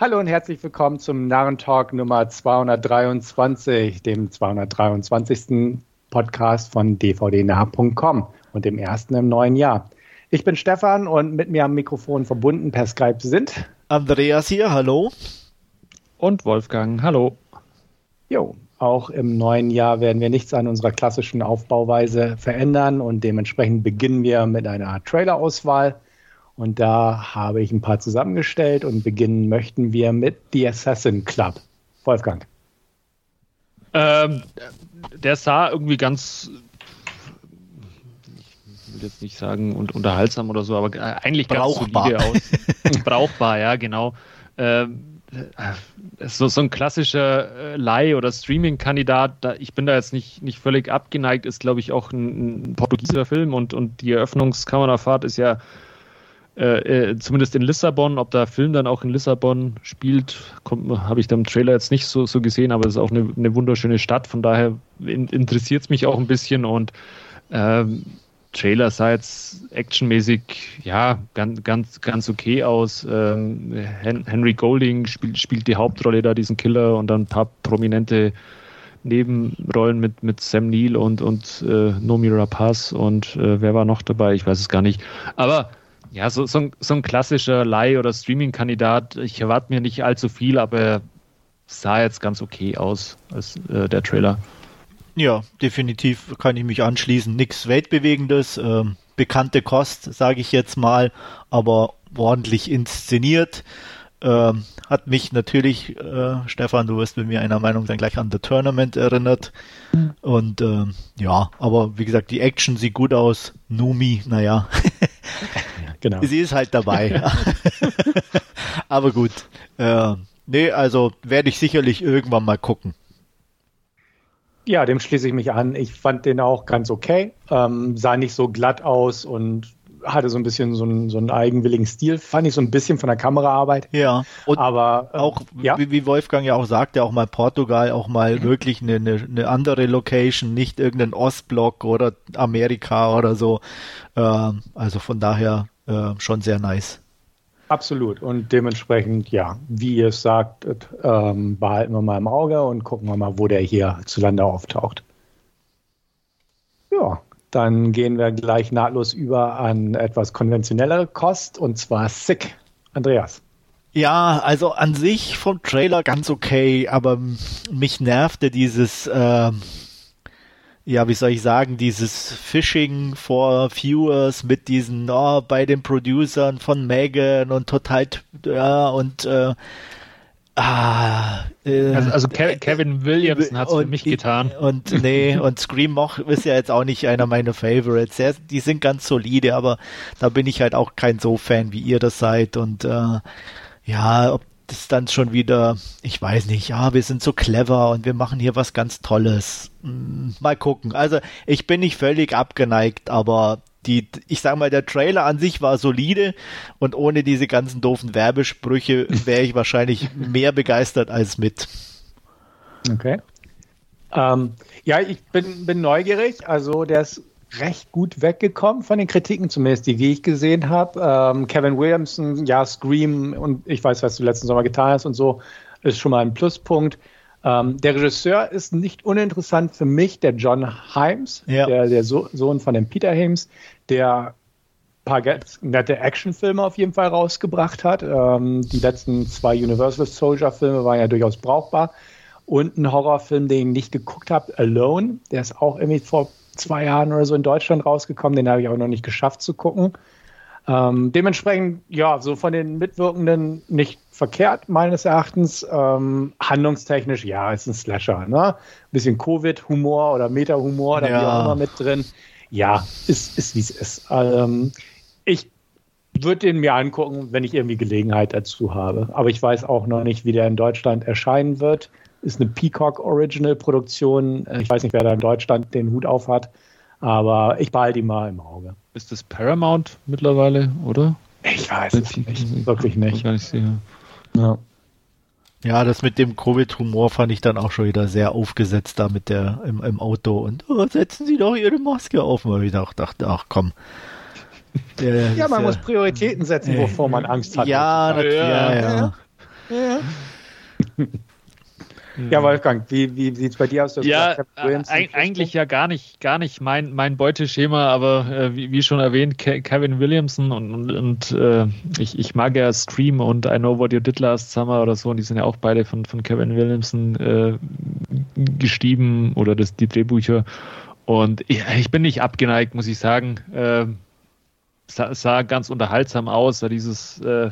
Hallo und herzlich willkommen zum Narrentalk Nummer 223, dem 223. Podcast von dvdnah.com und dem ersten im neuen Jahr. Ich bin Stefan und mit mir am Mikrofon verbunden per Skype sind Andreas hier, hallo. Und Wolfgang, hallo. Jo, auch im neuen Jahr werden wir nichts an unserer klassischen Aufbauweise verändern und dementsprechend beginnen wir mit einer Trailerauswahl. Und da habe ich ein paar zusammengestellt und beginnen möchten wir mit The Assassin Club. Wolfgang. Ähm, der sah irgendwie ganz, ich will jetzt nicht sagen und unterhaltsam oder so, aber eigentlich brauchbar. ganz solide aus. brauchbar, ja, genau. Ähm, so, so ein klassischer äh, Leih- oder Streaming-Kandidat, ich bin da jetzt nicht, nicht völlig abgeneigt, ist glaube ich auch ein, ein portugiesischer Film und, und die Eröffnungskamerafahrt ist ja äh, äh, zumindest in Lissabon, ob der Film dann auch in Lissabon spielt, habe ich da im Trailer jetzt nicht so, so gesehen, aber es ist auch eine, eine wunderschöne Stadt, von daher in, interessiert es mich auch ein bisschen und ähm, Trailer sah jetzt actionmäßig ja ganz, ganz, ganz okay aus. Ähm, Henry Golding spielt, spielt die Hauptrolle da, diesen Killer, und dann ein paar prominente Nebenrollen mit, mit Sam Neill und, und äh, Nomi Rapaz und äh, wer war noch dabei? Ich weiß es gar nicht. Aber ja, so, so, ein, so ein klassischer Leih- oder Streaming-Kandidat. Ich erwarte mir nicht allzu viel, aber er sah jetzt ganz okay aus, als äh, der Trailer. Ja, definitiv kann ich mich anschließen. Nichts Weltbewegendes, äh, bekannte Kost, sage ich jetzt mal, aber ordentlich inszeniert. Äh, hat mich natürlich, äh, Stefan, du wirst mit mir einer Meinung sein, gleich an The Tournament erinnert. Mhm. Und äh, ja, aber wie gesagt, die Action sieht gut aus. Numi, naja. genau. Sie ist halt dabei. Aber gut. Äh, nee, also werde ich sicherlich irgendwann mal gucken. Ja, dem schließe ich mich an. Ich fand den auch ganz okay. Ähm, sah nicht so glatt aus und hatte so ein bisschen so einen, so einen eigenwilligen Stil, fand ich so ein bisschen von der Kameraarbeit. Ja, und aber äh, auch, ja? Wie, wie, Wolfgang ja auch sagte, auch mal Portugal, auch mal mhm. wirklich eine, eine, eine, andere Location, nicht irgendein Ostblock oder Amerika oder so. Äh, also von daher äh, schon sehr nice. Absolut. Und dementsprechend, ja, wie ihr es sagt, ähm, behalten wir mal im Auge und gucken wir mal, wo der hier zu Lande auftaucht. Ja, dann gehen wir gleich nahtlos über an etwas konventionellere Kost und zwar Sick. Andreas. Ja, also an sich vom Trailer ganz okay, aber mich nervte dieses, äh, ja, wie soll ich sagen, dieses Phishing for Viewers mit diesen, oh, bei den Producern von Megan und total, ja, und äh, Ah, äh, also, also Kevin Williamson hat es für mich getan. Und nee, und Scream Moch ist ja jetzt auch nicht einer meiner Favorites. Sehr, die sind ganz solide, aber da bin ich halt auch kein so Fan, wie ihr das seid. Und äh, ja, ob das dann schon wieder, ich weiß nicht, ja, wir sind so clever und wir machen hier was ganz Tolles. Hm, mal gucken. Also ich bin nicht völlig abgeneigt, aber die, ich sag mal, der Trailer an sich war solide und ohne diese ganzen doofen Werbesprüche wäre ich wahrscheinlich mehr begeistert als mit. Okay. Ähm, ja, ich bin, bin neugierig. Also der ist recht gut weggekommen von den Kritiken, zumindest die, die ich gesehen habe. Ähm, Kevin Williamson, ja, Scream und ich weiß, was du letzten Sommer getan hast und so, ist schon mal ein Pluspunkt. Ähm, der Regisseur ist nicht uninteressant für mich, der John Himes, ja. der, der so Sohn von dem Peter Himes, der ein paar nette Actionfilme auf jeden Fall rausgebracht hat. Ähm, die letzten zwei Universal Soldier Filme waren ja durchaus brauchbar. Und ein Horrorfilm, den ich nicht geguckt habe, Alone, der ist auch irgendwie vor zwei Jahren oder so in Deutschland rausgekommen, den habe ich aber noch nicht geschafft zu gucken. Ähm, dementsprechend, ja, so von den Mitwirkenden nicht verkehrt, meines Erachtens. Ähm, handlungstechnisch, ja, ist ein Slasher, ne? Bisschen Covid-Humor oder Meta-Humor, da ja. auch immer mit drin. Ja, ist, ist wie es ist. Ähm, ich würde den mir angucken, wenn ich irgendwie Gelegenheit dazu habe. Aber ich weiß auch noch nicht, wie der in Deutschland erscheinen wird. Ist eine Peacock Original Produktion. Ich weiß nicht, wer da in Deutschland den Hut auf hat. Aber ich behalte ihn mal im Auge. Ist das Paramount mittlerweile, oder? Ich weiß es nicht. Wirklich nicht. Gar nicht sicher. Ja. Ja, das mit dem Covid-Humor fand ich dann auch schon wieder sehr aufgesetzt da mit der im, im Auto und oh, setzen Sie doch Ihre Maske auf. Und ich dachte, ach komm. Der, ja, man muss Prioritäten setzen, äh, wovor man Angst hat. Ja, ja, ja. ja. Ja. Ja, Wolfgang, wie, wie sieht es bei dir aus? Ja, äh, eigentlich ja gar nicht, gar nicht mein, mein Beuteschema, aber äh, wie, wie, schon erwähnt, Ke Kevin Williamson und, und, und äh, ich, ich mag ja Stream und I Know What You Did Last Summer oder so, und die sind ja auch beide von, von Kevin Williamson äh, geschrieben oder das, die Drehbücher. Und ich, ich bin nicht abgeneigt, muss ich sagen. Äh, sah, sah, ganz unterhaltsam aus, dieses äh,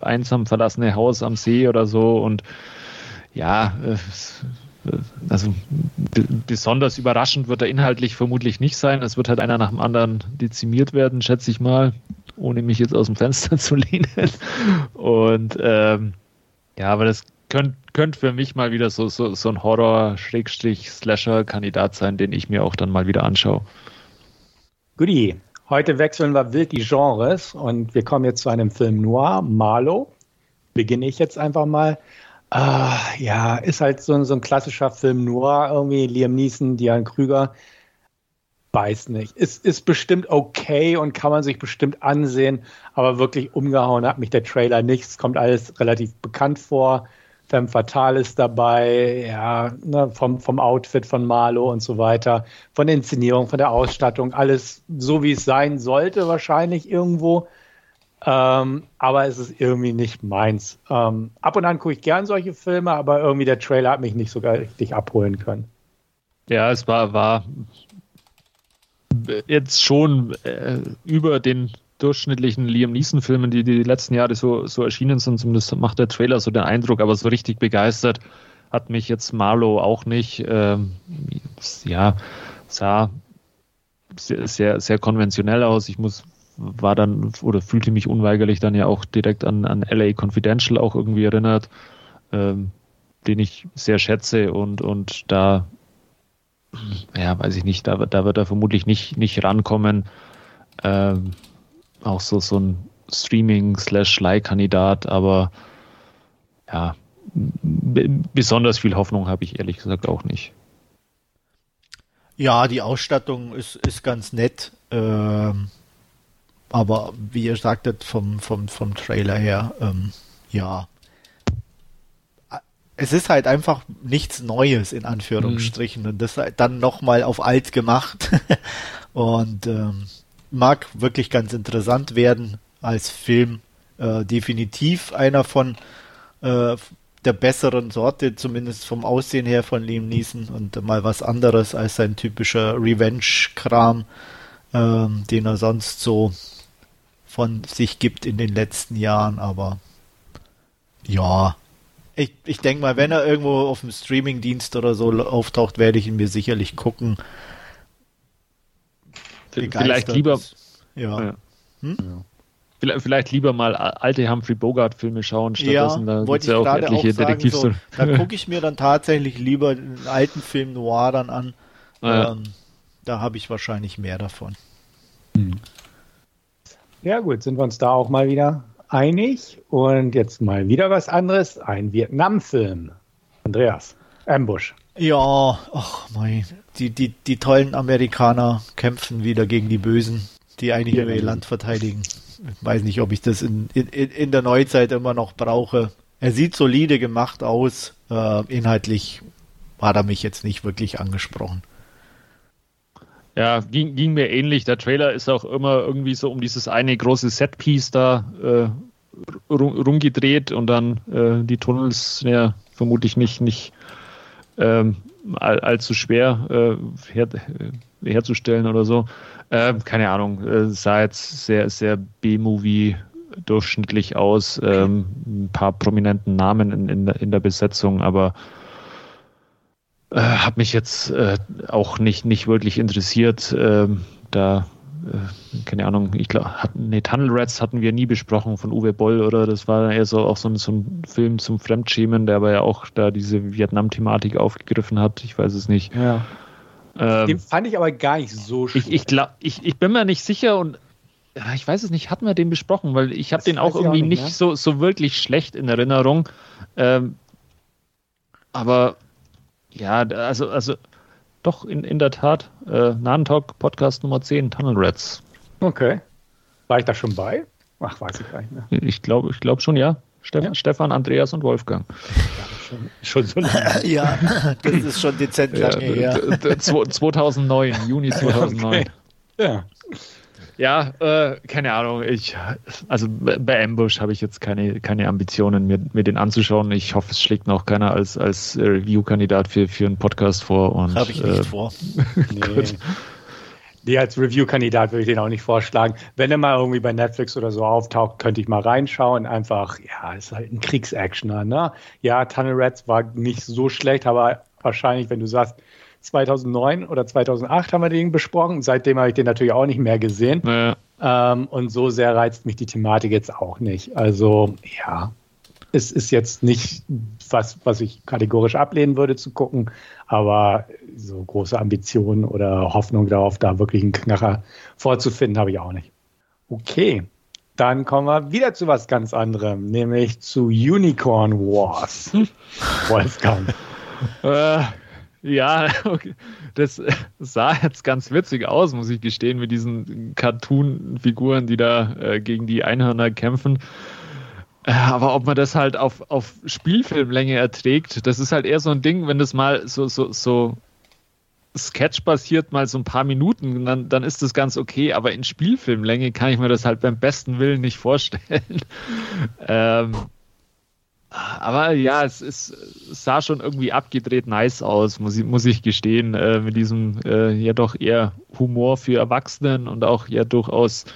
einsam verlassene Haus am See oder so und ja, äh, also besonders überraschend wird er inhaltlich vermutlich nicht sein. Es wird halt einer nach dem anderen dezimiert werden, schätze ich mal, ohne mich jetzt aus dem Fenster zu lehnen. Und ähm, ja, aber das könnte könnt für mich mal wieder so, so, so ein Horror-Slasher-Kandidat sein, den ich mir auch dann mal wieder anschaue. Goodie. Heute wechseln wir wild die Genres und wir kommen jetzt zu einem Film Noir, Marlow. Beginne ich jetzt einfach mal. Ah, ja, ist halt so, so ein klassischer Film Noir, irgendwie Liam Neeson, Diane Krüger. Weiß nicht. Ist, ist bestimmt okay und kann man sich bestimmt ansehen, aber wirklich umgehauen hat mich der Trailer nicht. Es kommt alles relativ bekannt vor. Femme Fatale ist dabei, ja, ne, vom, vom Outfit von Marlo und so weiter, von der Inszenierung, von der Ausstattung, alles so, wie es sein sollte, wahrscheinlich irgendwo. Ähm, aber es ist irgendwie nicht meins. Ähm, ab und an gucke ich gern solche Filme, aber irgendwie der Trailer hat mich nicht so richtig abholen können. Ja, es war, war jetzt schon äh, über den durchschnittlichen Liam Neeson-Filmen, die die letzten Jahre so, so erschienen sind. Zumindest macht der Trailer so den Eindruck, aber so richtig begeistert hat mich jetzt Marlow auch nicht. Ähm, ja, sah sehr, sehr, sehr konventionell aus. Ich muss war dann oder fühlte mich unweigerlich dann ja auch direkt an, an LA Confidential auch irgendwie erinnert, ähm, den ich sehr schätze und, und da, ja, weiß ich nicht, da, da wird er vermutlich nicht, nicht rankommen. Ähm, auch so, so ein Streaming-slash-Leih-Kandidat, aber ja, besonders viel Hoffnung habe ich ehrlich gesagt auch nicht. Ja, die Ausstattung ist, ist ganz nett. Ähm, aber wie ihr sagtet, vom, vom, vom Trailer her, ähm, ja. Es ist halt einfach nichts Neues in Anführungsstrichen mhm. und das dann nochmal auf alt gemacht und ähm, mag wirklich ganz interessant werden als Film. Äh, definitiv einer von äh, der besseren Sorte, zumindest vom Aussehen her von Liam Neeson und mal was anderes als sein typischer Revenge-Kram, ähm, den er sonst so von sich gibt in den letzten Jahren, aber ja, ich, ich denke mal, wenn er irgendwo auf dem Streamingdienst oder so auftaucht, werde ich ihn mir sicherlich gucken. Vielleicht lieber. Ja. ja. Hm? ja. Vielleicht, lieber mal alte Humphrey Bogart-Filme schauen, stattdessen ja, da wollte ich ja auch etliche Detektivs. So, da gucke ich mir dann tatsächlich lieber einen alten Film Noir dann an. Ah, ähm, da habe ich wahrscheinlich mehr davon. Hm. Ja gut, sind wir uns da auch mal wieder einig. Und jetzt mal wieder was anderes, ein Vietnam-Film. Andreas, Ambush. Ja, ach mein, die, die, die tollen Amerikaner kämpfen wieder gegen die Bösen, die eigentlich ja. ihr Land verteidigen. Ich weiß nicht, ob ich das in, in, in der Neuzeit immer noch brauche. Er sieht solide gemacht aus. Äh, inhaltlich hat er mich jetzt nicht wirklich angesprochen. Ja, ging, ging mir ähnlich. Der Trailer ist auch immer irgendwie so um dieses eine große Setpiece da äh, rum, rumgedreht und dann äh, die Tunnels ja, vermutlich nicht, nicht ähm, all, allzu schwer äh, her, herzustellen oder so. Äh, keine Ahnung, äh, sah jetzt sehr, sehr B-Movie durchschnittlich aus. Ähm, ein paar prominenten Namen in, in, in der Besetzung, aber äh, hat mich jetzt äh, auch nicht, nicht wirklich interessiert. Ähm, da, äh, keine Ahnung, ich glaube, nee, Tunnel Rats hatten wir nie besprochen von Uwe Boll, oder? Das war eher so auch so ein, so ein Film zum Fremdschämen, der aber ja auch da diese Vietnam-Thematik aufgegriffen hat. Ich weiß es nicht. Ja. Ähm, den fand ich aber gar nicht so schlimm. Ich, ich, glaub, ich, ich bin mir nicht sicher und ich weiß es nicht, hatten wir den besprochen, weil ich habe den auch irgendwie auch nicht, nicht so, so wirklich schlecht in Erinnerung. Ähm, aber ja, also, also doch, in, in der Tat. Äh, Nahentalk Podcast Nummer 10, Tunnel Rats. Okay. War ich da schon bei? Ach, weiß ich gar nicht mehr. Ich glaube ich glaub schon, ja. Steff ja. Stefan, Andreas und Wolfgang. schon, schon so lange. ja, das ist schon dezent lange ja, her. 2009, Juni 2009. Okay. Ja. Ja, äh, keine Ahnung. Ich, also bei Ambush habe ich jetzt keine, keine Ambitionen, mir, mir den anzuschauen. Ich hoffe, es schlägt noch keiner als, als Review-Kandidat für, für einen Podcast vor. Habe ich nicht äh, vor. nee. Nee, als Review-Kandidat würde ich den auch nicht vorschlagen. Wenn er mal irgendwie bei Netflix oder so auftaucht, könnte ich mal reinschauen. Einfach, ja, ist halt ein Kriegsactioner, ne? Ja, Tunnel Rats war nicht so schlecht, aber wahrscheinlich, wenn du sagst, 2009 oder 2008 haben wir den besprochen. Seitdem habe ich den natürlich auch nicht mehr gesehen. Naja. Ähm, und so sehr reizt mich die Thematik jetzt auch nicht. Also, ja, es ist jetzt nicht was, was ich kategorisch ablehnen würde zu gucken, aber so große Ambitionen oder Hoffnung darauf, da wirklich einen Knacher vorzufinden, habe ich auch nicht. Okay, dann kommen wir wieder zu was ganz anderem, nämlich zu Unicorn Wars. Wolfgang. Äh, ja, okay. das sah jetzt ganz witzig aus, muss ich gestehen, mit diesen Cartoon-Figuren, die da äh, gegen die Einhörner kämpfen. Äh, aber ob man das halt auf, auf Spielfilmlänge erträgt, das ist halt eher so ein Ding, wenn das mal so, so, so Sketch-basiert mal so ein paar Minuten, dann, dann ist das ganz okay, aber in Spielfilmlänge kann ich mir das halt beim besten Willen nicht vorstellen. ähm, aber ja, es, ist, es sah schon irgendwie abgedreht nice aus, muss ich, muss ich gestehen, äh, mit diesem äh, ja doch eher Humor für Erwachsenen und auch ja durchaus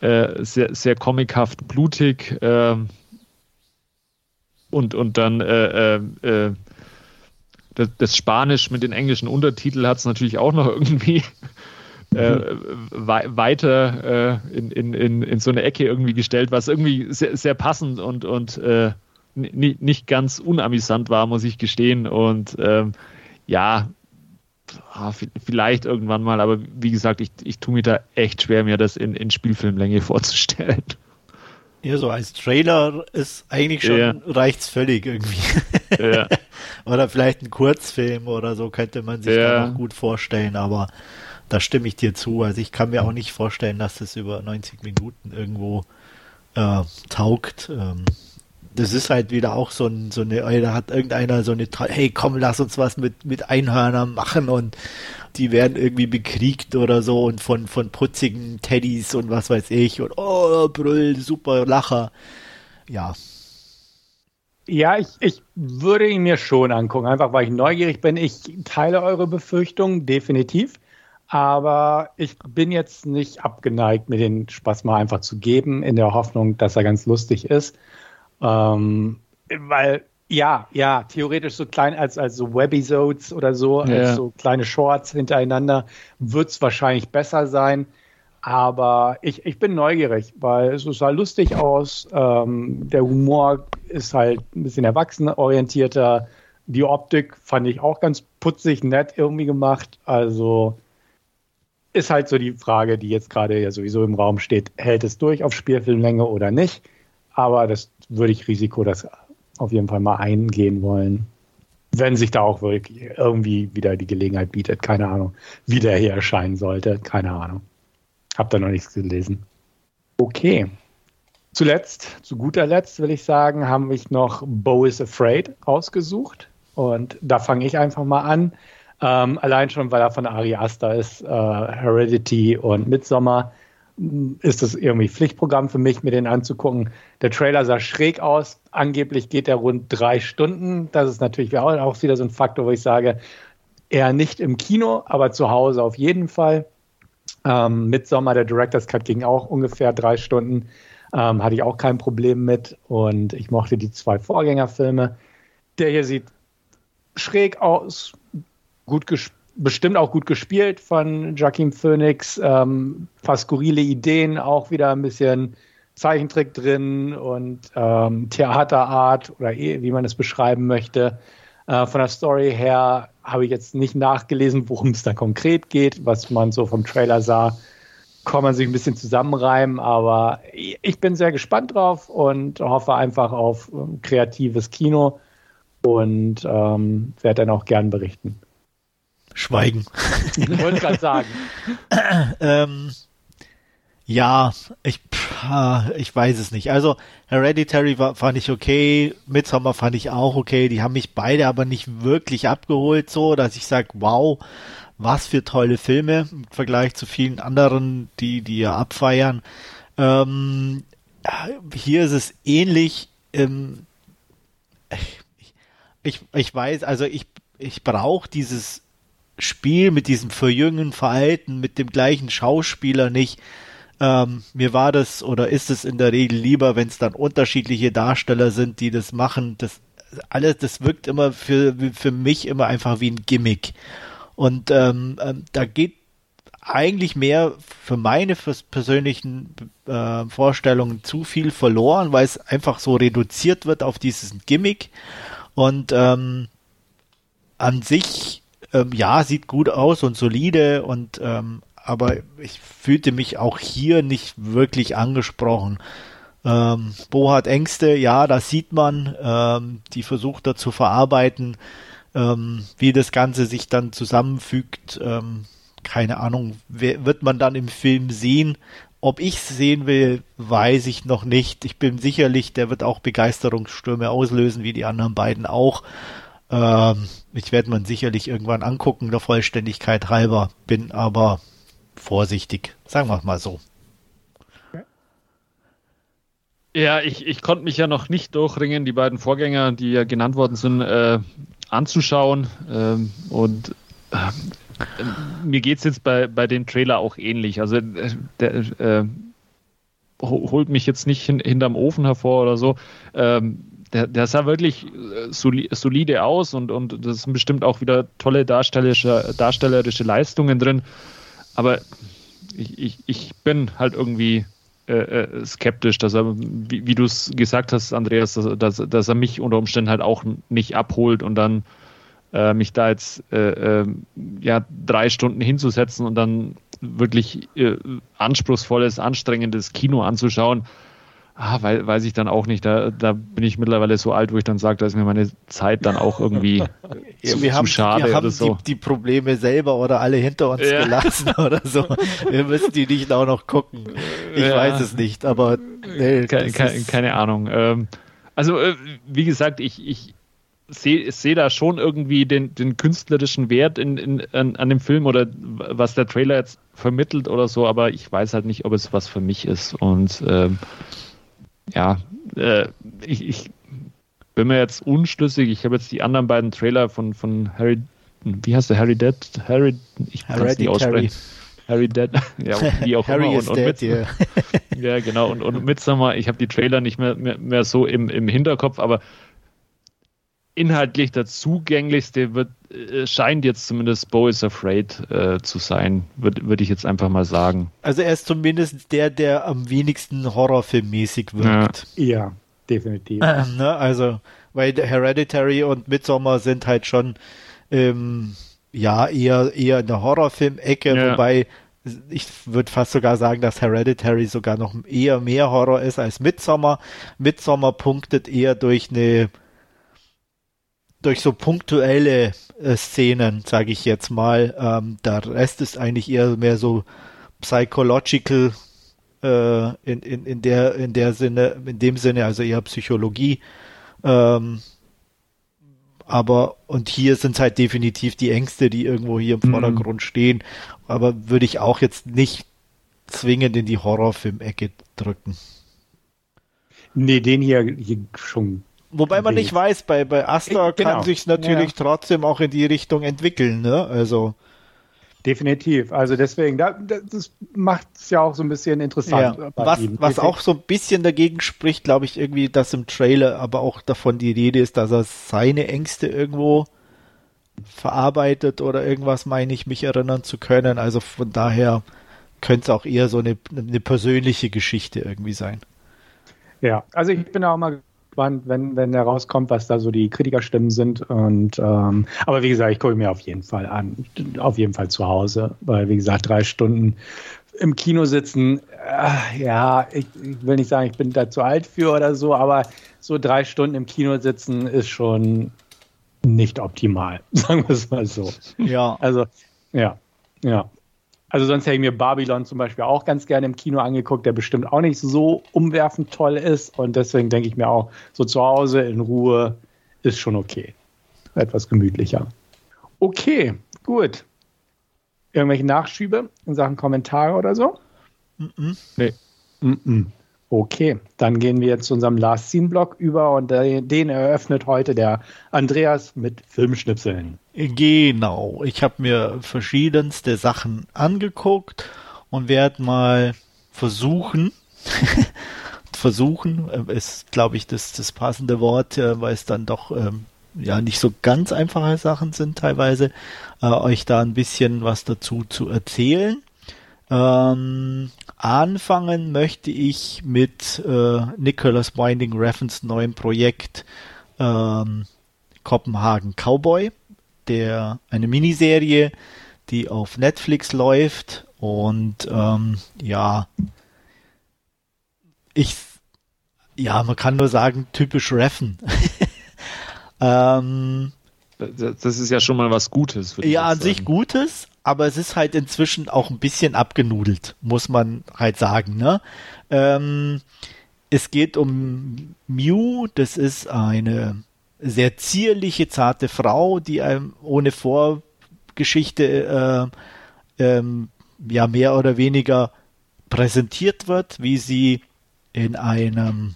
äh, sehr, sehr comichaft blutig ähm, und, und dann äh, äh, äh, das, das, Spanisch mit den englischen Untertiteln hat es natürlich auch noch irgendwie äh, we weiter äh, in, in, in, in so eine Ecke irgendwie gestellt, was irgendwie sehr, sehr passend und, und äh, nicht ganz unamüsant war, muss ich gestehen. Und ähm, ja, Ah, vielleicht irgendwann mal, aber wie gesagt, ich, ich tue mir da echt schwer, mir das in, in Spielfilmlänge vorzustellen. Ja, so als Trailer ist eigentlich schon, ja. reicht's völlig irgendwie. Ja. oder vielleicht ein Kurzfilm oder so könnte man sich ja. da noch gut vorstellen, aber da stimme ich dir zu. Also ich kann mir auch nicht vorstellen, dass das über 90 Minuten irgendwo äh, taugt. Ähm, das ist halt wieder auch so, ein, so eine, da hat irgendeiner so eine, hey komm, lass uns was mit, mit Einhörnern machen und die werden irgendwie bekriegt oder so und von, von putzigen Teddys und was weiß ich und oh, Brüll, super Lacher. Ja. Ja, ich, ich würde ihn mir schon angucken, einfach weil ich neugierig bin. Ich teile eure Befürchtungen, definitiv. Aber ich bin jetzt nicht abgeneigt, mir den Spaß mal einfach zu geben, in der Hoffnung, dass er ganz lustig ist. Ähm, weil, ja, ja, theoretisch so klein als, als so Webisodes oder so, ja. als so kleine Shorts hintereinander, wird es wahrscheinlich besser sein. Aber ich, ich bin neugierig, weil es sah lustig aus. Ähm, der Humor ist halt ein bisschen erwachsenorientierter. Die Optik fand ich auch ganz putzig, nett irgendwie gemacht. Also ist halt so die Frage, die jetzt gerade ja sowieso im Raum steht. Hält es durch auf Spielfilmlänge oder nicht? Aber das würde ich Risiko das auf jeden Fall mal eingehen wollen. Wenn sich da auch wirklich irgendwie wieder die Gelegenheit bietet, keine Ahnung, wie der hier erscheinen sollte, keine Ahnung. Hab da noch nichts gelesen. Okay. Zuletzt, zu guter Letzt will ich sagen, haben wir noch Bo is Afraid ausgesucht. Und da fange ich einfach mal an. Ähm, allein schon, weil er von Ari Aster ist, äh, Heredity und Midsommar ist es irgendwie Pflichtprogramm für mich, mir den anzugucken. Der Trailer sah schräg aus. Angeblich geht er rund drei Stunden. Das ist natürlich auch wieder so ein Faktor, wo ich sage, eher nicht im Kino, aber zu Hause auf jeden Fall. Ähm, Midsommar, der Director's Cut ging auch ungefähr drei Stunden. Ähm, hatte ich auch kein Problem mit. Und ich mochte die zwei Vorgängerfilme. Der hier sieht schräg aus, gut gespielt bestimmt auch gut gespielt von Joaquin Phoenix. Ähm, fast skurrile Ideen, auch wieder ein bisschen Zeichentrick drin und ähm, Theaterart oder eh, wie man es beschreiben möchte. Äh, von der Story her habe ich jetzt nicht nachgelesen, worum es da konkret geht, was man so vom Trailer sah. Kann man sich ein bisschen zusammenreimen, aber ich bin sehr gespannt drauf und hoffe einfach auf ähm, kreatives Kino und ähm, werde dann auch gern berichten. Schweigen. Ich wollte gerade sagen. ähm, ja, ich ich weiß es nicht. Also Hereditary war, fand ich okay, Midsommar fand ich auch okay. Die haben mich beide aber nicht wirklich abgeholt, so dass ich sage, wow, was für tolle Filme im Vergleich zu vielen anderen, die die ja abfeiern. Ähm, hier ist es ähnlich. Ähm, ich, ich, ich weiß, also ich ich brauche dieses Spiel mit diesem Verjüngen, Verhalten, mit dem gleichen Schauspieler nicht. Ähm, mir war das oder ist es in der Regel lieber, wenn es dann unterschiedliche Darsteller sind, die das machen. Das alles, das wirkt immer für, für mich immer einfach wie ein Gimmick. Und ähm, ähm, da geht eigentlich mehr für meine persönlichen äh, Vorstellungen zu viel verloren, weil es einfach so reduziert wird auf dieses Gimmick. Und ähm, an sich, ähm, ja, sieht gut aus und solide und ähm, aber ich fühlte mich auch hier nicht wirklich angesprochen. Ähm, Bo hat Ängste, ja, das sieht man. Ähm, die versucht er zu verarbeiten. Ähm, wie das Ganze sich dann zusammenfügt, ähm, keine Ahnung, wird man dann im Film sehen. Ob ich es sehen will, weiß ich noch nicht. Ich bin sicherlich, der wird auch Begeisterungsstürme auslösen, wie die anderen beiden auch. Ähm, ich werde man sicherlich irgendwann angucken, der Vollständigkeit halber, bin aber vorsichtig, sagen wir mal so. Ja, ich, ich konnte mich ja noch nicht durchringen, die beiden Vorgänger, die ja genannt worden sind, äh, anzuschauen. Ähm, und äh, mir geht es jetzt bei, bei dem Trailer auch ähnlich. Also äh, der äh, holt mich jetzt nicht hin, hinterm Ofen hervor oder so. Ähm, der, der sah wirklich äh, solide aus und, und das sind bestimmt auch wieder tolle darstellerische, darstellerische Leistungen drin. Aber ich, ich, ich bin halt irgendwie äh, äh skeptisch, dass er, wie, wie du es gesagt hast, Andreas, dass, dass, dass, er mich unter Umständen halt auch nicht abholt und dann äh, mich da jetzt äh, äh ja drei Stunden hinzusetzen und dann wirklich anspruchsvolles, anstrengendes Kino anzuschauen ah, weil, weiß ich dann auch nicht. Da, da bin ich mittlerweile so alt, wo ich dann sage, da ist mir meine Zeit dann auch irgendwie zu, wir haben, schade wir haben oder so. Die, die, Probleme selber oder alle hinter uns ja. gelassen oder so. Wir müssen die nicht auch noch gucken. Ich ja. weiß es nicht, aber nee, keine, keine, keine, Ahnung. Ähm, also, äh, wie gesagt, ich, ich sehe seh da schon irgendwie den, den künstlerischen Wert in, in, an, an, dem Film oder was der Trailer jetzt vermittelt oder so, aber ich weiß halt nicht, ob es was für mich ist. Und ähm, ja, äh, ich, ich bin mir jetzt unschlüssig. Ich habe jetzt die anderen beiden Trailer von, von Harry, wie heißt der? Harry Dead? Harry, ich kann es nicht aussprechen. Harry Dead, ja, wie auch Harry immer. Und, und dead, yeah. ja, genau. Und, und Midsommar, ich habe die Trailer nicht mehr, mehr, mehr so im, im Hinterkopf, aber inhaltlich der zugänglichste wird, scheint jetzt zumindest Bo is Afraid äh, zu sein, würde würd ich jetzt einfach mal sagen. Also er ist zumindest der, der am wenigsten horrorfilmmäßig wirkt. Ja, ja definitiv. Äh, ne? Also, weil Hereditary und Midsommar sind halt schon ähm, ja eher, eher in der Horrorfilm-Ecke, ja. wobei ich würde fast sogar sagen, dass Hereditary sogar noch eher mehr Horror ist als Midsommar. Midsommar punktet eher durch eine durch so punktuelle äh, Szenen, sage ich jetzt mal. Ähm, der Rest ist eigentlich eher mehr so psychological äh, in, in, in der in der Sinne, in dem Sinne, also eher Psychologie. Ähm, aber und hier sind halt definitiv die Ängste, die irgendwo hier im mhm. Vordergrund mhm. stehen. Aber würde ich auch jetzt nicht zwingend in die Horrorfilm-Ecke drücken. Nee, den hier, hier schon Wobei man nicht weiß, bei, bei Astor genau. kann sich natürlich ja. trotzdem auch in die Richtung entwickeln, ne? Also. Definitiv. Also deswegen, da, das macht es ja auch so ein bisschen interessant. Ja. Was, was auch so ein bisschen dagegen spricht, glaube ich, irgendwie, dass im Trailer aber auch davon die Rede ist, dass er seine Ängste irgendwo verarbeitet oder irgendwas, meine ich, mich erinnern zu können. Also von daher könnte es auch eher so eine, eine persönliche Geschichte irgendwie sein. Ja, also ich bin auch mal gespannt, wenn, wenn der rauskommt, was da so die Kritikerstimmen sind. Und ähm, aber wie gesagt, ich gucke mir auf jeden Fall an. Auf jeden Fall zu Hause, weil wie gesagt, drei Stunden im Kino sitzen, äh, ja, ich, ich, will nicht sagen, ich bin da zu alt für oder so, aber so drei Stunden im Kino sitzen ist schon nicht optimal, sagen wir es mal so. Ja. Also, ja, ja. Also sonst hätte ich mir Babylon zum Beispiel auch ganz gerne im Kino angeguckt, der bestimmt auch nicht so umwerfend toll ist. Und deswegen denke ich mir auch, so zu Hause in Ruhe ist schon okay. Etwas gemütlicher. Okay, gut. Irgendwelche Nachschübe in Sachen Kommentare oder so? Mm -mm. Nee. Mm okay, dann gehen wir jetzt zu unserem Last Scene Block über und den eröffnet heute der Andreas mit Filmschnipseln. Genau, ich habe mir verschiedenste Sachen angeguckt und werde mal versuchen, versuchen, äh, ist glaube ich das, das passende Wort, äh, weil es dann doch ähm, ja nicht so ganz einfache Sachen sind teilweise, äh, euch da ein bisschen was dazu zu erzählen. Ähm, anfangen möchte ich mit äh, Nicholas Winding Refns neuem Projekt ähm, Kopenhagen Cowboy, der eine Miniserie, die auf Netflix läuft und ähm, ja, ich ja, man kann nur sagen, typisch Reffen. ähm, das ist ja schon mal was Gutes. Ja, an sich Gutes, aber es ist halt inzwischen auch ein bisschen abgenudelt, muss man halt sagen. Ne? Ähm, es geht um Mew, das ist eine sehr zierliche, zarte Frau, die einem ohne Vorgeschichte äh, ähm, ja mehr oder weniger präsentiert wird, wie sie in einem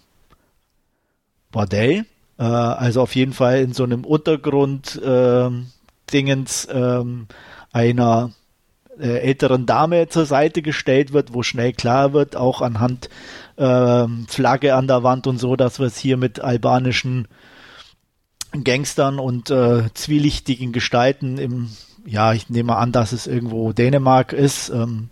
Bordell, äh, also auf jeden Fall in so einem Untergrund äh, Dingens ähm, einer älteren Dame zur Seite gestellt wird, wo schnell klar wird, auch anhand äh, Flagge an der Wand und so, dass wir es hier mit albanischen Gangstern und äh, zwielichtigen Gestalten im, ja, ich nehme an, dass es irgendwo Dänemark ist, ähm,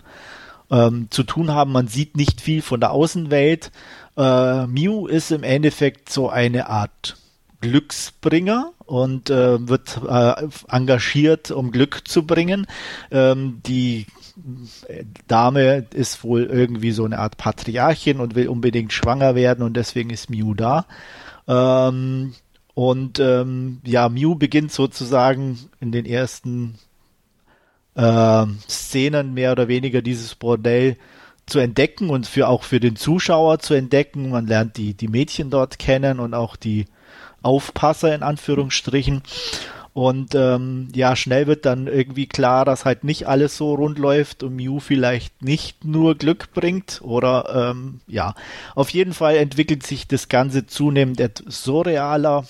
ähm, zu tun haben. Man sieht nicht viel von der Außenwelt. Äh, Mew ist im Endeffekt so eine Art Glücksbringer und äh, wird äh, engagiert, um Glück zu bringen. Ähm, die Dame ist wohl irgendwie so eine Art Patriarchin und will unbedingt schwanger werden und deswegen ist Mew da. Ähm, und ähm, ja, Mew beginnt sozusagen in den ersten äh, Szenen mehr oder weniger dieses Bordell zu entdecken und für auch für den Zuschauer zu entdecken. Man lernt die, die Mädchen dort kennen und auch die Aufpasser in Anführungsstrichen. Und ähm, ja, schnell wird dann irgendwie klar, dass halt nicht alles so rund läuft und Mew vielleicht nicht nur Glück bringt. Oder ähm, ja, auf jeden Fall entwickelt sich das Ganze zunehmend etwas surrealer.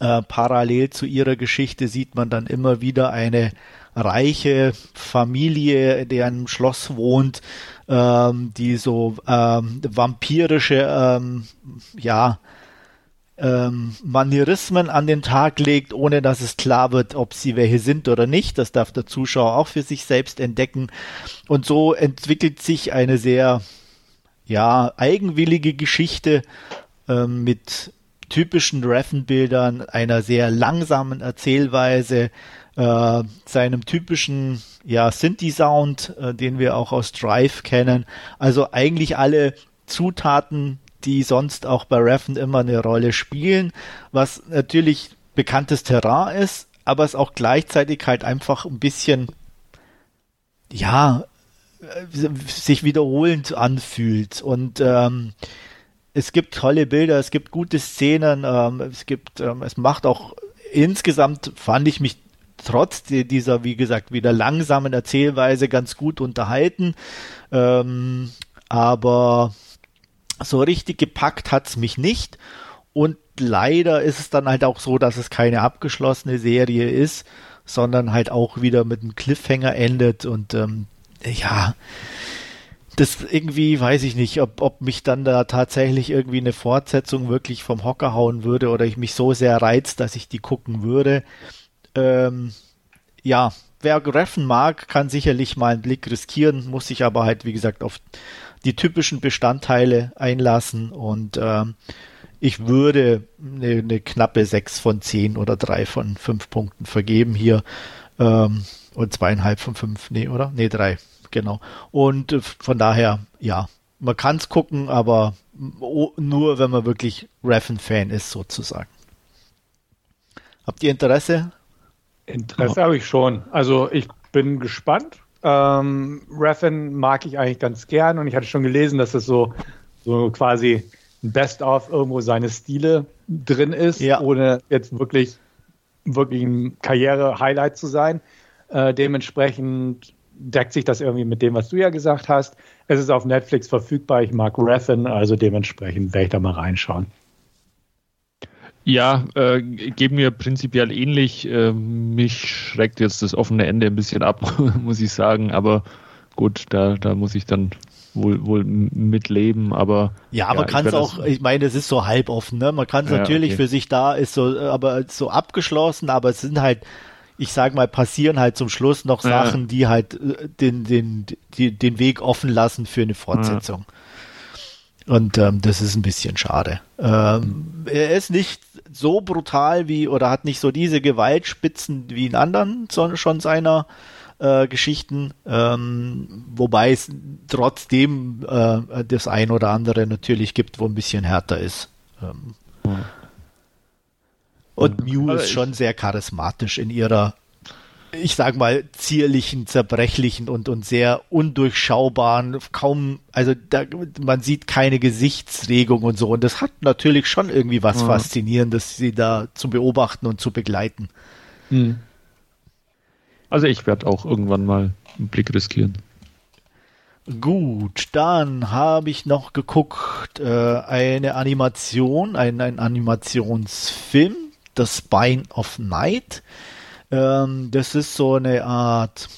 Äh, parallel zu ihrer Geschichte sieht man dann immer wieder eine reiche Familie, die in einem Schloss wohnt, ähm, die so ähm, vampirische, ähm, ja, ähm, Manierismen an den Tag legt, ohne dass es klar wird, ob sie welche sind oder nicht. Das darf der Zuschauer auch für sich selbst entdecken. Und so entwickelt sich eine sehr, ja, eigenwillige Geschichte ähm, mit typischen Reffen-Bildern, einer sehr langsamen Erzählweise, äh, seinem typischen ja, Synthi-Sound, äh, den wir auch aus Drive kennen. Also eigentlich alle Zutaten, die sonst auch bei Reffen immer eine Rolle spielen, was natürlich bekanntes Terrain ist, aber es auch gleichzeitig halt einfach ein bisschen, ja, sich wiederholend anfühlt. Und ähm, es gibt tolle Bilder, es gibt gute Szenen, ähm, es gibt, ähm, es macht auch insgesamt, fand ich mich trotz dieser, wie gesagt, wieder langsamen Erzählweise ganz gut unterhalten. Ähm, aber so richtig gepackt hat's mich nicht. Und leider ist es dann halt auch so, dass es keine abgeschlossene Serie ist, sondern halt auch wieder mit einem Cliffhanger endet. Und ähm, ja, das irgendwie weiß ich nicht, ob, ob mich dann da tatsächlich irgendwie eine Fortsetzung wirklich vom Hocker hauen würde oder ich mich so sehr reizt, dass ich die gucken würde. Ähm, ja, wer Greffen mag, kann sicherlich mal einen Blick riskieren, muss sich aber halt, wie gesagt, auf die typischen Bestandteile einlassen und ähm, ich würde eine, eine, knappe 6 von 10 oder 3 von 5 Punkten vergeben hier ähm, und zweieinhalb von 5, nee, oder? Nee, 3, genau. Und äh, von daher, ja, man kann es gucken, aber nur wenn man wirklich Reffen-Fan ist, sozusagen. Habt ihr Interesse? Interesse habe ich schon. Also ich bin gespannt. Ähm, Raffin mag ich eigentlich ganz gern und ich hatte schon gelesen, dass es so, so quasi ein Best-of irgendwo seine Stile drin ist, ja. ohne jetzt wirklich, wirklich ein Karriere-Highlight zu sein. Äh, dementsprechend deckt sich das irgendwie mit dem, was du ja gesagt hast. Es ist auf Netflix verfügbar. Ich mag Raffin, also dementsprechend werde ich da mal reinschauen. Ja, äh, geben mir prinzipiell ähnlich. Äh, mich schreckt jetzt das offene Ende ein bisschen ab, muss ich sagen. Aber gut, da, da muss ich dann wohl, wohl mitleben, aber. Ja, ja man kann es auch, ich meine, es ist so halboffen, ne? Man kann es ja, natürlich okay. für sich da, ist so, aber so abgeschlossen, aber es sind halt, ich sag mal, passieren halt zum Schluss noch ja. Sachen, die halt äh, den, den, die, den Weg offen lassen für eine Fortsetzung. Und ähm, das ist ein bisschen schade. Ähm, er ist nicht so brutal wie oder hat nicht so diese Gewaltspitzen wie in anderen so, schon seiner äh, Geschichten, ähm, wobei es trotzdem äh, das ein oder andere natürlich gibt, wo ein bisschen härter ist. Ähm. Und Mew ist schon sehr charismatisch in ihrer ich sag mal, zierlichen, zerbrechlichen und, und sehr undurchschaubaren, kaum, also da, man sieht keine Gesichtsregung und so. Und das hat natürlich schon irgendwie was ja. Faszinierendes, sie da zu beobachten und zu begleiten. Hm. Also ich werde auch irgendwann mal einen Blick riskieren. Gut, dann habe ich noch geguckt, äh, eine Animation, ein, ein Animationsfilm, The Spine of Night. Ähm, das ist so eine Art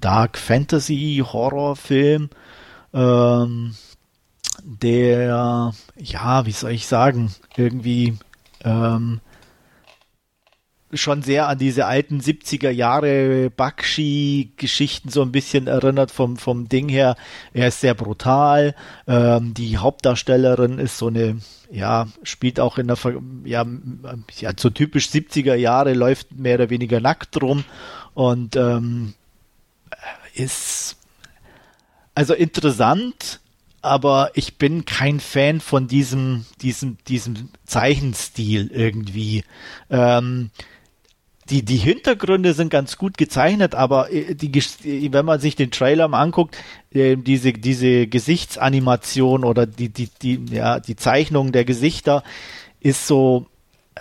Dark Fantasy Horrorfilm, ähm, der, ja, wie soll ich sagen, irgendwie ähm, schon sehr an diese alten 70er Jahre Bakshi-Geschichten so ein bisschen erinnert vom, vom Ding her. Er ist sehr brutal. Ähm, die Hauptdarstellerin ist so eine, ja, spielt auch in der, ja, ja, so typisch 70er Jahre, läuft mehr oder weniger nackt rum und ähm, ist also interessant, aber ich bin kein Fan von diesem, diesem, diesem Zeichenstil irgendwie. Ähm, die, die Hintergründe sind ganz gut gezeichnet, aber äh, die, wenn man sich den Trailer mal anguckt, äh, diese, diese Gesichtsanimation oder die, die, die, ja, die Zeichnung der Gesichter ist so, äh,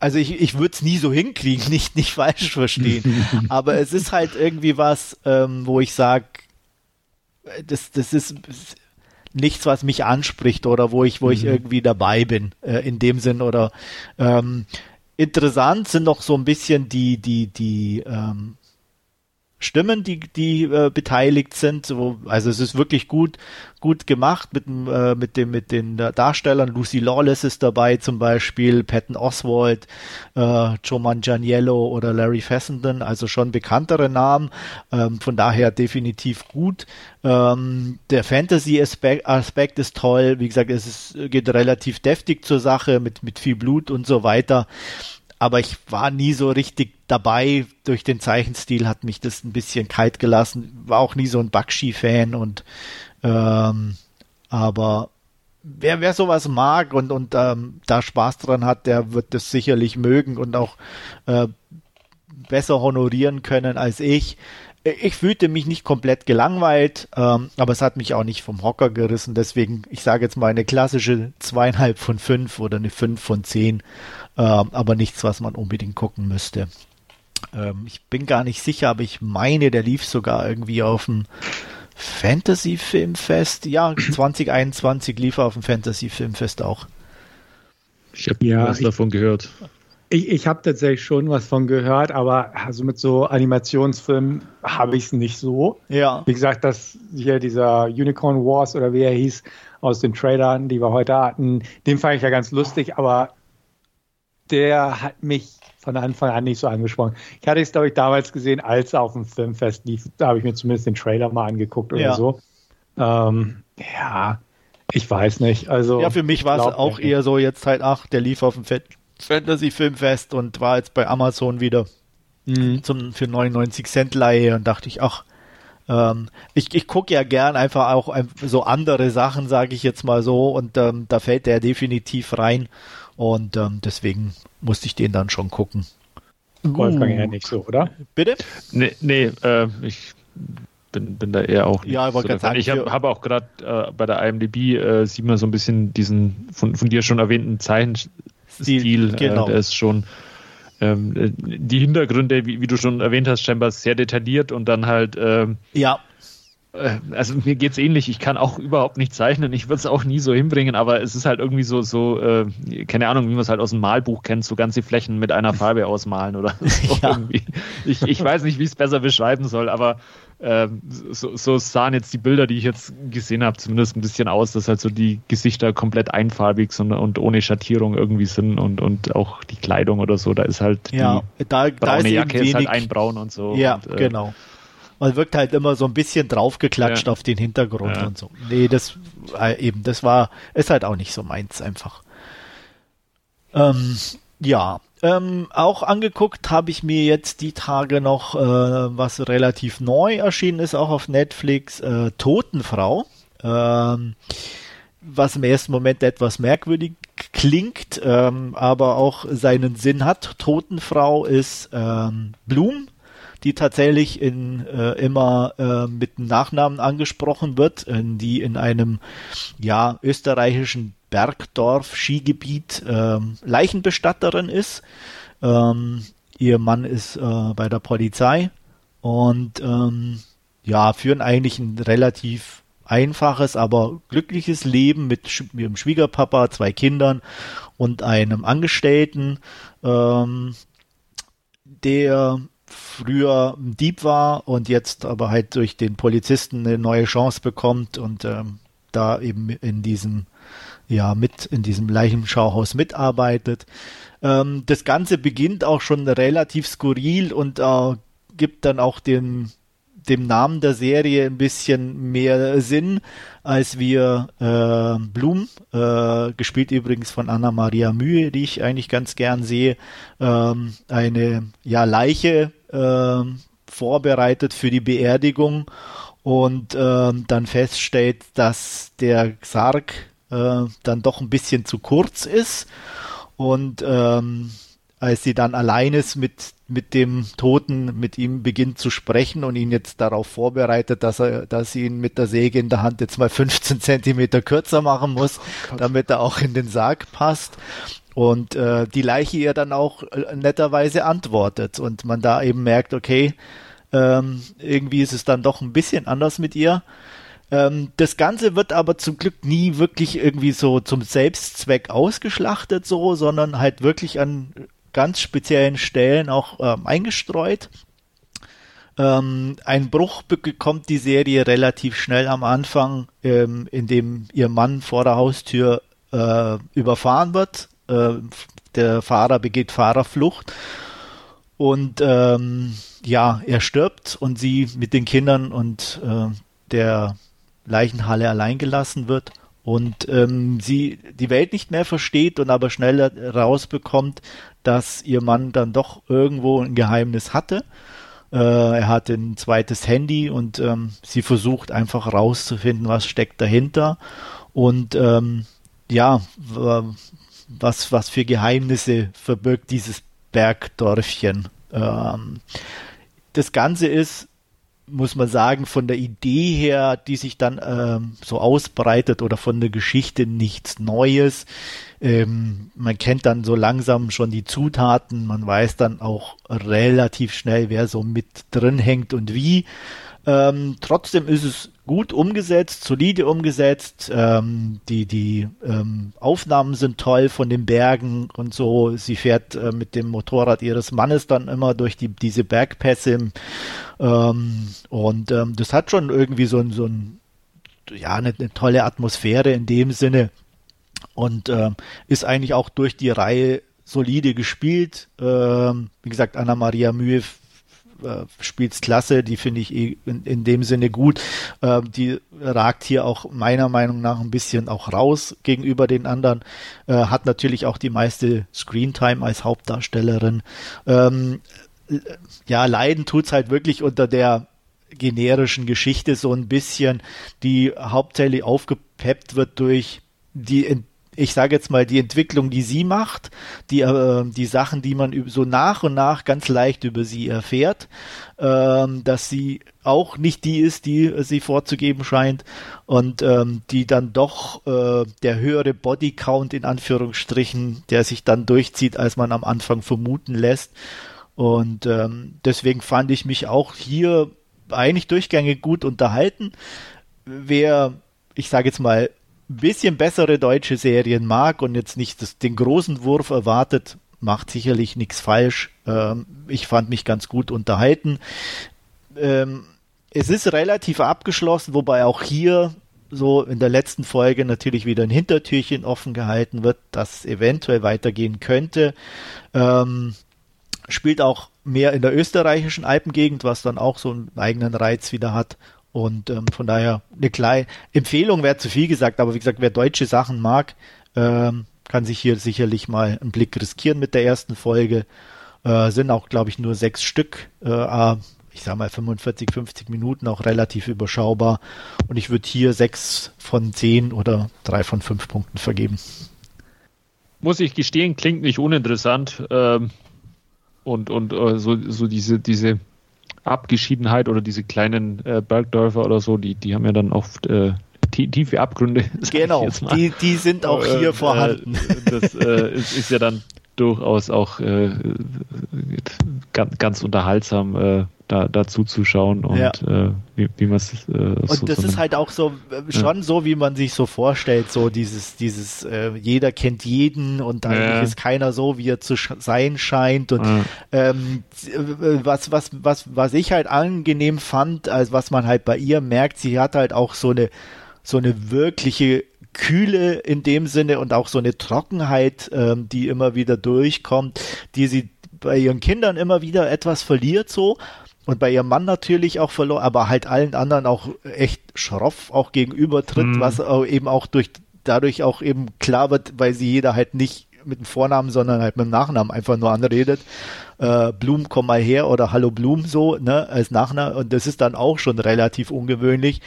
also ich, ich würde es nie so hinkriegen, nicht, nicht falsch verstehen, aber es ist halt irgendwie was, ähm, wo ich sage, das, das ist nichts, was mich anspricht oder wo ich, wo ich mhm. irgendwie dabei bin, äh, in dem Sinn oder ähm, interessant sind noch so ein bisschen die, die, die ähm, Stimmen, die, die äh, beteiligt sind. So, also es ist wirklich gut, gut gemacht mit, äh, mit, dem, mit den Darstellern. Lucy Lawless ist dabei zum Beispiel, Patton Oswald, äh, Joe Manganiello oder Larry Fessenden, also schon bekanntere Namen. Ähm, von daher definitiv gut. Ähm, der Fantasy-Aspekt Aspekt ist toll. Wie gesagt, es ist, geht relativ deftig zur Sache mit, mit viel Blut und so weiter aber ich war nie so richtig dabei. Durch den Zeichenstil hat mich das ein bisschen kalt gelassen. War auch nie so ein Bakshi-Fan und ähm, aber wer, wer sowas mag und, und ähm, da Spaß dran hat, der wird das sicherlich mögen und auch äh, besser honorieren können als ich. Ich fühlte mich nicht komplett gelangweilt, ähm, aber es hat mich auch nicht vom Hocker gerissen. Deswegen, ich sage jetzt mal eine klassische zweieinhalb von fünf oder eine fünf von zehn aber nichts, was man unbedingt gucken müsste. Ähm, ich bin gar nicht sicher, aber ich meine, der lief sogar irgendwie auf dem Fantasy Filmfest. Ja, 2021 lief er auf dem Fantasy Filmfest auch. Ich habe ja, was davon gehört. Ich, ich habe tatsächlich schon was von gehört, aber also mit so Animationsfilmen habe ich es nicht so. Ja. Wie gesagt, dass hier dieser Unicorn Wars oder wie er hieß aus den Trailern, die wir heute hatten, den fand ich ja ganz lustig, aber der hat mich von Anfang an nicht so angesprochen. Ich hatte es, glaube ich, damals gesehen, als er auf dem Filmfest lief. Da habe ich mir zumindest den Trailer mal angeguckt oder ja. so. Ähm, ja, ich weiß nicht. Also, ja, für mich war es auch eher so jetzt halt, ach, der lief auf dem Fantasy Filmfest und war jetzt bei Amazon wieder mhm. zum, für 99 Cent Leihe und dachte ich, ach, ähm, ich, ich gucke ja gern einfach auch so andere Sachen, sage ich jetzt mal so, und ähm, da fällt der definitiv rein. Und ähm, deswegen musste ich den dann schon gucken. Wolfgang uh, ja nicht so, oder? Bitte? Nee, nee äh, ich bin, bin da eher auch nicht. Ja, aber so sagen, ich habe hab auch gerade äh, bei der IMDb äh, sieht man so ein bisschen diesen von, von dir schon erwähnten Zeichenstil. Äh, genau. der ist schon ähm, äh, die Hintergründe, wie, wie, du schon erwähnt hast, scheinbar sehr detailliert und dann halt ähm, ja also mir geht's ähnlich. Ich kann auch überhaupt nicht zeichnen. Ich würde es auch nie so hinbringen, aber es ist halt irgendwie so, so äh, keine Ahnung, wie man es halt aus dem Malbuch kennt, so ganze Flächen mit einer Farbe ausmalen oder so ja. irgendwie. Ich, ich weiß nicht, wie ich es besser beschreiben soll, aber äh, so, so sahen jetzt die Bilder, die ich jetzt gesehen habe, zumindest ein bisschen aus, dass halt so die Gesichter komplett einfarbig sind und ohne Schattierung irgendwie sind und, und auch die Kleidung oder so, da ist halt ja, die da, braune da ist Jacke ist halt ein Braun und so. Ja, und, äh, genau man wirkt halt immer so ein bisschen draufgeklatscht ja. auf den Hintergrund ja. und so. Nee, das äh, eben, das war, ist halt auch nicht so meins einfach. Ähm, ja, ähm, auch angeguckt habe ich mir jetzt die Tage noch, äh, was relativ neu erschienen ist, auch auf Netflix, äh, Totenfrau. Ähm, was im ersten Moment etwas merkwürdig klingt, ähm, aber auch seinen Sinn hat. Totenfrau ist ähm, Bloom, die tatsächlich in, äh, immer äh, mit Nachnamen angesprochen wird, in, die in einem ja österreichischen Bergdorf Skigebiet äh, Leichenbestatterin ist. Ähm, ihr Mann ist äh, bei der Polizei und ähm, ja führen eigentlich ein relativ einfaches, aber glückliches Leben mit, mit ihrem Schwiegerpapa, zwei Kindern und einem Angestellten, ähm, der früher ein Dieb war und jetzt aber halt durch den Polizisten eine neue Chance bekommt und ähm, da eben in diesem ja mit in diesem Leichenschauhaus mitarbeitet. Ähm, das Ganze beginnt auch schon relativ skurril und äh, gibt dann auch den dem Namen der Serie ein bisschen mehr Sinn, als wir äh, Blum, äh, gespielt übrigens von Anna Maria Mühe, die ich eigentlich ganz gern sehe, ähm, eine ja Leiche äh, vorbereitet für die Beerdigung. Und äh, dann feststellt, dass der Sarg äh, dann doch ein bisschen zu kurz ist. Und ähm, als sie dann allein ist mit, mit dem Toten, mit ihm beginnt zu sprechen und ihn jetzt darauf vorbereitet, dass er, dass sie ihn mit der Säge in der Hand jetzt mal 15 Zentimeter kürzer machen muss, oh damit er auch in den Sarg passt und äh, die Leiche ihr dann auch äh, netterweise antwortet und man da eben merkt, okay, ähm, irgendwie ist es dann doch ein bisschen anders mit ihr. Ähm, das Ganze wird aber zum Glück nie wirklich irgendwie so zum Selbstzweck ausgeschlachtet, so, sondern halt wirklich an ganz speziellen Stellen auch ähm, eingestreut. Ähm, ein Bruch bekommt die Serie relativ schnell am Anfang, ähm, in dem ihr Mann vor der Haustür äh, überfahren wird. Äh, der Fahrer begeht Fahrerflucht. Und ähm, ja, er stirbt und sie mit den Kindern und äh, der Leichenhalle allein gelassen wird und ähm, sie die Welt nicht mehr versteht und aber schnell rausbekommt, dass ihr Mann dann doch irgendwo ein Geheimnis hatte. Äh, er hat ein zweites Handy und ähm, sie versucht einfach rauszufinden, was steckt dahinter. Und ähm, ja, was, was für Geheimnisse verbirgt dieses Bergdorfchen. Ähm, das Ganze ist, muss man sagen, von der Idee her, die sich dann ähm, so ausbreitet oder von der Geschichte nichts Neues. Ähm, man kennt dann so langsam schon die Zutaten, man weiß dann auch relativ schnell, wer so mit drin hängt und wie. Ähm, trotzdem ist es gut umgesetzt, solide umgesetzt. Ähm, die die ähm, Aufnahmen sind toll von den Bergen und so. Sie fährt äh, mit dem Motorrad ihres Mannes dann immer durch die diese Bergpässe ähm, und ähm, das hat schon irgendwie so ein so ein ja eine, eine tolle Atmosphäre in dem Sinne und ähm, ist eigentlich auch durch die Reihe solide gespielt. Ähm, wie gesagt, Anna Maria Mühe äh, klasse, die finde ich eh in, in, dem Sinne gut. Äh, die ragt hier auch meiner Meinung nach ein bisschen auch raus gegenüber den anderen. Äh, hat natürlich auch die meiste Screentime als Hauptdarstellerin. Ähm, ja, leiden tut's halt wirklich unter der generischen Geschichte so ein bisschen, die hauptsächlich aufgepeppt wird durch die ich sage jetzt mal, die Entwicklung, die sie macht, die, äh, die Sachen, die man so nach und nach ganz leicht über sie erfährt, äh, dass sie auch nicht die ist, die sie vorzugeben scheint und ähm, die dann doch äh, der höhere Bodycount in Anführungsstrichen, der sich dann durchzieht, als man am Anfang vermuten lässt. Und ähm, deswegen fand ich mich auch hier eigentlich durchgängig gut unterhalten. Wer, ich sage jetzt mal, bisschen bessere deutsche Serien mag und jetzt nicht das, den großen Wurf erwartet, macht sicherlich nichts falsch. Ähm, ich fand mich ganz gut unterhalten. Ähm, es ist relativ abgeschlossen, wobei auch hier so in der letzten Folge natürlich wieder ein Hintertürchen offen gehalten wird, das eventuell weitergehen könnte. Ähm, spielt auch mehr in der österreichischen Alpengegend, was dann auch so einen eigenen Reiz wieder hat. Und ähm, von daher eine kleine Empfehlung wäre zu viel gesagt, aber wie gesagt, wer deutsche Sachen mag, ähm, kann sich hier sicherlich mal einen Blick riskieren mit der ersten Folge. Äh, sind auch, glaube ich, nur sechs Stück. Äh, ich sag mal 45, 50 Minuten auch relativ überschaubar. Und ich würde hier sechs von zehn oder drei von fünf Punkten vergeben. Muss ich gestehen, klingt nicht uninteressant. Ähm, und und äh, so, so diese, diese Abgeschiedenheit oder diese kleinen äh, Bergdörfer oder so, die, die haben ja dann oft äh, tiefe Abgründe. Genau, die, die sind auch hier äh, vorhanden. das äh, ist, ist, ja dann durchaus auch äh, ganz, ganz unterhaltsam, äh, da, da zuzuschauen und ja. äh, wie, wie man es. Äh, und so, das so ist halt auch so äh, schon ja. so, wie man sich so vorstellt, so dieses, dieses, äh, jeder kennt jeden und eigentlich ja. ist keiner so, wie er zu sein scheint. Und ähm, was, was, was, was ich halt angenehm fand, als was man halt bei ihr merkt, sie hat halt auch so eine so eine wirkliche Kühle in dem Sinne und auch so eine Trockenheit, ähm, die immer wieder durchkommt, die sie bei ihren Kindern immer wieder etwas verliert so und bei ihrem Mann natürlich auch verloren, aber halt allen anderen auch echt schroff auch gegenübertritt, mhm. was eben auch durch dadurch auch eben klar wird, weil sie jeder halt nicht mit dem Vornamen, sondern halt mit dem Nachnamen einfach nur anredet. Äh, Blum, komm mal her oder Hallo Blum so, ne, als Nachname. Und das ist dann auch schon relativ ungewöhnlich.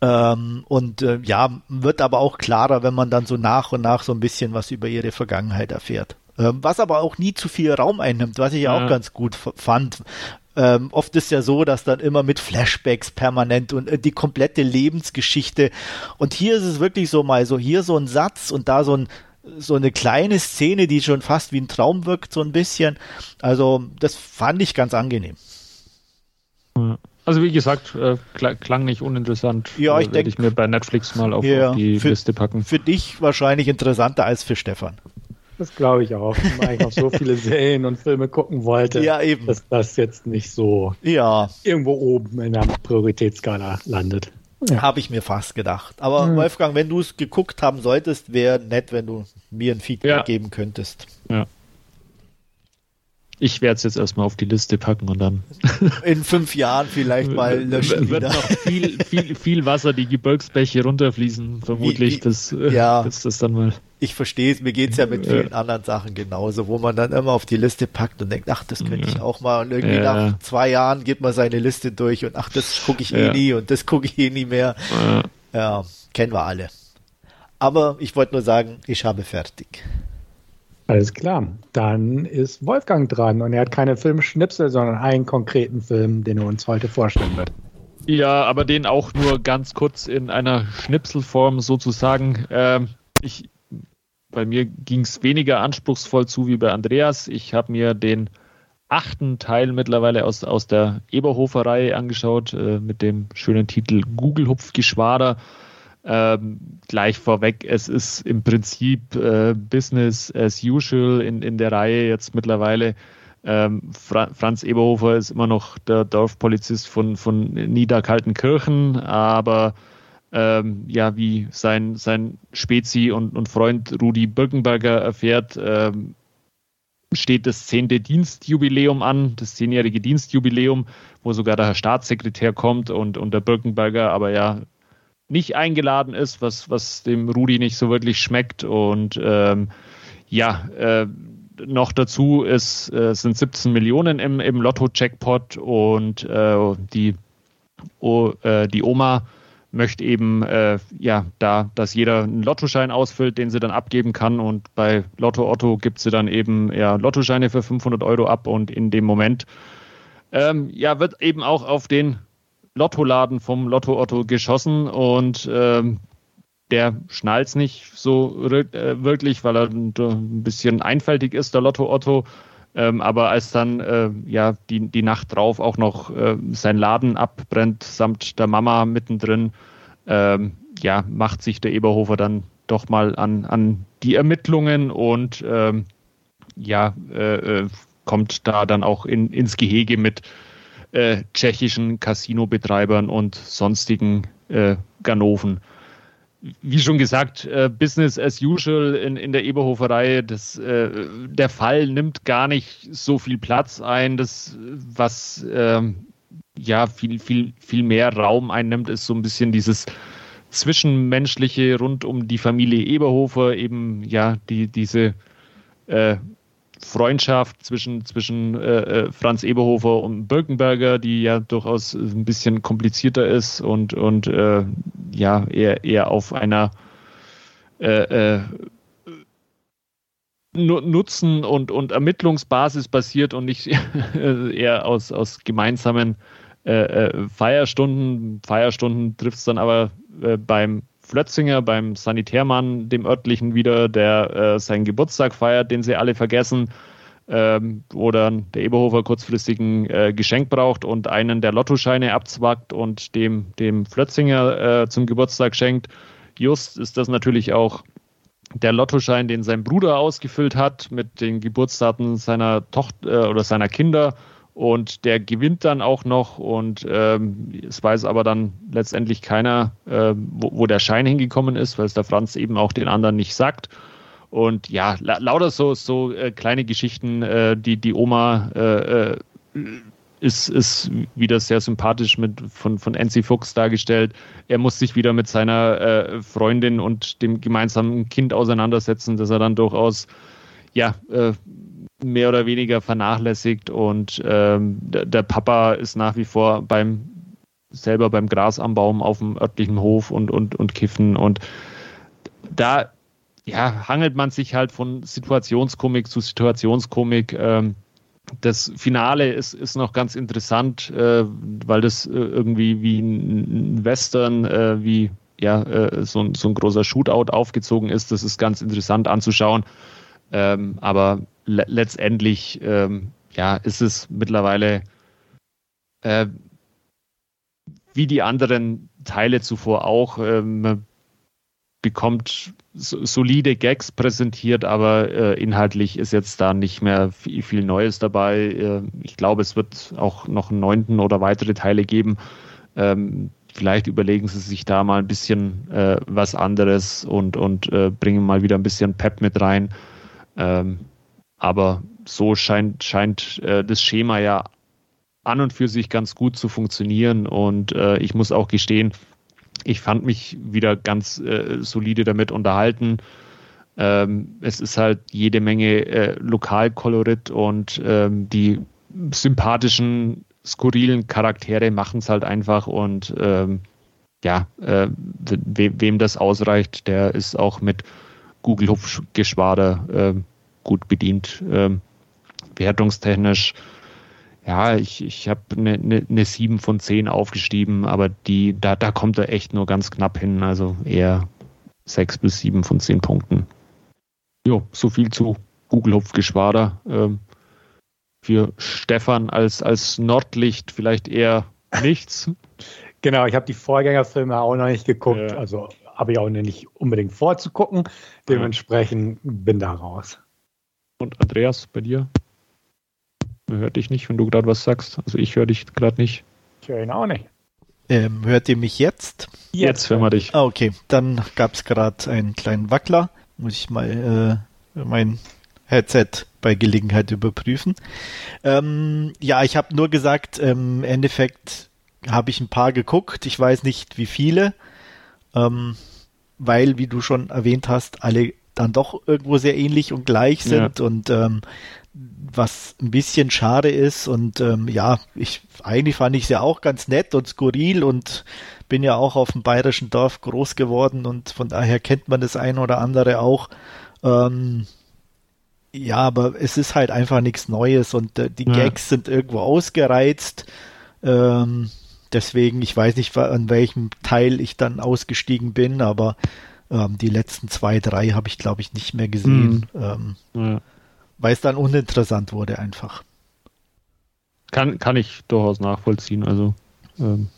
Ähm, und äh, ja, wird aber auch klarer, wenn man dann so nach und nach so ein bisschen was über ihre Vergangenheit erfährt. Ähm, was aber auch nie zu viel Raum einnimmt, was ich ja. auch ganz gut fand. Ähm, oft ist ja so, dass dann immer mit Flashbacks permanent und äh, die komplette Lebensgeschichte. Und hier ist es wirklich so mal so, hier so ein Satz und da so ein, so eine kleine Szene, die schon fast wie ein Traum wirkt, so ein bisschen. Also, das fand ich ganz angenehm. Ja. Also wie gesagt, äh, klang nicht uninteressant. Ja, ich äh, denke. ich mir bei Netflix mal auf, ja, auf die für, Liste packen. Für dich wahrscheinlich interessanter als für Stefan. Das glaube ich auch, weil ich noch so viele Serien und Filme gucken wollte, ja, eben. dass das jetzt nicht so ja. irgendwo oben in der Prioritätsskala landet. Ja. Habe ich mir fast gedacht. Aber mhm. Wolfgang, wenn du es geguckt haben solltest, wäre nett, wenn du mir ein Feedback ja. geben könntest. Ja. Ich werde es jetzt erstmal auf die Liste packen und dann. In fünf Jahren vielleicht mal löschen. Wird wieder. noch viel, viel, viel Wasser die Gebirgsbäche runterfließen, vermutlich. Wie, wie, das, äh, ja, das, das dann mal. Ich verstehe es, mir geht es ja mit vielen ja. anderen Sachen genauso, wo man dann immer auf die Liste packt und denkt, ach, das könnte ja. ich auch mal. Und irgendwie ja. nach zwei Jahren geht man seine Liste durch und ach, das gucke ich eh nie und das gucke ich eh nie mehr. Ja, kennen wir alle. Aber ich wollte nur sagen, ich habe fertig. Alles klar. Dann ist Wolfgang dran und er hat keine Filmschnipsel, sondern einen konkreten Film, den er uns heute vorstellen wird. Ja, aber den auch nur ganz kurz in einer Schnipselform sozusagen. Ähm, ich, bei mir ging es weniger anspruchsvoll zu wie bei Andreas. Ich habe mir den achten Teil mittlerweile aus, aus der Eberhofer-Reihe angeschaut äh, mit dem schönen Titel Google-Hupfgeschwader. Ähm, gleich vorweg, es ist im Prinzip äh, Business as usual in, in der Reihe jetzt mittlerweile. Ähm, Fra Franz Eberhofer ist immer noch der Dorfpolizist von, von Niederkaltenkirchen, aber ähm, ja, wie sein, sein Spezi und, und Freund Rudi Birkenberger erfährt, ähm, steht das zehnte Dienstjubiläum an, das zehnjährige Dienstjubiläum, wo sogar der Herr Staatssekretär kommt und, und der Birkenberger aber ja nicht eingeladen ist, was, was dem Rudi nicht so wirklich schmeckt. Und ähm, ja, äh, noch dazu ist, äh, sind 17 Millionen im, im Lotto-Jackpot und äh, die, äh, die Oma möchte eben äh, ja da, dass jeder einen Lottoschein ausfüllt, den sie dann abgeben kann. Und bei Lotto Otto gibt sie dann eben ja Lottoscheine für 500 Euro ab. Und in dem Moment ähm, ja wird eben auch auf den Lottoladen vom Lotto Otto geschossen und ähm, der schnallt nicht so äh, wirklich, weil er ein bisschen einfältig ist, der Lotto Otto. Ähm, aber als dann äh, ja die, die Nacht drauf auch noch äh, sein Laden abbrennt, samt der Mama mittendrin, ähm, ja, macht sich der Eberhofer dann doch mal an, an die Ermittlungen und ähm, ja, äh, äh kommt da dann auch in, ins Gehege mit äh, tschechischen Casino-Betreibern und sonstigen äh, Ganoven wie schon gesagt, äh, Business as usual in, in der Eberhoferei. Das, äh, der Fall nimmt gar nicht so viel Platz ein. Das, was ähm, ja viel, viel, viel mehr Raum einnimmt, ist so ein bisschen dieses Zwischenmenschliche rund um die Familie Eberhofer, eben ja, die, diese äh, Freundschaft zwischen, zwischen äh, äh, Franz Eberhofer und Birkenberger, die ja durchaus ein bisschen komplizierter ist und, und äh, ja, eher, eher auf einer äh, äh Nutzen- und, und Ermittlungsbasis basiert und nicht eher aus, aus gemeinsamen äh, Feierstunden. Feierstunden trifft es dann aber beim Flötzinger, beim Sanitärmann, dem örtlichen wieder, der äh, seinen Geburtstag feiert, den sie alle vergessen, ähm, dann der Eberhofer kurzfristig ein äh, Geschenk braucht und einen der Lottoscheine abzwackt und dem, dem Flötzinger äh, zum Geburtstag schenkt. Just ist das natürlich auch der Lottoschein, den sein Bruder ausgefüllt hat mit den Geburtsdaten seiner Tochter äh, oder seiner Kinder und der gewinnt dann auch noch und ähm, es weiß aber dann letztendlich keiner, äh, wo, wo, der Schein hingekommen ist, weil es der Franz eben auch den anderen nicht sagt. Und ja, la lauter so, so äh, kleine Geschichten, äh, die die Oma äh, äh, ist, ist wieder sehr sympathisch mit von, von Nancy Fuchs dargestellt. Er muss sich wieder mit seiner äh, Freundin und dem gemeinsamen Kind auseinandersetzen, dass er dann durchaus ja, mehr oder weniger vernachlässigt und ähm, der, Papa ist nach wie vor beim selber beim Gras am Baum auf dem örtlichen Hof und, und, und kiffen und da ja, hangelt man sich halt von Situationskomik zu Situationskomik. Ähm, das Finale ist, ist noch ganz interessant, äh, weil das äh, irgendwie wie ein Western, äh, wie ja, äh, so, so ein großer Shootout aufgezogen ist. Das ist ganz interessant anzuschauen. Ähm, aber le letztendlich ähm, ja, ist es mittlerweile äh, wie die anderen Teile zuvor auch. Ähm, bekommt so, solide Gags präsentiert, aber äh, inhaltlich ist jetzt da nicht mehr viel, viel Neues dabei. Äh, ich glaube, es wird auch noch einen neunten oder weitere Teile geben. Ähm, vielleicht überlegen sie sich da mal ein bisschen äh, was anderes und, und äh, bringen mal wieder ein bisschen Pep mit rein. Ähm, aber so scheint, scheint äh, das Schema ja an und für sich ganz gut zu funktionieren. Und äh, ich muss auch gestehen, ich fand mich wieder ganz äh, solide damit unterhalten. Ähm, es ist halt jede Menge äh, Lokalkolorit und ähm, die sympathischen, skurrilen Charaktere machen es halt einfach und ähm, ja, äh, we wem das ausreicht, der ist auch mit Google Hupfgeschwader äh, gut bedient. Ähm, wertungstechnisch, ja, ich, ich habe eine, eine, eine 7 von 10 aufgeschrieben, aber die, da, da kommt er echt nur ganz knapp hin, also eher 6 bis 7 von 10 Punkten. Jo, so viel zu Google Hupfgeschwader. Ähm, für Stefan als, als Nordlicht vielleicht eher nichts. Genau, ich habe die Vorgängerfilme auch noch nicht geguckt, ja. also habe ich auch nicht unbedingt vorzugucken. Dementsprechend ja. bin da raus. Und Andreas, bei dir? Man hört dich nicht, wenn du gerade was sagst. Also ich höre dich gerade nicht. Ich höre ihn auch nicht. Ähm, hört ihr mich jetzt? Jetzt hören wir dich. Ah, okay. Dann gab es gerade einen kleinen Wackler. Muss ich mal äh, mein Headset bei Gelegenheit überprüfen. Ähm, ja, ich habe nur gesagt, im Endeffekt habe ich ein paar geguckt. Ich weiß nicht, wie viele, ähm, weil, wie du schon erwähnt hast, alle dann doch irgendwo sehr ähnlich und gleich sind. Ja. Und ähm, was ein bisschen schade ist und ähm, ja, ich eigentlich fand ich es ja auch ganz nett und skurril und bin ja auch auf dem bayerischen Dorf groß geworden und von daher kennt man das ein oder andere auch. Ähm, ja, aber es ist halt einfach nichts Neues und äh, die ja. Gags sind irgendwo ausgereizt. Ähm, deswegen, ich weiß nicht, an welchem Teil ich dann ausgestiegen bin, aber ähm, die letzten zwei, drei habe ich, glaube ich, nicht mehr gesehen. Mhm. Ähm, ja. Weil es dann uninteressant wurde einfach. Kann, kann ich durchaus nachvollziehen. Also ähm,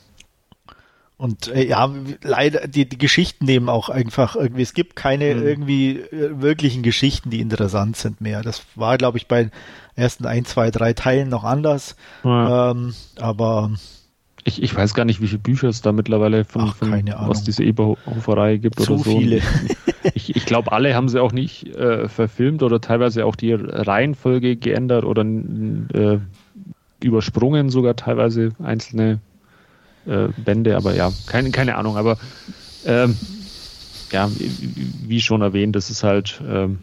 und äh, ja, leider, die, die Geschichten nehmen auch einfach irgendwie, es gibt keine mhm. irgendwie äh, wirklichen Geschichten, die interessant sind mehr. Das war, glaube ich, bei den ersten ein, zwei, drei Teilen noch anders. Ja. Ähm, aber ich, ich weiß gar nicht, wie viele Bücher es da mittlerweile von, Ach, von aus dieser Eberhoferei gibt Zu oder so. viele. ich ich glaube, alle haben sie auch nicht äh, verfilmt oder teilweise auch die Reihenfolge geändert oder äh, übersprungen, sogar teilweise einzelne äh, Bände, aber ja, keine, keine Ahnung, aber ähm, ja, wie schon erwähnt, das ist halt ähm,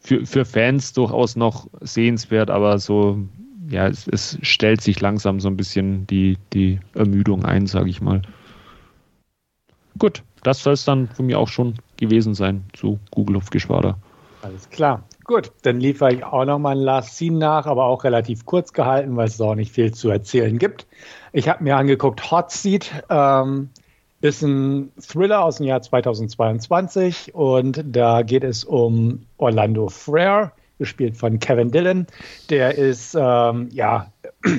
für, für Fans durchaus noch sehenswert, aber so, ja, es, es stellt sich langsam so ein bisschen die, die Ermüdung ein, sage ich mal. Gut, das soll es dann von mir auch schon gewesen sein zu Google Geschwader. Alles klar. Gut, dann liefere ich auch nochmal ein Last Scene nach, aber auch relativ kurz gehalten, weil es auch nicht viel zu erzählen gibt. Ich habe mir angeguckt, Hot Seat ähm, ist ein Thriller aus dem Jahr 2022 und da geht es um Orlando Frere, gespielt von Kevin Dillon. Der ist ähm, ja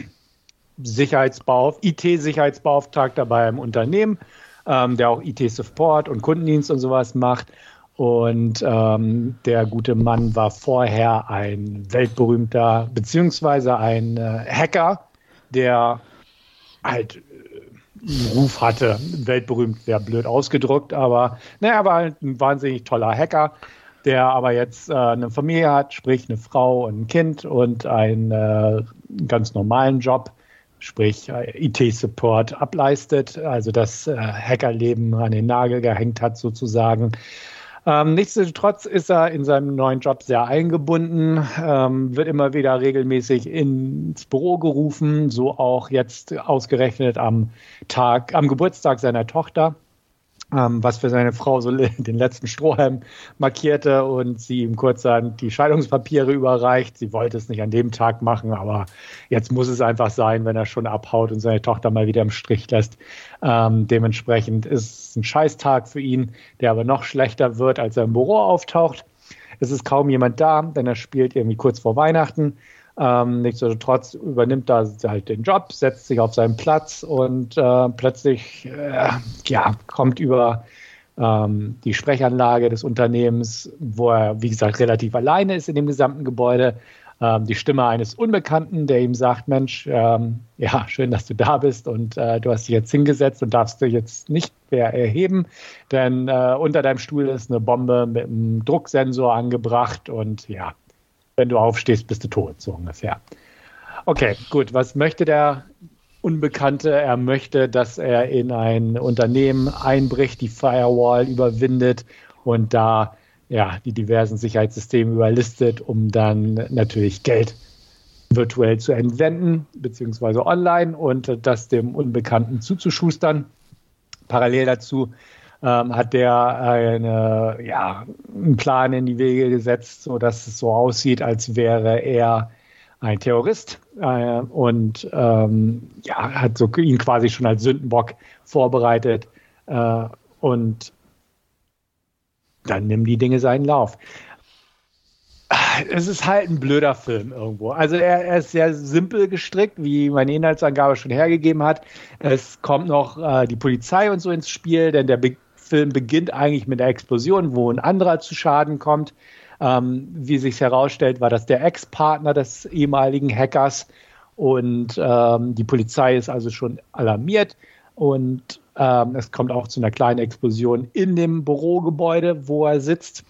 Sicherheitsbeauf IT-Sicherheitsbeauftragter bei einem Unternehmen, ähm, der auch IT-Support und Kundendienst und sowas macht. Und ähm, der gute Mann war vorher ein weltberühmter, beziehungsweise ein äh, Hacker, der halt äh, einen Ruf hatte. Weltberühmt wäre blöd ausgedrückt, aber naja, war halt ein wahnsinnig toller Hacker, der aber jetzt äh, eine Familie hat, sprich eine Frau und ein Kind und einen äh, ganz normalen Job, sprich äh, IT-Support ableistet, also das äh, Hackerleben an den Nagel gehängt hat sozusagen. Ähm, nichtsdestotrotz ist er in seinem neuen Job sehr eingebunden, ähm, wird immer wieder regelmäßig ins Büro gerufen, so auch jetzt ausgerechnet am Tag, am Geburtstag seiner Tochter ähm, was für seine Frau so den letzten Strohhalm markierte und sie ihm kurzerhand die Scheidungspapiere überreicht. Sie wollte es nicht an dem Tag machen, aber jetzt muss es einfach sein, wenn er schon abhaut und seine Tochter mal wieder im Strich lässt. Ähm, dementsprechend ist es ein Scheißtag für ihn, der aber noch schlechter wird, als er im Büro auftaucht. Es ist kaum jemand da, denn er spielt irgendwie kurz vor Weihnachten. Ähm, nichtsdestotrotz übernimmt er halt den Job, setzt sich auf seinen Platz und äh, plötzlich äh, ja, kommt über ähm, die Sprechanlage des Unternehmens, wo er, wie gesagt, relativ alleine ist in dem gesamten Gebäude, ähm, die Stimme eines Unbekannten, der ihm sagt, Mensch, ähm, ja, schön, dass du da bist und äh, du hast dich jetzt hingesetzt und darfst dich jetzt nicht mehr erheben, denn äh, unter deinem Stuhl ist eine Bombe mit einem Drucksensor angebracht und ja, wenn du aufstehst, bist du tot, so ungefähr. Okay, gut. Was möchte der Unbekannte? Er möchte, dass er in ein Unternehmen einbricht, die Firewall überwindet und da ja, die diversen Sicherheitssysteme überlistet, um dann natürlich Geld virtuell zu entwenden, beziehungsweise online und das dem Unbekannten zuzuschustern. Parallel dazu ähm, hat der eine, ja, einen Plan in die Wege gesetzt, sodass es so aussieht, als wäre er ein Terrorist äh, und ähm, ja, hat so ihn quasi schon als Sündenbock vorbereitet äh, und dann nehmen die Dinge seinen Lauf. Es ist halt ein blöder Film irgendwo. Also er, er, ist sehr simpel gestrickt, wie meine Inhaltsangabe schon hergegeben hat. Es kommt noch äh, die Polizei und so ins Spiel, denn der Be Film beginnt eigentlich mit der Explosion, wo ein anderer zu Schaden kommt. Ähm, wie sich herausstellt, war das der Ex-Partner des ehemaligen Hackers und ähm, die Polizei ist also schon alarmiert und ähm, es kommt auch zu einer kleinen Explosion in dem Bürogebäude, wo er sitzt.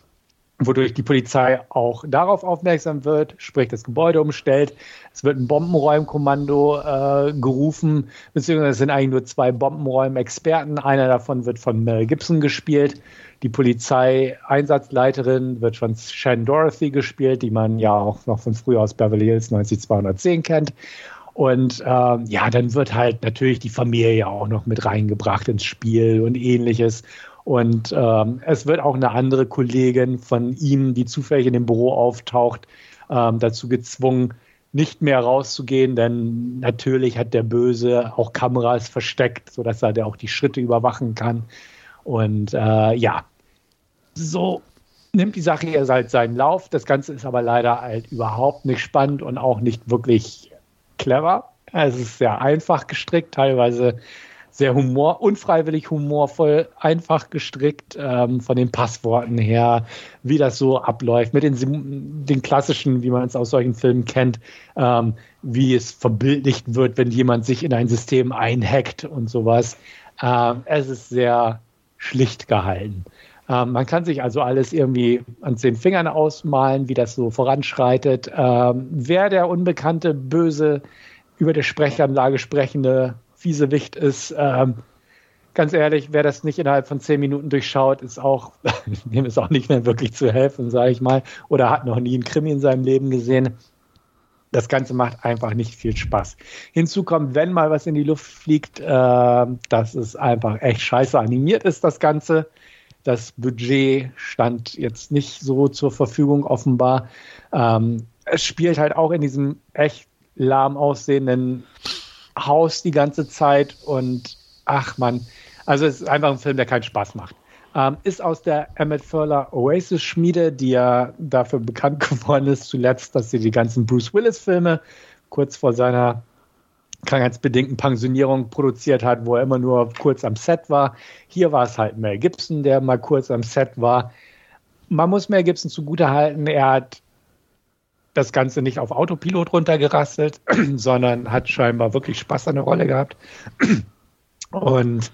Wodurch die Polizei auch darauf aufmerksam wird, sprich das Gebäude umstellt. Es wird ein Bombenräumkommando äh, gerufen, beziehungsweise es sind eigentlich nur zwei Bombenräumexperten. Einer davon wird von Mel Gibson gespielt. Die Polizeieinsatzleiterin wird von Shannon Dorothy gespielt, die man ja auch noch von früher aus Beverly Hills 90210 kennt. Und ähm, ja, dann wird halt natürlich die Familie auch noch mit reingebracht ins Spiel und ähnliches. Und ähm, es wird auch eine andere Kollegin von ihm, die zufällig in dem Büro auftaucht, ähm, dazu gezwungen, nicht mehr rauszugehen, denn natürlich hat der Böse auch Kameras versteckt, sodass er da auch die Schritte überwachen kann. Und äh, ja, so nimmt die Sache jetzt halt seinen Lauf. Das Ganze ist aber leider halt überhaupt nicht spannend und auch nicht wirklich clever. Es ist sehr einfach gestrickt, teilweise sehr humor, unfreiwillig humorvoll, einfach gestrickt ähm, von den Passworten her, wie das so abläuft, mit den, den klassischen, wie man es aus solchen Filmen kennt, ähm, wie es verbildlicht wird, wenn jemand sich in ein System einhackt und sowas. Ähm, es ist sehr schlicht gehalten. Ähm, man kann sich also alles irgendwie an zehn Fingern ausmalen, wie das so voranschreitet. Ähm, wer der unbekannte, böse, über der Sprechanlage sprechende Fiesewicht ist. Ähm, ganz ehrlich, wer das nicht innerhalb von zehn Minuten durchschaut, ist auch, dem ist auch nicht mehr wirklich zu helfen, sage ich mal, oder hat noch nie einen Krimi in seinem Leben gesehen. Das Ganze macht einfach nicht viel Spaß. Hinzu kommt, wenn mal was in die Luft fliegt, äh, dass es einfach echt scheiße animiert ist, das Ganze. Das Budget stand jetzt nicht so zur Verfügung, offenbar. Ähm, es spielt halt auch in diesem echt lahm aussehenden Haus die ganze Zeit und ach man, also es ist einfach ein Film, der keinen Spaß macht. Ähm, ist aus der Emmett Furler Oasis Schmiede, die ja dafür bekannt geworden ist, zuletzt, dass sie die ganzen Bruce Willis Filme kurz vor seiner krankheitsbedingten Pensionierung produziert hat, wo er immer nur kurz am Set war. Hier war es halt Mel Gibson, der mal kurz am Set war. Man muss Mel Gibson zugutehalten, er hat das Ganze nicht auf Autopilot runtergerasselt, sondern hat scheinbar wirklich Spaß an der Rolle gehabt. Und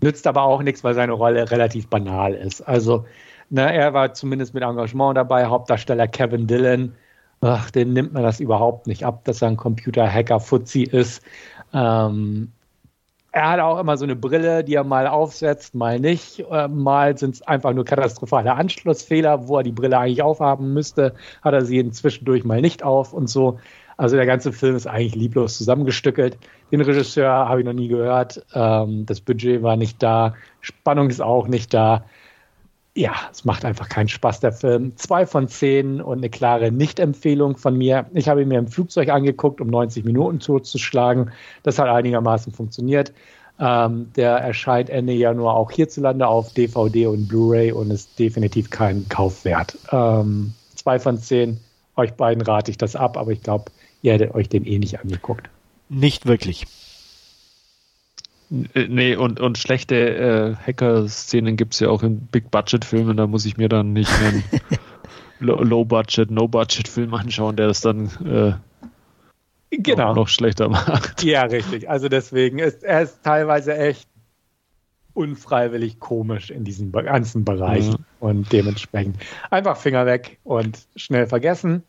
nützt aber auch nichts, weil seine Rolle relativ banal ist. Also, ne, er war zumindest mit Engagement dabei. Hauptdarsteller Kevin Dillon, ach, den nimmt man das überhaupt nicht ab, dass er ein Computer-Hacker-Fuzzi ist. Ähm, er hat auch immer so eine Brille, die er mal aufsetzt, mal nicht. Äh, mal sind es einfach nur katastrophale Anschlussfehler, wo er die Brille eigentlich aufhaben müsste, hat er sie zwischendurch mal nicht auf und so. Also der ganze Film ist eigentlich lieblos zusammengestückelt. Den Regisseur habe ich noch nie gehört. Ähm, das Budget war nicht da. Spannung ist auch nicht da ja, es macht einfach keinen Spaß, der Film. Zwei von zehn und eine klare Nicht-Empfehlung von mir. Ich habe ihn mir im Flugzeug angeguckt, um 90 Minuten zuzuschlagen. Das hat einigermaßen funktioniert. Ähm, der erscheint Ende Januar auch hierzulande auf DVD und Blu-ray und ist definitiv kein Kauf wert. Ähm, zwei von zehn. Euch beiden rate ich das ab, aber ich glaube, ihr hättet euch den eh nicht angeguckt. Nicht wirklich. Äh, nee, und, und schlechte äh, Hacker-Szenen gibt es ja auch in Big-Budget-Filmen, da muss ich mir dann nicht einen Low-Budget, No-Budget-Film anschauen, der das dann äh, genau. noch, schlechter macht. Ja, richtig. Also deswegen ist er ist teilweise echt unfreiwillig komisch in diesen ganzen Bereichen ja. und dementsprechend einfach Finger weg und schnell vergessen.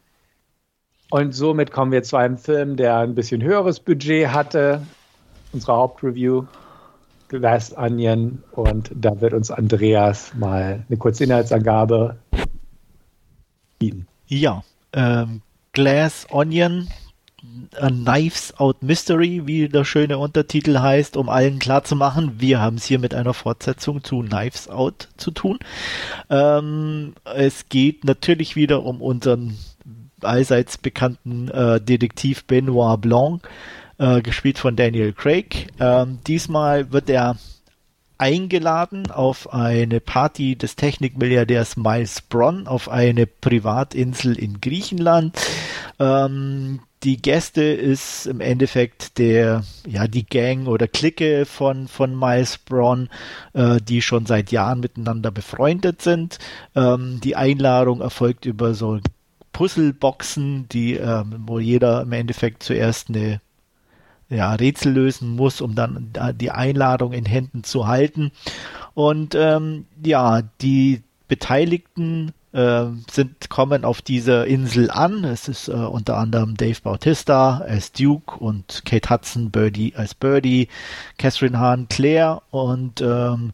Und somit kommen wir zu einem Film, der ein bisschen höheres Budget hatte, unsere Hauptreview Glass Onion und da wird uns Andreas mal eine kurze Inhaltsangabe bieten. Ja, ähm, Glass Onion, A Knives Out Mystery, wie der schöne Untertitel heißt, um allen klarzumachen, wir haben es hier mit einer Fortsetzung zu Knives Out zu tun. Ähm, es geht natürlich wieder um unseren allseits bekannten äh, Detektiv Benoit Blanc, äh, gespielt von Daniel Craig. Ähm, diesmal wird er eingeladen auf eine Party des Technikmilliardärs Miles Bronn auf eine Privatinsel in Griechenland. Ähm, die Gäste ist im Endeffekt der, ja, die Gang oder Clique von, von Miles Braun, äh, die schon seit Jahren miteinander befreundet sind. Ähm, die Einladung erfolgt über so Puzzleboxen, die, ähm, wo jeder im Endeffekt zuerst eine ja, Rätsel lösen muss, um dann die Einladung in Händen zu halten. Und ähm, ja, die Beteiligten äh, sind, kommen auf dieser Insel an. Es ist äh, unter anderem Dave Bautista als Duke und Kate Hudson Birdie als Birdie, Catherine Hahn Claire und ähm,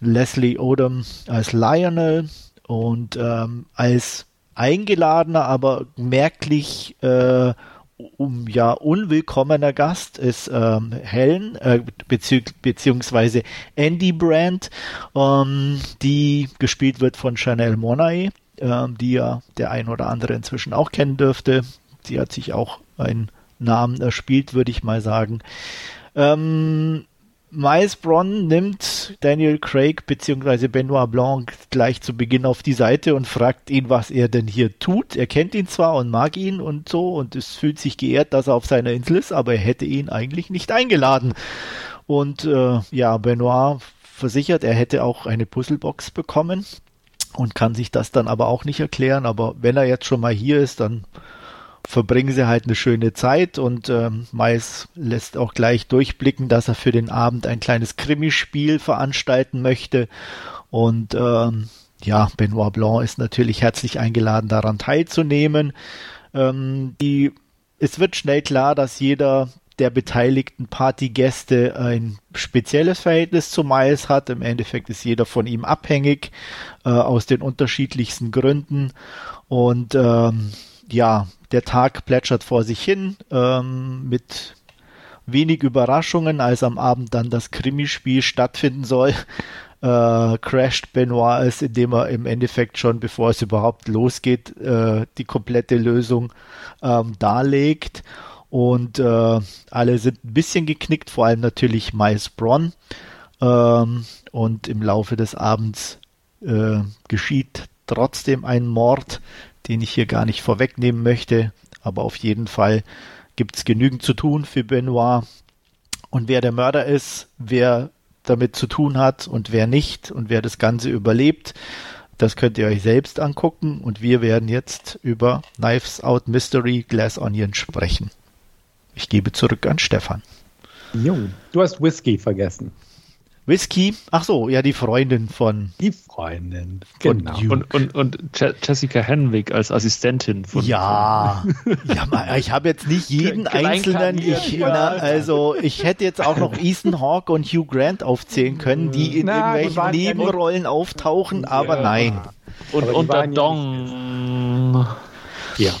Leslie Odom als Lionel und ähm, als eingeladener, aber merklich äh, um ja unwillkommener Gast ist ähm, Helen äh, bezieh beziehungsweise Andy Brandt, ähm, die gespielt wird von Chanel Monae, ähm, die ja der ein oder andere inzwischen auch kennen dürfte. Sie hat sich auch einen Namen erspielt, würde ich mal sagen. Ähm, Miles Bronn nimmt Daniel Craig bzw. Benoit Blanc gleich zu Beginn auf die Seite und fragt ihn, was er denn hier tut. Er kennt ihn zwar und mag ihn und so und es fühlt sich geehrt, dass er auf seiner Insel ist, aber er hätte ihn eigentlich nicht eingeladen. Und äh, ja, Benoit versichert, er hätte auch eine Puzzlebox bekommen und kann sich das dann aber auch nicht erklären. Aber wenn er jetzt schon mal hier ist, dann verbringen sie halt eine schöne Zeit und ähm, Mais lässt auch gleich durchblicken, dass er für den Abend ein kleines Krimispiel veranstalten möchte. Und ähm, ja, Benoit Blanc ist natürlich herzlich eingeladen, daran teilzunehmen. Ähm, die, es wird schnell klar, dass jeder der beteiligten Partygäste ein spezielles Verhältnis zu Miles hat. Im Endeffekt ist jeder von ihm abhängig, äh, aus den unterschiedlichsten Gründen. Und ähm, ja, der Tag plätschert vor sich hin ähm, mit wenig Überraschungen, als am Abend dann das Krimispiel stattfinden soll. Äh, crasht Benoit es, indem er im Endeffekt schon, bevor es überhaupt losgeht, äh, die komplette Lösung ähm, darlegt. Und äh, alle sind ein bisschen geknickt, vor allem natürlich Miles Bronn. Ähm, und im Laufe des Abends äh, geschieht trotzdem ein Mord, den ich hier gar nicht vorwegnehmen möchte. Aber auf jeden Fall gibt es genügend zu tun für Benoit. Und wer der Mörder ist, wer damit zu tun hat und wer nicht und wer das Ganze überlebt, das könnt ihr euch selbst angucken. Und wir werden jetzt über Knives Out Mystery Glass Onion sprechen. Ich gebe zurück an Stefan. Jo, du hast Whisky vergessen. Whisky, ach so, ja, die Freundin von. Die Freundin, von genau. Und, und, und Jessica Henwick als Assistentin von. Ja, ja ich habe jetzt nicht jeden einzelnen. Ich, na, also, ich hätte jetzt auch noch Ethan Hawke und Hugh Grant aufzählen können, die in na, irgendwelchen Nebenrollen ja auftauchen, aber ja. nein. Und aber unter Dong. Ja.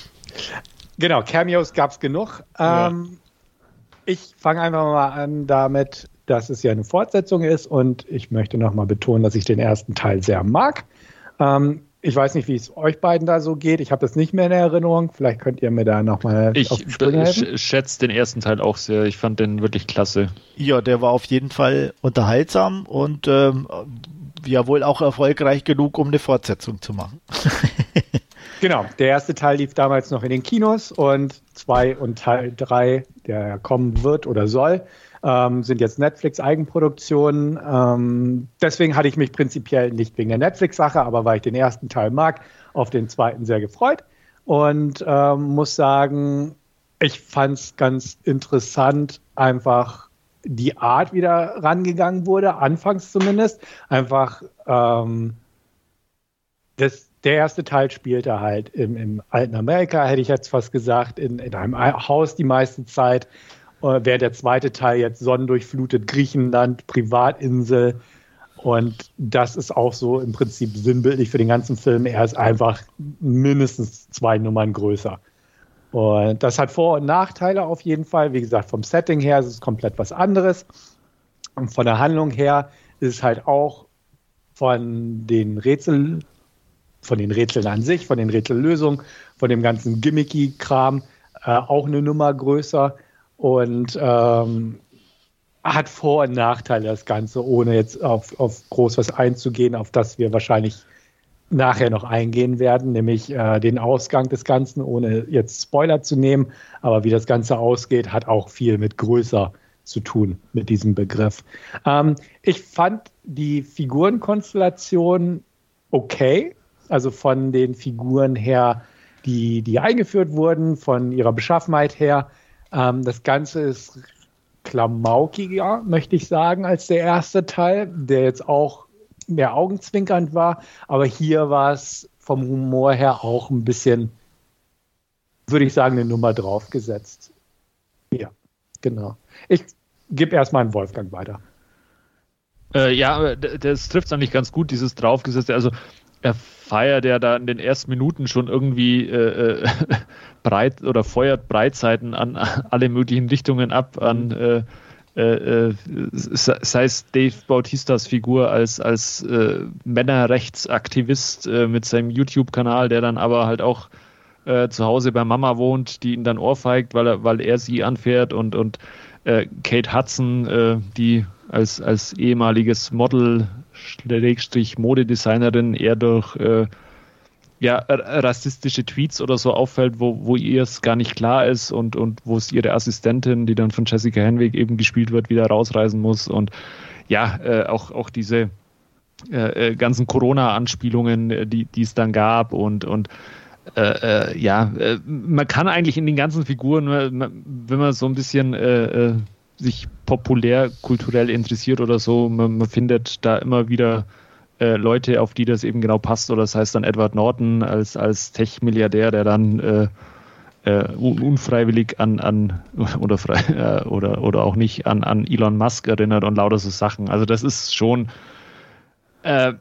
Genau, Cameos gab es genug. Ähm, ich fange einfach mal an damit, dass es ja eine Fortsetzung ist und ich möchte nochmal betonen, dass ich den ersten Teil sehr mag. Ähm, ich weiß nicht, wie es euch beiden da so geht. Ich habe das nicht mehr in Erinnerung. Vielleicht könnt ihr mir da nochmal Ich sch schätze den ersten Teil auch sehr. Ich fand den wirklich klasse. Ja, der war auf jeden Fall unterhaltsam und ähm, ja wohl auch erfolgreich genug, um eine Fortsetzung zu machen. genau, der erste Teil lief damals noch in den Kinos und zwei und Teil drei, der kommen wird oder soll, ähm, sind jetzt Netflix-Eigenproduktionen. Ähm, deswegen hatte ich mich prinzipiell nicht wegen der Netflix-Sache, aber weil ich den ersten Teil mag, auf den zweiten sehr gefreut und ähm, muss sagen, ich fand es ganz interessant, einfach die Art, wie da rangegangen wurde, anfangs zumindest. Einfach ähm, das, der erste Teil spielte halt im, im, alten Amerika, hätte ich jetzt fast gesagt, in, in einem Haus die meiste Zeit. Äh, während der zweite Teil jetzt sonnendurchflutet Griechenland, Privatinsel. Und das ist auch so im Prinzip sinnbildlich für den ganzen Film. Er ist einfach mindestens zwei Nummern größer. Und das hat Vor- und Nachteile auf jeden Fall. Wie gesagt, vom Setting her ist es komplett was anderes. Und von der Handlung her ist es halt auch von den Rätseln, von den Rätseln an sich, von den Rätsellösungen, von dem ganzen Gimmicky-Kram äh, auch eine Nummer größer und ähm, hat Vor- und Nachteile das Ganze, ohne jetzt auf, auf groß was einzugehen, auf das wir wahrscheinlich nachher noch eingehen werden, nämlich äh, den Ausgang des Ganzen, ohne jetzt Spoiler zu nehmen. Aber wie das Ganze ausgeht, hat auch viel mit größer zu tun mit diesem Begriff. Ähm, ich fand die Figurenkonstellation okay, also von den Figuren her, die, die eingeführt wurden, von ihrer Beschaffenheit her. Ähm, das Ganze ist klamaukiger, möchte ich sagen, als der erste Teil, der jetzt auch mehr augenzwinkernd war. Aber hier war es vom Humor her auch ein bisschen, würde ich sagen, eine Nummer draufgesetzt. Ja, genau. Ich gebe erstmal an Wolfgang weiter. Äh, ja, das trifft es eigentlich ganz gut, dieses draufgesetzte. Also er feiert ja da in den ersten Minuten schon irgendwie äh, äh breit oder feuert Breitseiten an alle möglichen Richtungen ab, an äh, äh, äh sei es Dave Bautistas Figur als, als äh, Männerrechtsaktivist mit seinem YouTube-Kanal, der dann aber halt auch zu Hause bei Mama wohnt, die ihn dann ohrfeigt, weil er, weil er sie anfährt und, und Kate Hudson, die als, als ehemaliges Model, Modedesignerin, eher durch ja, rassistische Tweets oder so auffällt, wo, wo ihr es gar nicht klar ist und, und wo es ihre Assistentin, die dann von Jessica Henwick eben gespielt wird, wieder rausreisen muss. Und ja, äh, auch, auch diese äh, äh ganzen Corona-Anspielungen, äh, die, die es dann gab und, und äh, äh, ja, man kann eigentlich in den ganzen Figuren, wenn man so ein bisschen sich populär kulturell interessiert oder so, man, man findet da immer wieder äh, Leute, auf die das eben genau passt. Oder das heißt dann Edward Norton als, als Tech-Milliardär, der dann äh, äh, unfreiwillig an, an oder, frei, äh, oder, oder auch nicht an, an Elon Musk erinnert und lauter so Sachen. Also das ist schon äh,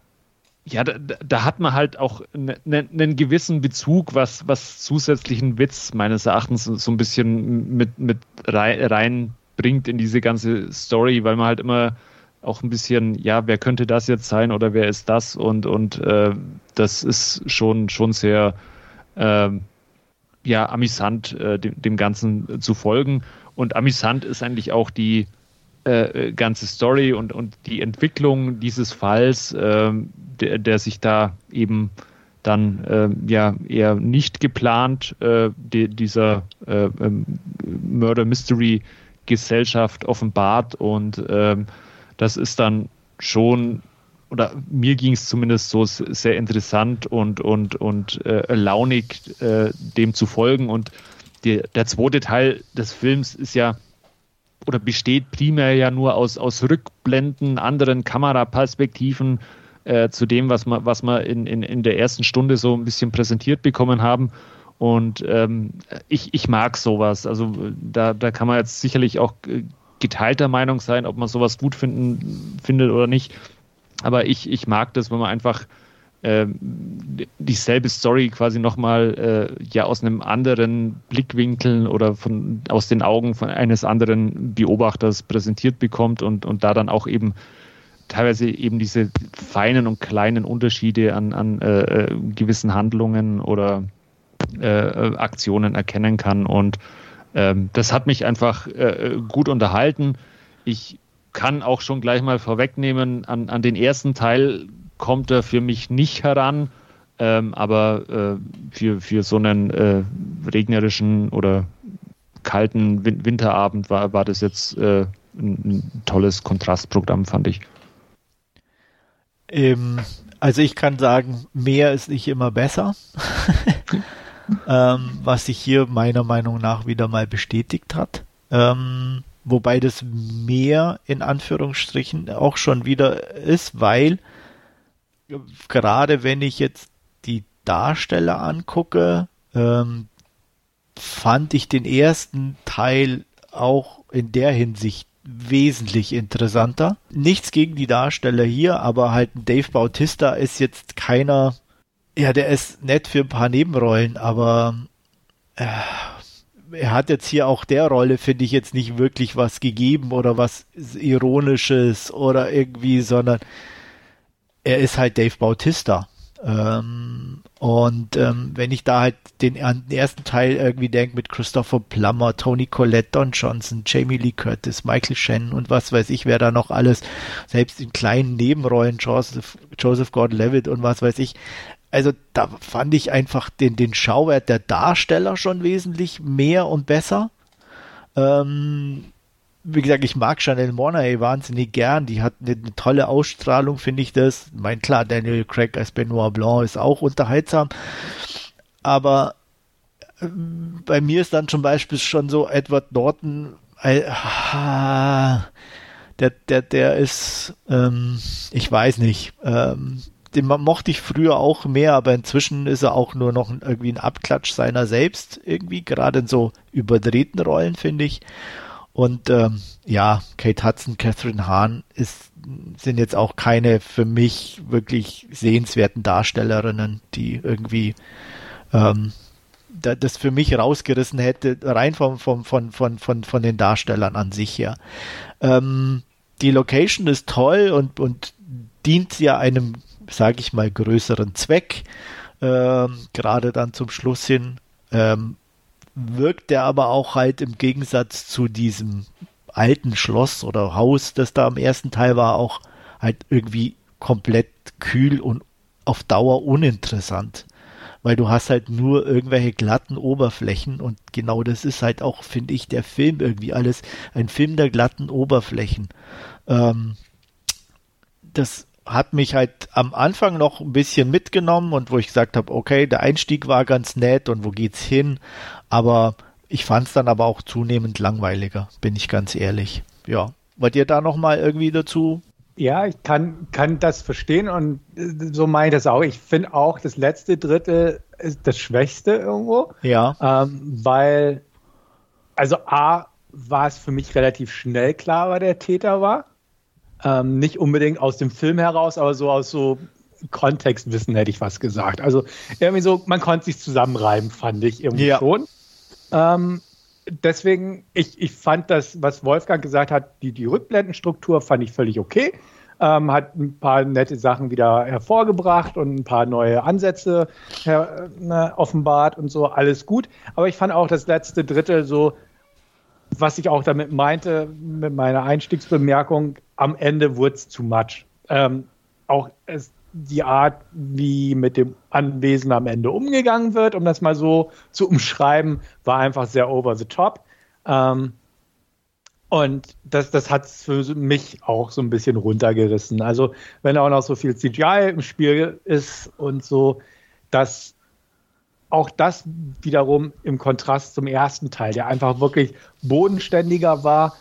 ja, da, da, hat man halt auch einen ne, ne gewissen Bezug, was, was zusätzlichen Witz meines Erachtens so ein bisschen mit, mit reinbringt in diese ganze Story, weil man halt immer auch ein bisschen, ja, wer könnte das jetzt sein oder wer ist das? Und, und äh, das ist schon, schon sehr äh, ja, amüsant, äh, dem, dem Ganzen zu folgen. Und amüsant ist eigentlich auch die äh, ganze Story und, und die Entwicklung dieses Falls, äh, der, der sich da eben dann äh, ja eher nicht geplant äh, die, dieser äh, ähm, Murder Mystery Gesellschaft offenbart und ähm, das ist dann schon, oder mir ging es zumindest so sehr interessant und, und, und äh, launig, äh, dem zu folgen. Und die, der zweite Teil des Films ist ja oder besteht primär ja nur aus, aus Rückblenden, anderen Kameraperspektiven äh, zu dem, was wir, was wir in, in, in der ersten Stunde so ein bisschen präsentiert bekommen haben. Und ähm, ich, ich mag sowas. Also da, da kann man jetzt sicherlich auch äh, geteilter Meinung sein, ob man sowas gut finden, findet oder nicht. Aber ich, ich mag das, wenn man einfach äh, dieselbe Story quasi nochmal äh, ja aus einem anderen Blickwinkel oder von, aus den Augen von eines anderen Beobachters präsentiert bekommt und, und da dann auch eben teilweise eben diese feinen und kleinen Unterschiede an, an äh, äh gewissen Handlungen oder äh, Aktionen erkennen kann und ähm, das hat mich einfach äh, gut unterhalten. Ich kann auch schon gleich mal vorwegnehmen, an, an den ersten Teil kommt er für mich nicht heran. Ähm, aber äh, für, für so einen äh, regnerischen oder kalten Win Winterabend war, war das jetzt äh, ein, ein, tolles Kontrastprogramm, fand ich. Ähm, also ich kann sagen, mehr ist nicht immer besser. ähm, was sich hier meiner Meinung nach wieder mal bestätigt hat. Ähm, wobei das mehr in Anführungsstrichen auch schon wieder ist, weil gerade wenn ich jetzt die Darsteller angucke, ähm, fand ich den ersten Teil auch in der Hinsicht wesentlich interessanter. Nichts gegen die Darsteller hier, aber halt Dave Bautista ist jetzt keiner, ja, der ist nett für ein paar Nebenrollen, aber äh, er hat jetzt hier auch der Rolle, finde ich, jetzt nicht wirklich was gegeben oder was Ironisches oder irgendwie, sondern er ist halt Dave Bautista. Ähm, und ähm, wenn ich da halt den, den ersten Teil irgendwie denke mit Christopher Plummer, Tony Collette, Don Johnson, Jamie Lee Curtis, Michael Shannon und was weiß ich, wer da noch alles, selbst in kleinen Nebenrollen, Joseph, Joseph Gordon-Levitt und was weiß ich, also da fand ich einfach den, den Schauwert der Darsteller schon wesentlich mehr und besser. Ähm, wie gesagt, ich mag Chanel Monae wahnsinnig gern. Die hat eine, eine tolle Ausstrahlung, finde ich das. Mein klar, Daniel Craig als Benoit Blanc ist auch unterhaltsam. Aber äh, bei mir ist dann zum Beispiel schon so Edward Norton, äh, der, der, der ist, ähm, ich weiß nicht, ähm, den mochte ich früher auch mehr, aber inzwischen ist er auch nur noch irgendwie ein Abklatsch seiner selbst, irgendwie, gerade in so überdrehten Rollen, finde ich. Und ähm, ja, Kate Hudson, Catherine Hahn ist, sind jetzt auch keine für mich wirklich sehenswerten Darstellerinnen, die irgendwie ähm, das für mich rausgerissen hätte, rein vom, vom, von, von, von, von den Darstellern an sich her. Ähm, die Location ist toll und, und dient ja einem, sage ich mal, größeren Zweck, ähm, gerade dann zum Schluss hin. Ähm, wirkt er aber auch halt im Gegensatz zu diesem alten Schloss oder Haus, das da im ersten Teil war, auch halt irgendwie komplett kühl und auf Dauer uninteressant. Weil du hast halt nur irgendwelche glatten Oberflächen und genau das ist halt auch, finde ich, der Film irgendwie alles ein Film der glatten Oberflächen. Ähm, das hat mich halt am Anfang noch ein bisschen mitgenommen und wo ich gesagt habe, okay, der Einstieg war ganz nett und wo geht's hin, aber ich fand es dann aber auch zunehmend langweiliger, bin ich ganz ehrlich. Ja, wollt ihr da noch mal irgendwie dazu? Ja, ich kann, kann das verstehen und äh, so meine ich das auch. Ich finde auch, das letzte Drittel ist das Schwächste irgendwo. Ja. Ähm, weil, also A, war es für mich relativ schnell klar, wer der Täter war. Ähm, nicht unbedingt aus dem Film heraus, aber so aus so Kontextwissen hätte ich was gesagt. Also irgendwie so, man konnte sich zusammenreiben, fand ich irgendwie ja. schon. Ähm, deswegen, ich, ich fand das, was Wolfgang gesagt hat, die, die Rückblendenstruktur fand ich völlig okay. Ähm, hat ein paar nette Sachen wieder hervorgebracht und ein paar neue Ansätze her, ne, offenbart und so, alles gut. Aber ich fand auch das letzte Drittel so, was ich auch damit meinte, mit meiner Einstiegsbemerkung, am Ende wurde es zu much. Ähm, auch es, die Art, wie mit dem Anwesen am Ende umgegangen wird, um das mal so zu umschreiben, war einfach sehr over the top. Ähm, und das, das hat es für mich auch so ein bisschen runtergerissen. Also, wenn auch noch so viel CGI im Spiel ist und so, dass auch das wiederum im Kontrast zum ersten Teil, der einfach wirklich bodenständiger war,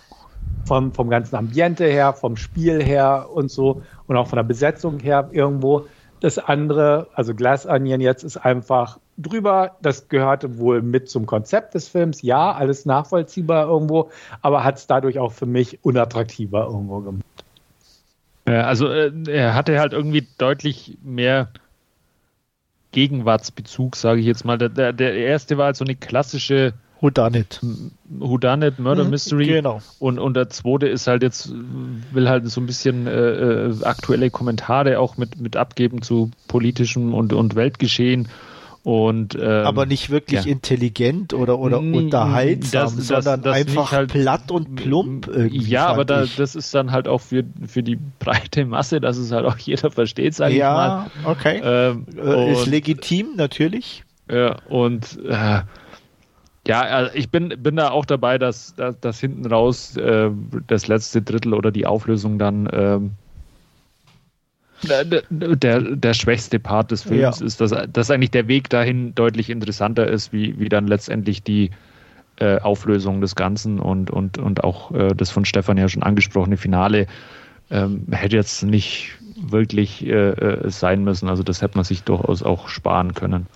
vom, vom ganzen Ambiente her, vom Spiel her und so und auch von der Besetzung her irgendwo. Das andere, also Glass Onion jetzt ist einfach drüber. Das gehörte wohl mit zum Konzept des Films. Ja, alles nachvollziehbar irgendwo, aber hat es dadurch auch für mich unattraktiver irgendwo gemacht. Also äh, er hatte halt irgendwie deutlich mehr Gegenwartsbezug, sage ich jetzt mal. Der, der erste war halt so eine klassische Whodunit. Whodunit, Murder mhm, Mystery. Genau. Und, und der zweite ist halt jetzt, will halt so ein bisschen äh, äh, aktuelle Kommentare auch mit, mit abgeben zu politischem und, und Weltgeschehen. Und, ähm, aber nicht wirklich ja. intelligent oder, oder unterhaltsam, das, sondern das einfach halt, platt und plump. Ja, aber da, das ist dann halt auch für, für die breite Masse, dass es halt auch jeder versteht, sage ja, ich mal. okay. Ähm, äh, ist legitim, natürlich. Ja, und äh, ja, also ich bin, bin da auch dabei, dass, dass, dass hinten raus äh, das letzte Drittel oder die Auflösung dann ähm, der, der, der schwächste Part des Films ja. ist, dass, dass eigentlich der Weg dahin deutlich interessanter ist, wie, wie dann letztendlich die äh, Auflösung des Ganzen und, und, und auch äh, das von Stefan ja schon angesprochene Finale ähm, hätte jetzt nicht wirklich äh, äh sein müssen. Also das hätte man sich durchaus auch sparen können.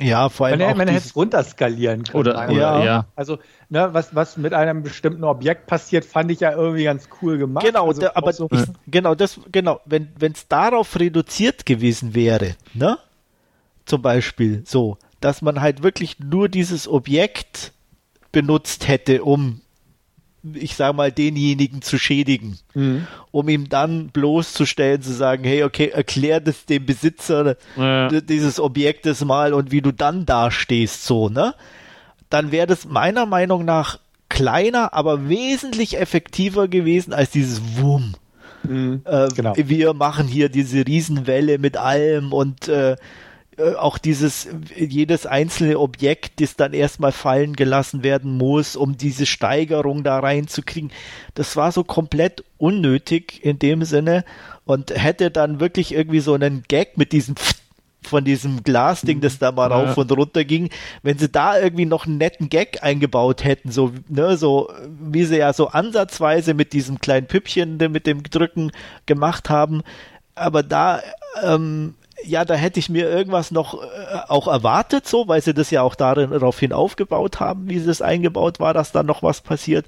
Ja, vor allem. Man, man hätte es runterskalieren können. Oder, ja. ja. Also, ne, was, was mit einem bestimmten Objekt passiert, fand ich ja irgendwie ganz cool gemacht. Genau, also, da, aber so ich, genau, das, genau, wenn es darauf reduziert gewesen wäre, ne? Zum Beispiel so, dass man halt wirklich nur dieses Objekt benutzt hätte, um ich sage mal, denjenigen zu schädigen, mhm. um ihm dann bloßzustellen, zu sagen, hey, okay, erklär das dem Besitzer ja. dieses Objektes mal und wie du dann dastehst, so, ne? Dann wäre das meiner Meinung nach kleiner, aber wesentlich effektiver gewesen als dieses Wumm. Mhm, äh, genau. Wir machen hier diese Riesenwelle mit allem und äh, äh, auch dieses, jedes einzelne Objekt, das dann erstmal fallen gelassen werden muss, um diese Steigerung da reinzukriegen. Das war so komplett unnötig in dem Sinne. Und hätte dann wirklich irgendwie so einen Gag mit diesem von diesem Glasding, das da mal rauf und runter ging, wenn sie da irgendwie noch einen netten Gag eingebaut hätten, so, ne, so, wie sie ja so ansatzweise mit diesem kleinen Püppchen mit dem Drücken gemacht haben, aber da, ähm, ja, da hätte ich mir irgendwas noch äh, auch erwartet, so, weil sie das ja auch darin, daraufhin aufgebaut haben, wie das eingebaut war, dass dann noch was passiert.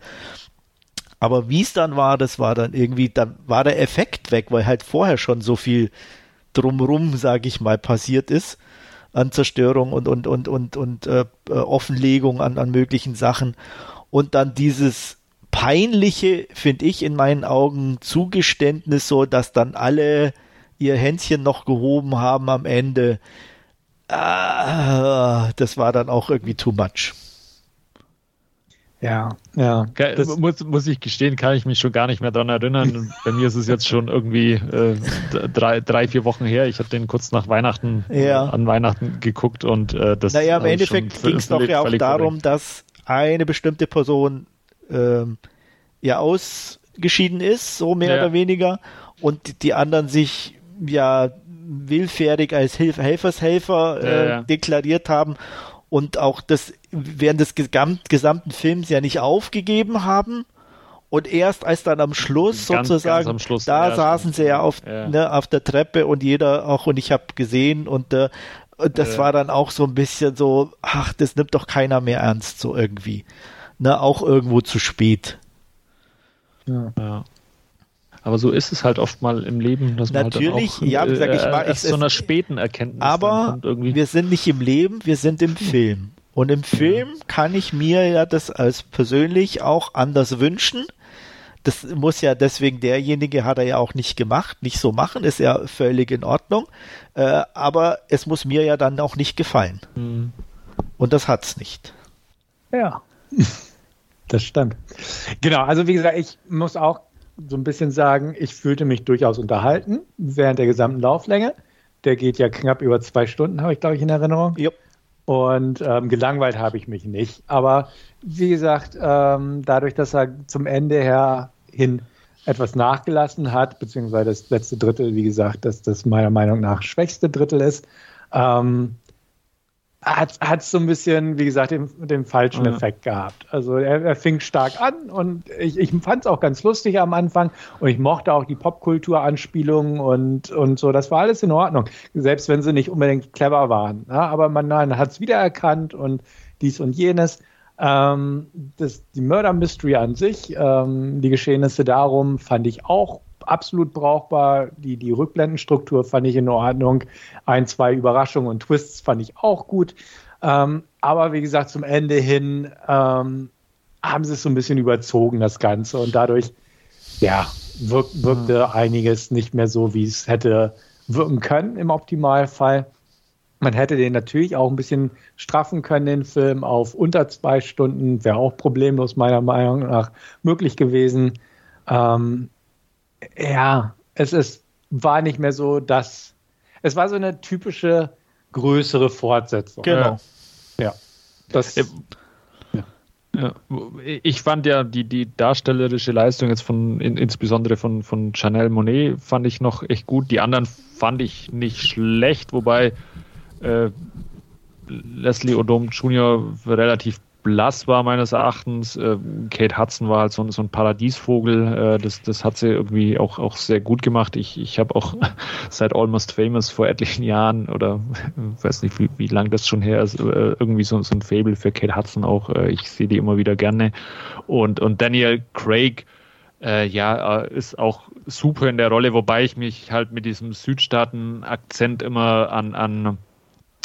Aber wie es dann war, das war dann irgendwie, dann war der Effekt weg, weil halt vorher schon so viel drumrum, sage ich mal, passiert ist an Zerstörung und und und und und äh, äh, Offenlegung an an möglichen Sachen und dann dieses peinliche, finde ich in meinen Augen Zugeständnis so, dass dann alle ihr Händchen noch gehoben haben am Ende. Ah, das war dann auch irgendwie too much. Ja, ja. Das muss, muss ich gestehen, kann ich mich schon gar nicht mehr daran erinnern. Bei mir ist es jetzt schon irgendwie äh, drei, drei, vier Wochen her. Ich habe den kurz nach Weihnachten ja. an Weihnachten geguckt und äh, das Naja, im Endeffekt ging es doch ja auch darum, dass eine bestimmte Person ähm, ja ausgeschieden ist, so mehr ja. oder weniger, und die anderen sich ja willfährig als Hilf Helfershelfer äh, ja, ja. deklariert haben und auch das während des gesamt, gesamten Films ja nicht aufgegeben haben. Und erst als dann am Schluss ganz, sozusagen, ganz Schluss, da ja, saßen sie ja auf, ja. Ne, auf der Treppe und jeder auch, und ich habe gesehen und, äh, und das äh. war dann auch so ein bisschen so, ach, das nimmt doch keiner mehr ernst, so irgendwie. Ne, auch irgendwo zu spät. Ja. Aber so ist es halt oft mal im Leben, dass man Natürlich, halt auch, ja, wie gesagt, ich mag es zu einer späten Erkenntnis. Aber wir sind nicht im Leben, wir sind im Film. Und im Film ja. kann ich mir ja das als persönlich auch anders wünschen. Das muss ja deswegen derjenige hat er ja auch nicht gemacht, nicht so machen, ist ja völlig in Ordnung. Äh, aber es muss mir ja dann auch nicht gefallen. Mhm. Und das hat's nicht. Ja. Das stimmt. Genau, also wie gesagt, ich muss auch so ein bisschen sagen, ich fühlte mich durchaus unterhalten während der gesamten Lauflänge. Der geht ja knapp über zwei Stunden, habe ich, glaube ich, in Erinnerung. Yep. Und ähm, gelangweilt habe ich mich nicht. Aber wie gesagt, ähm, dadurch, dass er zum Ende her hin etwas nachgelassen hat, beziehungsweise das letzte Drittel, wie gesagt, dass das meiner Meinung nach schwächste Drittel ist, ähm, hat hat so ein bisschen, wie gesagt, den, den falschen ja. Effekt gehabt. Also er, er, fing stark an und ich, ich fand es auch ganz lustig am Anfang und ich mochte auch die Popkultur-Anspielungen und, und so. Das war alles in Ordnung, selbst wenn sie nicht unbedingt clever waren. Ja, aber man, man hat es wiedererkannt und dies und jenes. Ähm, das, die Murder Mystery an sich, ähm, die Geschehnisse darum, fand ich auch absolut brauchbar. Die, die Rückblendenstruktur fand ich in Ordnung. Ein, zwei Überraschungen und Twists fand ich auch gut. Ähm, aber wie gesagt, zum Ende hin ähm, haben sie es so ein bisschen überzogen, das Ganze. Und dadurch, ja, wirk, wirkte mhm. einiges nicht mehr so, wie es hätte wirken können im Optimalfall. Man hätte den natürlich auch ein bisschen straffen können, den Film auf unter zwei Stunden, wäre auch problemlos meiner Meinung nach möglich gewesen. Ähm, ja, es ist, war nicht mehr so, dass es war so eine typische größere Fortsetzung. Genau. Ja. Das, ja. Ja. Ich fand ja die, die darstellerische Leistung jetzt von, in, insbesondere von, von Chanel Monet, fand ich noch echt gut. Die anderen fand ich nicht schlecht, wobei äh, Leslie Odom Jr. relativ blass war meines Erachtens. Äh, Kate Hudson war halt so, so ein Paradiesvogel. Äh, das, das hat sie irgendwie auch, auch sehr gut gemacht. Ich, ich habe auch seit Almost Famous vor etlichen Jahren oder weiß nicht, wie, wie lang das schon her ist, äh, irgendwie so, so ein Fable für Kate Hudson auch. Ich sehe die immer wieder gerne. Und, und Daniel Craig, äh, ja, ist auch super in der Rolle, wobei ich mich halt mit diesem Südstaaten-Akzent immer an, an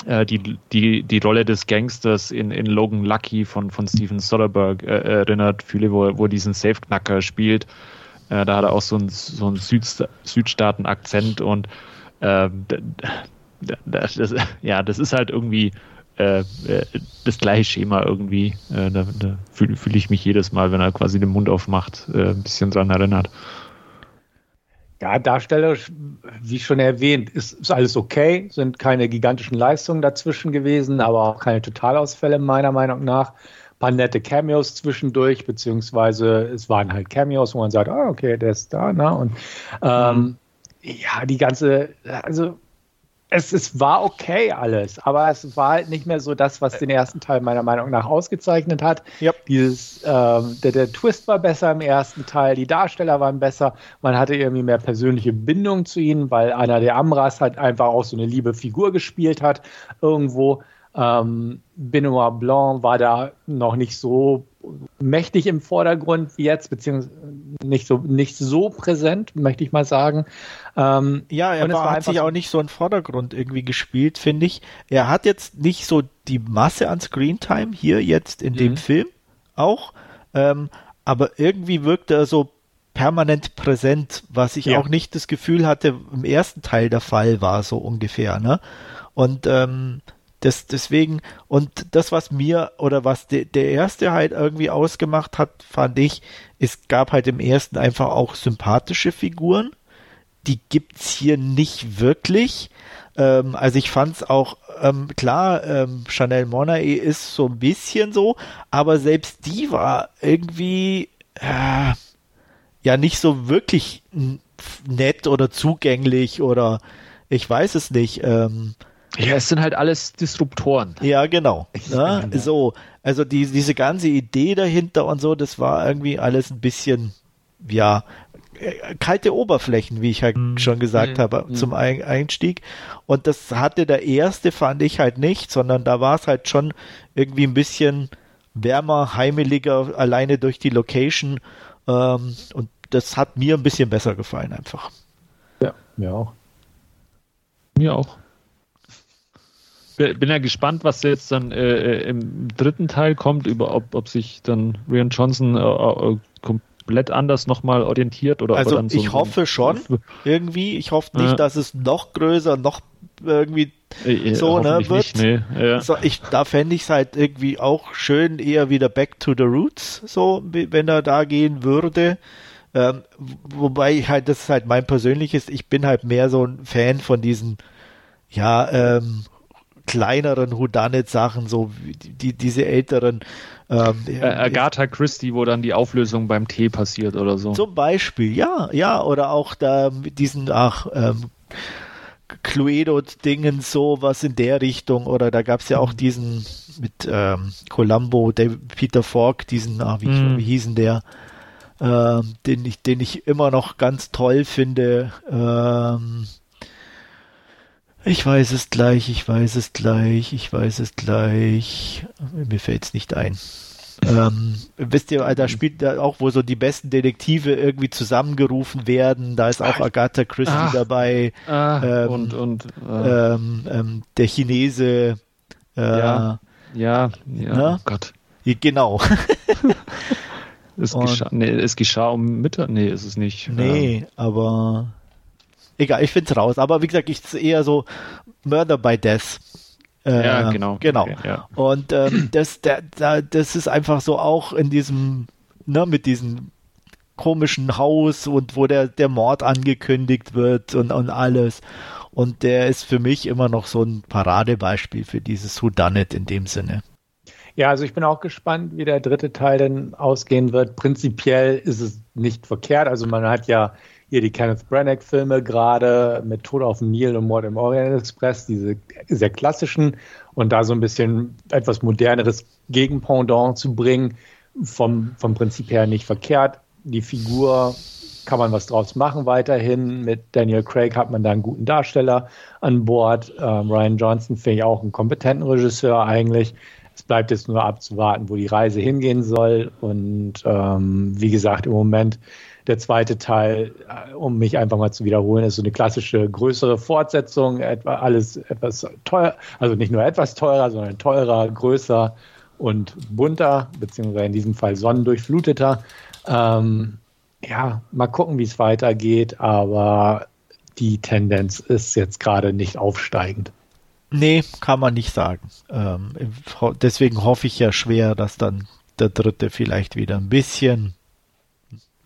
die, die, die Rolle des Gangsters in, in Logan Lucky von, von Steven Soderbergh äh, erinnert fühle, wo, wo diesen Safe-Knacker spielt. Äh, da hat er auch so einen so einen Süd, Südstaaten-Akzent und äh, das, das, ja, das ist halt irgendwie äh, äh, das gleiche Schema irgendwie. da, da fühle fühl ich mich jedes Mal, wenn er quasi den Mund aufmacht, ein bisschen dran erinnert. Ja, darstellerisch, wie schon erwähnt, ist, ist, alles okay, sind keine gigantischen Leistungen dazwischen gewesen, aber auch keine Totalausfälle meiner Meinung nach. Ein paar nette Cameos zwischendurch, beziehungsweise es waren halt Cameos, wo man sagt, ah, okay, der ist da, ne? Und ähm, mhm. ja, die ganze, also es, es war okay alles, aber es war halt nicht mehr so das, was den ersten Teil meiner Meinung nach ausgezeichnet hat. Yep. Dieses, ähm, der, der Twist war besser im ersten Teil, die Darsteller waren besser, man hatte irgendwie mehr persönliche Bindung zu ihnen, weil einer der Amras halt einfach auch so eine liebe Figur gespielt hat irgendwo. Ähm, Benoit Blanc war da noch nicht so mächtig im Vordergrund wie jetzt, beziehungsweise nicht so, nicht so präsent, möchte ich mal sagen. Ähm, ja, er war, hat sich auch nicht so im Vordergrund irgendwie gespielt, finde ich. Er hat jetzt nicht so die Masse an Screentime hier jetzt in mhm. dem Film auch, ähm, aber irgendwie wirkt er so permanent präsent, was ich ja. auch nicht das Gefühl hatte, im ersten Teil der Fall war, so ungefähr, ne? Und ähm, das, deswegen, und das, was mir oder was de, der erste halt irgendwie ausgemacht hat, fand ich, es gab halt im ersten einfach auch sympathische Figuren. Die gibt's hier nicht wirklich. Ähm, also ich fand's auch, ähm, klar, ähm, Chanel Monae ist so ein bisschen so, aber selbst die war irgendwie, äh, ja, nicht so wirklich nett oder zugänglich oder ich weiß es nicht. Ähm, ja, es sind halt alles Disruptoren. Ja, genau. Ja, so, also die, diese ganze Idee dahinter und so, das war irgendwie alles ein bisschen, ja, kalte Oberflächen, wie ich halt mhm. schon gesagt mhm. habe, zum Einstieg. Und das hatte der erste, fand ich halt nicht, sondern da war es halt schon irgendwie ein bisschen wärmer, heimeliger, alleine durch die Location. Ähm, und das hat mir ein bisschen besser gefallen einfach. Ja, mir auch. Mir auch bin ja gespannt, was jetzt dann äh, äh, im dritten Teil kommt, über ob, ob sich dann Rian Johnson äh, äh komplett anders nochmal orientiert oder also so ich hoffe schon irgendwie. Ich hoffe nicht, ja. dass es noch größer, noch irgendwie äh, so ne, wird. Nicht, nee. ja. so, ich, da fände ich es halt irgendwie auch schön, eher wieder Back to the Roots, so wenn er da gehen würde. Ähm, wobei ich halt, das ist halt mein persönliches, ich bin halt mehr so ein Fan von diesen ja, ähm, kleineren Houdanet-Sachen, so die, diese älteren. Ähm, äh, Agatha Christie, wo dann die Auflösung beim Tee passiert oder so. Zum Beispiel, ja, ja, oder auch da mit diesen, ach, ähm, Cluedo-Dingen, so was in der Richtung, oder da gab es ja auch diesen mit ähm, Columbo, David, Peter Falk, diesen, ach, wie, mm. wie hießen der, ähm, den ich, den ich immer noch ganz toll finde, ähm, ich weiß es gleich, ich weiß es gleich, ich weiß es gleich. Mir fällt es nicht ein. Ähm, wisst ihr, da spielt da auch, wo so die besten Detektive irgendwie zusammengerufen werden. Da ist auch Agatha Christie ach, dabei. Ah, ähm, und und äh, ähm, ähm, der Chinese. Äh, ja, ja, ja ne? oh Gott. Genau. es, geschah, nee, es geschah um Mittag. Nee, ist es nicht. Nee, ähm, aber egal, ich finde es raus. Aber wie gesagt, ich ist eher so Murder by Death. Äh, ja, genau. Genau. Okay, ja. Und ähm, das, der, der, das ist einfach so auch in diesem, ne, mit diesem komischen Haus und wo der, der Mord angekündigt wird und, und alles. Und der ist für mich immer noch so ein Paradebeispiel für dieses Whodunit in dem Sinne. Ja, also ich bin auch gespannt, wie der dritte Teil denn ausgehen wird. Prinzipiell ist es nicht verkehrt. Also man hat ja hier die Kenneth Branagh-Filme gerade mit Tod auf dem Nil und Mord im Orient Express, diese sehr klassischen und da so ein bisschen etwas moderneres Gegenpendant zu bringen, vom, vom Prinzip her nicht verkehrt. Die Figur kann man was draus machen weiterhin. Mit Daniel Craig hat man da einen guten Darsteller an Bord. Ähm, Ryan Johnson finde ich auch einen kompetenten Regisseur eigentlich. Es bleibt jetzt nur abzuwarten, wo die Reise hingehen soll. Und ähm, wie gesagt, im Moment der zweite Teil, äh, um mich einfach mal zu wiederholen, ist so eine klassische größere Fortsetzung, etwa alles etwas teuer, also nicht nur etwas teurer, sondern teurer, größer und bunter, beziehungsweise in diesem Fall sonnendurchfluteter. Ähm, ja, mal gucken, wie es weitergeht, aber die Tendenz ist jetzt gerade nicht aufsteigend. Nee, kann man nicht sagen. Ähm, deswegen hoffe ich ja schwer, dass dann der dritte vielleicht wieder ein bisschen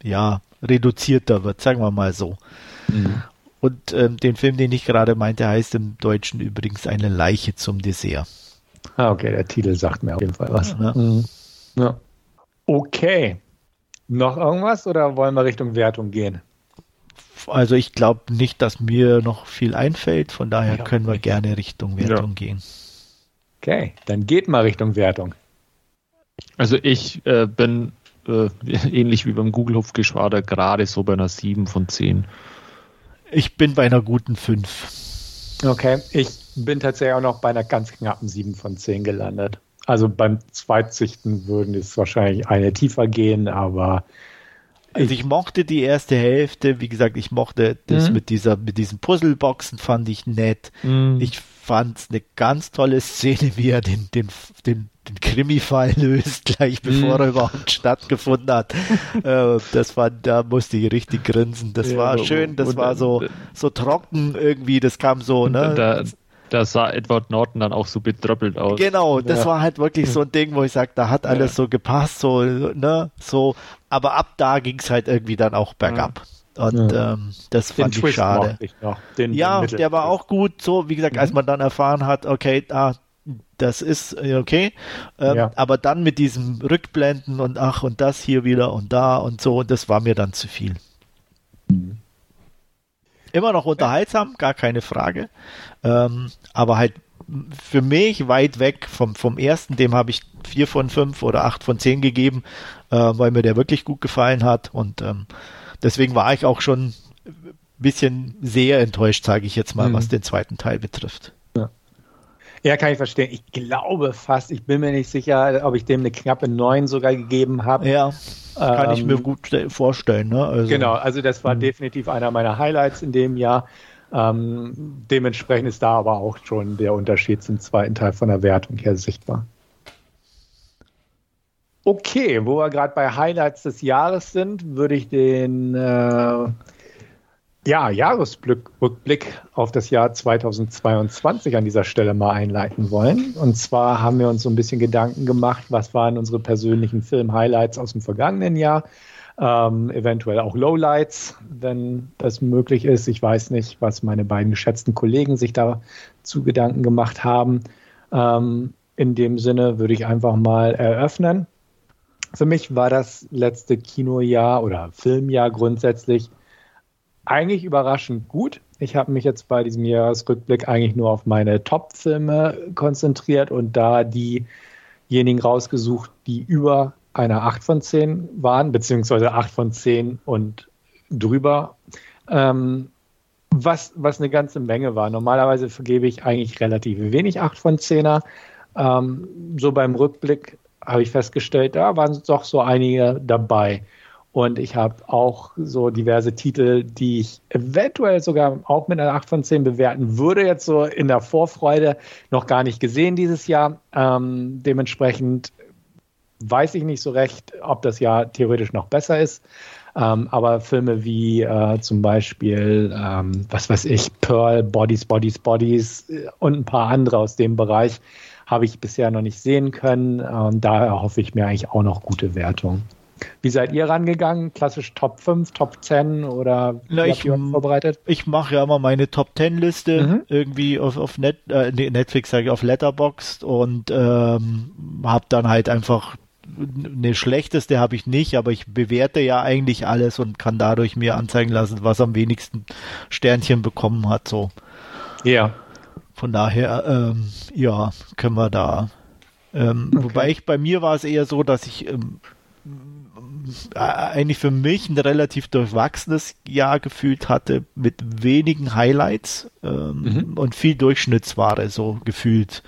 ja, reduzierter wird, sagen wir mal so. Mhm. Und ähm, den Film, den ich gerade meinte, heißt im Deutschen übrigens eine Leiche zum Dessert. Ah, okay, der Titel sagt mir auf jeden Fall was. Ja. Mhm. ja. Okay. Noch irgendwas oder wollen wir Richtung Wertung gehen? Also ich glaube nicht, dass mir noch viel einfällt, von daher ja, können wir gerne Richtung Wertung ja. gehen. Okay, dann geht mal Richtung Wertung. Also ich äh, bin äh, ähnlich wie beim Google Hupfgeschwader gerade so bei einer 7 von 10. Ich bin bei einer guten 5. Okay, ich bin tatsächlich auch noch bei einer ganz knappen 7 von 10 gelandet. Also beim Zweitsichten würden es wahrscheinlich eine tiefer gehen, aber also ich mochte die erste Hälfte, wie gesagt, ich mochte das mhm. mit dieser, mit diesen Puzzleboxen fand ich nett. Mhm. Ich fand es eine ganz tolle Szene, wie er den, den, den, den Krimi-Fall löst, gleich bevor mhm. er überhaupt stattgefunden hat. äh, das war, da musste ich richtig grinsen. Das ja, war schön, das war so, so trocken irgendwie, das kam so, ne? Da, da sah Edward Norton dann auch so betröppelt aus. Genau, das ja. war halt wirklich so ein Ding, wo ich sage, da hat alles ja. so gepasst, so, ne, so, aber ab da ging es halt irgendwie dann auch bergab. Ja. Und ähm, das den fand Twist ich schade. Ich den, ja, den der war auch gut, so wie gesagt, mhm. als man dann erfahren hat, okay, ah, das ist äh, okay, ähm, ja. aber dann mit diesem Rückblenden und ach und das hier wieder und da und so, das war mir dann zu viel. Mhm. Immer noch unterhaltsam, gar keine Frage. Ähm, aber halt für mich weit weg vom, vom ersten, dem habe ich vier von fünf oder acht von zehn gegeben, äh, weil mir der wirklich gut gefallen hat. Und ähm, deswegen war ich auch schon ein bisschen sehr enttäuscht, sage ich jetzt mal, mhm. was den zweiten Teil betrifft. Ja. kann ich verstehen. Ich glaube fast, ich bin mir nicht sicher, ob ich dem eine knappe 9 sogar gegeben habe. Ja. Kann ähm, ich mir ähm, gut vorstellen. Ne? Also, genau, also das war mh. definitiv einer meiner Highlights in dem Jahr. Ähm, dementsprechend ist da aber auch schon der Unterschied zum zweiten Teil von der Wertung her sichtbar. Okay, wo wir gerade bei Highlights des Jahres sind, würde ich den äh, ja, Jahresrückblick auf das Jahr 2022 an dieser Stelle mal einleiten wollen. Und zwar haben wir uns so ein bisschen Gedanken gemacht, was waren unsere persönlichen Film-Highlights aus dem vergangenen Jahr. Ähm, eventuell auch Lowlights, wenn das möglich ist. Ich weiß nicht, was meine beiden geschätzten Kollegen sich dazu Gedanken gemacht haben. Ähm, in dem Sinne würde ich einfach mal eröffnen. Für mich war das letzte Kinojahr oder Filmjahr grundsätzlich eigentlich überraschend gut. Ich habe mich jetzt bei diesem Jahresrückblick eigentlich nur auf meine Top-Filme konzentriert und da diejenigen rausgesucht, die über einer 8 von 10 waren, beziehungsweise 8 von 10 und drüber. Ähm, was, was eine ganze Menge war. Normalerweise vergebe ich eigentlich relativ wenig 8 von 10er. Ähm, so beim Rückblick habe ich festgestellt, da waren doch so einige dabei. Und ich habe auch so diverse Titel, die ich eventuell sogar auch mit einer 8 von 10 bewerten würde, jetzt so in der Vorfreude noch gar nicht gesehen dieses Jahr. Ähm, dementsprechend weiß ich nicht so recht, ob das Jahr theoretisch noch besser ist. Ähm, aber Filme wie äh, zum Beispiel, ähm, was weiß ich, Pearl, Bodies, Bodies, Bodies äh, und ein paar andere aus dem Bereich habe ich bisher noch nicht sehen können. Ähm, daher hoffe ich mir eigentlich auch noch gute Wertung. Wie seid ihr rangegangen? Klassisch Top 5, Top 10 oder Na, ich, vorbereitet? Ich mache ja immer meine Top 10 Liste mhm. irgendwie auf, auf Net, äh, Netflix, sage ich, auf Letterboxd und ähm, habe dann halt einfach eine schlechteste habe ich nicht, aber ich bewerte ja eigentlich alles und kann dadurch mir anzeigen lassen, was am wenigsten Sternchen bekommen hat. So. Ja. Von daher, ähm, ja, können wir da. Ähm, okay. Wobei ich bei mir war es eher so, dass ich ähm, äh, eigentlich für mich ein relativ durchwachsenes Jahr gefühlt hatte mit wenigen Highlights ähm, mhm. und viel Durchschnittsware so gefühlt.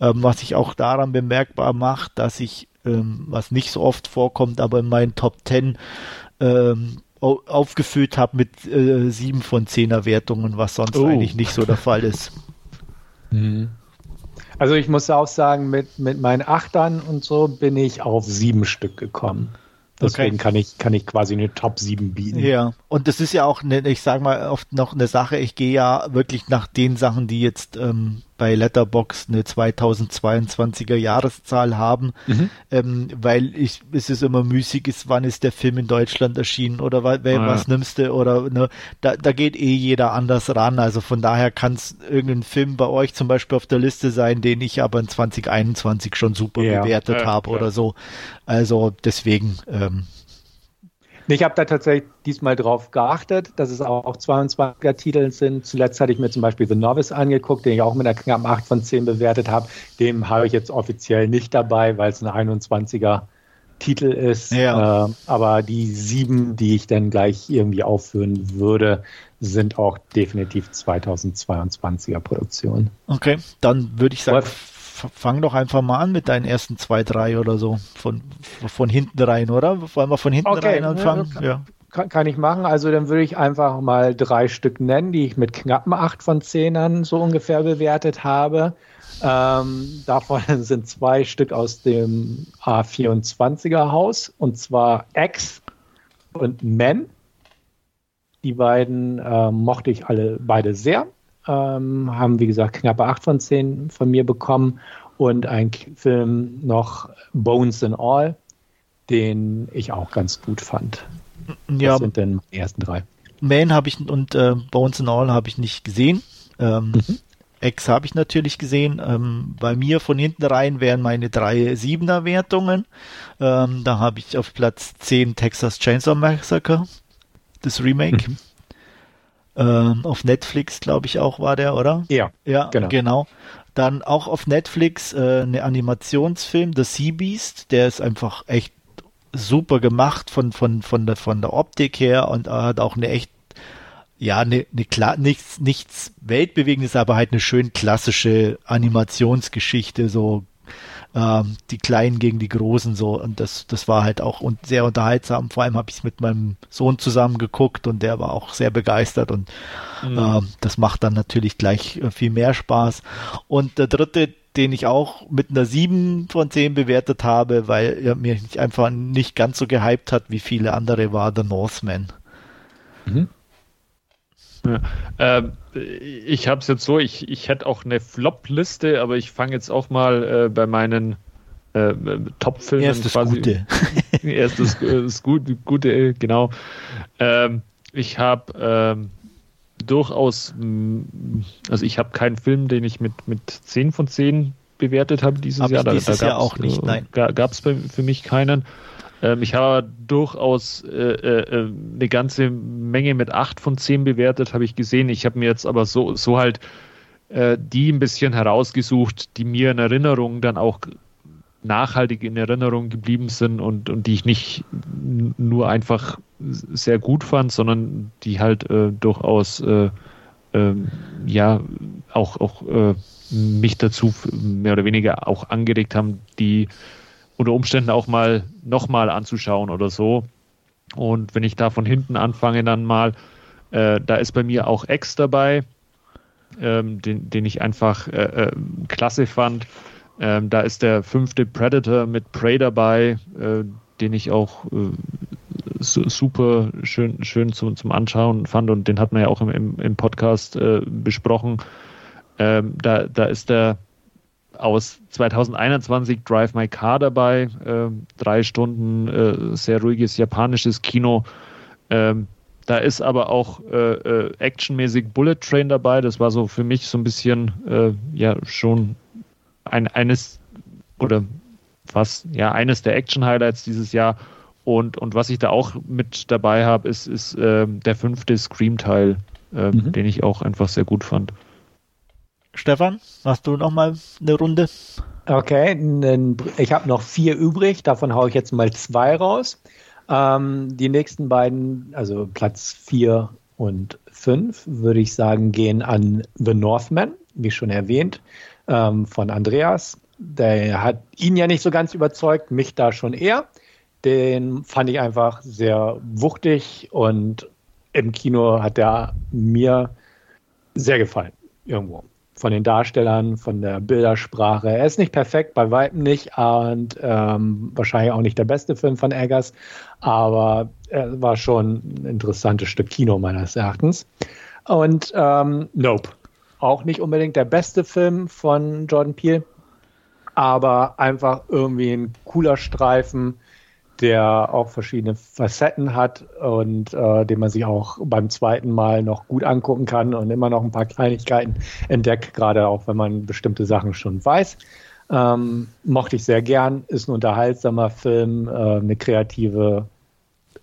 Ähm, was sich auch daran bemerkbar macht, dass ich, ähm, was nicht so oft vorkommt, aber in meinen Top Ten ähm, aufgefüllt habe mit äh, sieben von zehner Wertungen, was sonst oh. eigentlich nicht so der Fall ist. Mhm. Also ich muss auch sagen, mit, mit meinen Achtern und so bin ich auf sieben Stück gekommen. Deswegen okay. kann ich, kann ich quasi eine Top 7 bieten. Ja, und das ist ja auch, eine, ich sage mal, oft noch eine Sache, ich gehe ja wirklich nach den Sachen, die jetzt ähm, bei Letterbox eine 2022er Jahreszahl haben, mhm. ähm, weil ich, es ist immer müßig ist, wann ist der Film in Deutschland erschienen oder was, ah, was ja. nimmst du oder ne, da, da geht eh jeder anders ran. Also von daher kann es irgendein Film bei euch zum Beispiel auf der Liste sein, den ich aber in 2021 schon super ja. bewertet ja, habe oder so. Also deswegen. Ähm, Ich habe da tatsächlich diesmal drauf geachtet, dass es auch 22er Titel sind. Zuletzt hatte ich mir zum Beispiel The Novice angeguckt, den ich auch mit einer knappen 8 von 10 bewertet habe. Dem habe ich jetzt offiziell nicht dabei, weil es ein 21er Titel ist. Ja. Äh, aber die sieben, die ich dann gleich irgendwie aufführen würde, sind auch definitiv 2022er Produktionen. Okay, dann würde ich sagen, fang doch einfach mal an mit deinen ersten zwei, drei oder so. Von, von hinten rein, oder? Wollen wir von hinten okay. rein anfangen? Ja. Kann, kann, ich machen. Also dann würde ich einfach mal drei Stück nennen, die ich mit knappen acht von zehnern so ungefähr bewertet habe. Ähm, davon sind zwei Stück aus dem A24er Haus und zwar X und Men. Die beiden äh, mochte ich alle beide sehr ähm, haben, wie gesagt, knappe 8 von 10 von mir bekommen und ein Film noch Bones and All, den ich auch ganz gut fand. Ja, das sind dann die ersten drei. Man habe ich und äh, Bones and All habe ich nicht gesehen. Ähm, mhm. X habe ich natürlich gesehen. Ähm, bei mir von hinten rein wären meine drei Siebener Wertungen. Ähm, da habe ich auf Platz 10 Texas Chainsaw Massacre, das Remake. Mhm. Ähm, auf Netflix, glaube ich, auch war der, oder? Ja. Ja, genau. genau. Dann auch auf Netflix äh, eine Animationsfilm, The Sea Beast, der ist einfach echt super gemacht von, von, von, der, von der Optik her und äh, hat auch eine echt, ja, eine, eine klar, nichts, nichts Weltbewegendes, aber halt eine schön klassische Animationsgeschichte, so ähm, die Kleinen gegen die Großen so und das das war halt auch und sehr unterhaltsam. Vor allem habe ich es mit meinem Sohn zusammen geguckt und der war auch sehr begeistert und mhm. ähm, das macht dann natürlich gleich äh, viel mehr Spaß. Und der dritte, den ich auch mit einer 7 von 10 bewertet habe, weil er mir einfach nicht ganz so gehypt hat wie viele andere, war The Northman. Mhm. Ja. Ähm, ich habe es jetzt so, ich, ich hätte auch eine Flop-Liste, aber ich fange jetzt auch mal äh, bei meinen äh, Top-Filmen Erstes quasi. Gute. erstes das Gute, Gute, genau. Ähm, ich habe ähm, durchaus, also ich habe keinen Film, den ich mit, mit 10 von 10 bewertet habe dieses hab Jahr. Ich dieses da, da Jahr auch nicht, nein. Gab es für mich keinen. Ähm, ich habe durchaus äh, äh, eine ganze Menge mit 8 von 10 bewertet, habe ich gesehen. Ich habe mir jetzt aber so, so halt äh, die ein bisschen herausgesucht, die mir in Erinnerung dann auch nachhaltig in Erinnerung geblieben sind und, und die ich nicht nur einfach sehr gut fand, sondern die halt äh, durchaus äh, äh, ja auch, auch äh, mich dazu mehr oder weniger auch angeregt haben, die unter Umständen auch mal nochmal anzuschauen oder so. Und wenn ich da von hinten anfange, dann mal, äh, da ist bei mir auch X dabei, ähm, den, den ich einfach äh, äh, klasse fand. Ähm, da ist der fünfte Predator mit Prey dabei, äh, den ich auch äh, super schön, schön zum, zum Anschauen fand und den hat man ja auch im, im, im Podcast äh, besprochen. Ähm, da, da ist der aus 2021 Drive My Car dabei. Äh, drei Stunden äh, sehr ruhiges japanisches Kino. Ähm, da ist aber auch äh, äh, actionmäßig Bullet Train dabei. Das war so für mich so ein bisschen äh, ja schon ein, eines oder was ja eines der Action Highlights dieses Jahr. Und, und was ich da auch mit dabei habe, ist, ist ähm, der fünfte Scream-Teil, ähm, mhm. den ich auch einfach sehr gut fand. Stefan, machst du noch mal eine Runde? Okay, ich habe noch vier übrig, davon haue ich jetzt mal zwei raus. Ähm, die nächsten beiden, also Platz vier und fünf, würde ich sagen, gehen an The Northman, wie schon erwähnt, ähm, von Andreas. Der hat ihn ja nicht so ganz überzeugt, mich da schon eher. Den fand ich einfach sehr wuchtig und im Kino hat er mir sehr gefallen, irgendwo von den Darstellern, von der Bildersprache. Er ist nicht perfekt, bei weitem nicht und ähm, wahrscheinlich auch nicht der beste Film von Eggers, aber er war schon ein interessantes Stück Kino meines Erachtens. Und ähm, Nope, auch nicht unbedingt der beste Film von Jordan Peele, aber einfach irgendwie ein cooler Streifen, der auch verschiedene Facetten hat und äh, den man sich auch beim zweiten Mal noch gut angucken kann und immer noch ein paar Kleinigkeiten entdeckt, gerade auch wenn man bestimmte Sachen schon weiß. Ähm, mochte ich sehr gern, ist ein unterhaltsamer Film, äh, eine kreative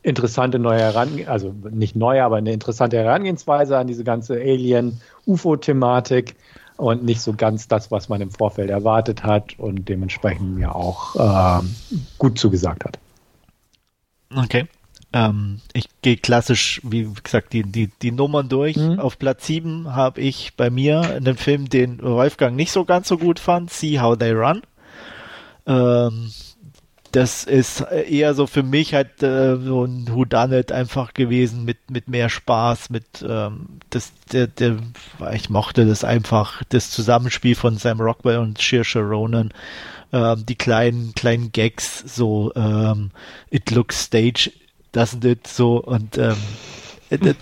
interessante neue Herangehensweise, also nicht neue, aber eine interessante Herangehensweise an diese ganze Alien-UFO-Thematik und nicht so ganz das, was man im Vorfeld erwartet hat und dementsprechend mir auch äh, gut zugesagt hat. Okay. Ähm, ich gehe klassisch, wie gesagt, die, die, die Nummern durch. Mhm. Auf Platz 7 habe ich bei mir einen Film, den Wolfgang nicht so ganz so gut fand, See How They Run. Ähm, das ist eher so für mich halt äh, so ein Whodunit einfach gewesen mit mit mehr Spaß, mit ähm, das der, der ich mochte das einfach das Zusammenspiel von Sam Rockwell und Saoirse Ronan, ähm, die kleinen kleinen Gags so ähm, It looks stage doesn't it so und ähm,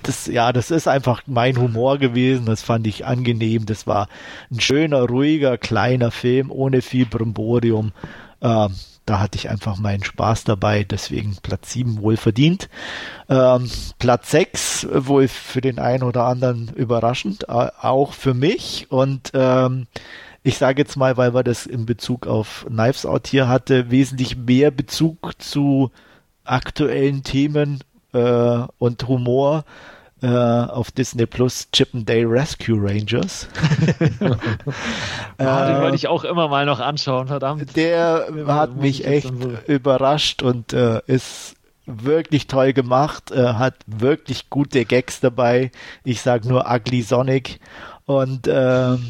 das, ja, das ist einfach mein Humor gewesen. Das fand ich angenehm. Das war ein schöner, ruhiger, kleiner Film ohne viel Brimborium. Ähm, da hatte ich einfach meinen Spaß dabei, deswegen Platz 7 wohl verdient. Ähm, Platz 6 wohl für den einen oder anderen überraschend, äh, auch für mich. Und ähm, ich sage jetzt mal, weil wir das in Bezug auf Knives Out hier hatte, wesentlich mehr Bezug zu aktuellen Themen äh, und Humor äh, auf Disney Plus Chippendale Rescue Rangers. oh, den wollte ich auch immer mal noch anschauen, verdammt. Der hat mich echt überrascht und äh, ist wirklich toll gemacht, äh, hat wirklich gute Gags dabei. Ich sag nur Ugly Sonic und ähm,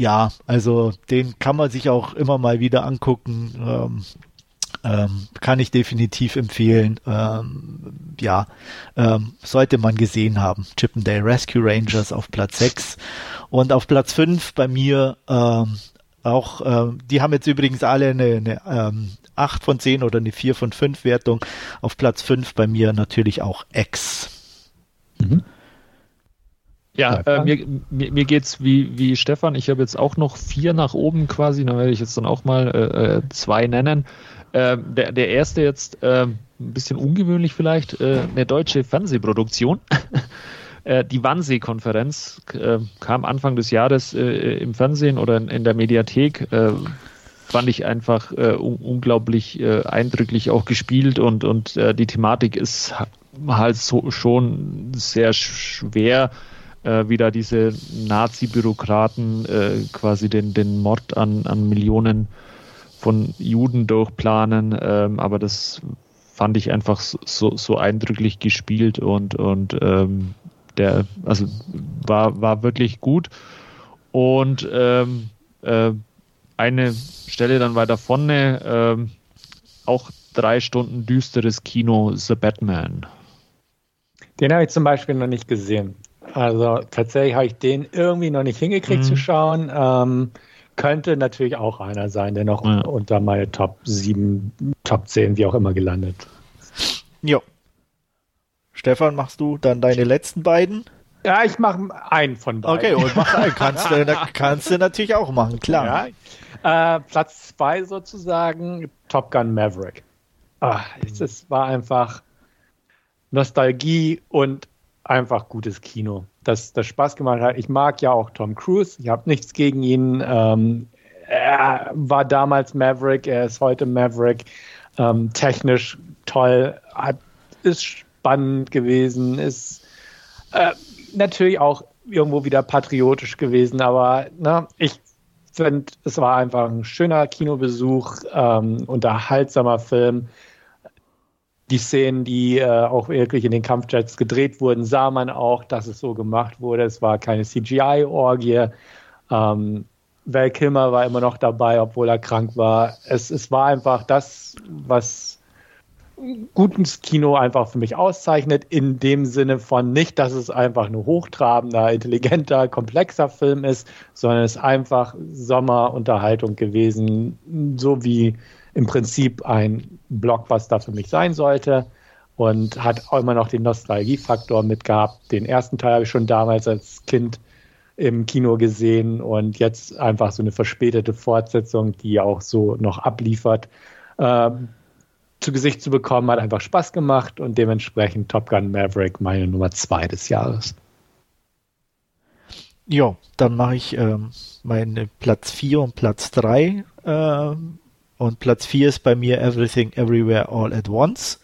ja, also den kann man sich auch immer mal wieder angucken. Ähm, ähm, kann ich definitiv empfehlen. Ähm, ja, ähm, sollte man gesehen haben. Chippendale Rescue Rangers auf Platz 6 und auf Platz 5 bei mir ähm, auch, ähm, die haben jetzt übrigens alle eine, eine ähm, 8 von 10 oder eine 4 von 5 Wertung. Auf Platz 5 bei mir natürlich auch X. Mhm. Ja, äh, mir, mir, mir geht's wie, wie Stefan. Ich habe jetzt auch noch vier nach oben quasi. Da werde ich jetzt dann auch mal äh, äh zwei nennen. Äh, der, der erste jetzt äh, ein bisschen ungewöhnlich vielleicht, äh, eine deutsche Fernsehproduktion. Äh, die Wannsee-Konferenz äh, kam Anfang des Jahres äh, im Fernsehen oder in, in der Mediathek. fand ich einfach un unglaublich eindrücklich auch gespielt und, und die Thematik ist halt so schon sehr schwer, wie da diese Nazi-Bürokraten quasi den, den Mord an, an Millionen von Juden durchplanen, ähm, aber das fand ich einfach so, so eindrücklich gespielt und, und ähm, der, also war, war wirklich gut. Und ähm, äh, eine Stelle dann weiter vorne, ähm, auch drei Stunden düsteres Kino, The Batman. Den habe ich zum Beispiel noch nicht gesehen. Also tatsächlich habe ich den irgendwie noch nicht hingekriegt mhm. zu schauen. Ähm, könnte natürlich auch einer sein, der noch ja. unter meine Top 7, Top 10, wie auch immer gelandet. Jo. Stefan, machst du dann deine letzten beiden? Ja, ich mache einen von beiden. Okay, und mach einen. Kannst du, kannst du natürlich auch machen, klar. Ja. Äh, Platz 2 sozusagen, Top Gun Maverick. Ah, es war einfach Nostalgie und einfach gutes Kino das, das Spaß gemacht hat. Ich mag ja auch Tom Cruise. Ich habe nichts gegen ihn. Ähm, er war damals Maverick, er ist heute Maverick. Ähm, technisch toll, hat, ist spannend gewesen, ist äh, natürlich auch irgendwo wieder patriotisch gewesen, aber na, ne, ich finde, es war einfach ein schöner Kinobesuch, ähm, unterhaltsamer Film die Szenen, die äh, auch wirklich in den Kampfjets gedreht wurden, sah man auch, dass es so gemacht wurde. Es war keine CGI-Orgie. Ähm, Val Kilmer war immer noch dabei, obwohl er krank war. Es, es war einfach das, was gutes Kino einfach für mich auszeichnet, in dem Sinne von nicht, dass es einfach ein hochtrabender, intelligenter, komplexer Film ist, sondern es ist einfach Sommerunterhaltung gewesen, so wie im Prinzip ein Blockbuster für mich sein sollte und hat auch immer noch den Nostalgiefaktor mitgehabt. Den ersten Teil habe ich schon damals als Kind im Kino gesehen und jetzt einfach so eine verspätete Fortsetzung, die auch so noch abliefert, äh, zu Gesicht zu bekommen, hat einfach Spaß gemacht und dementsprechend Top Gun Maverick meine Nummer zwei des Jahres. Ja, dann mache ich ähm, meine Platz 4 und Platz 3 ähm, und Platz 4 ist bei mir Everything Everywhere All at Once.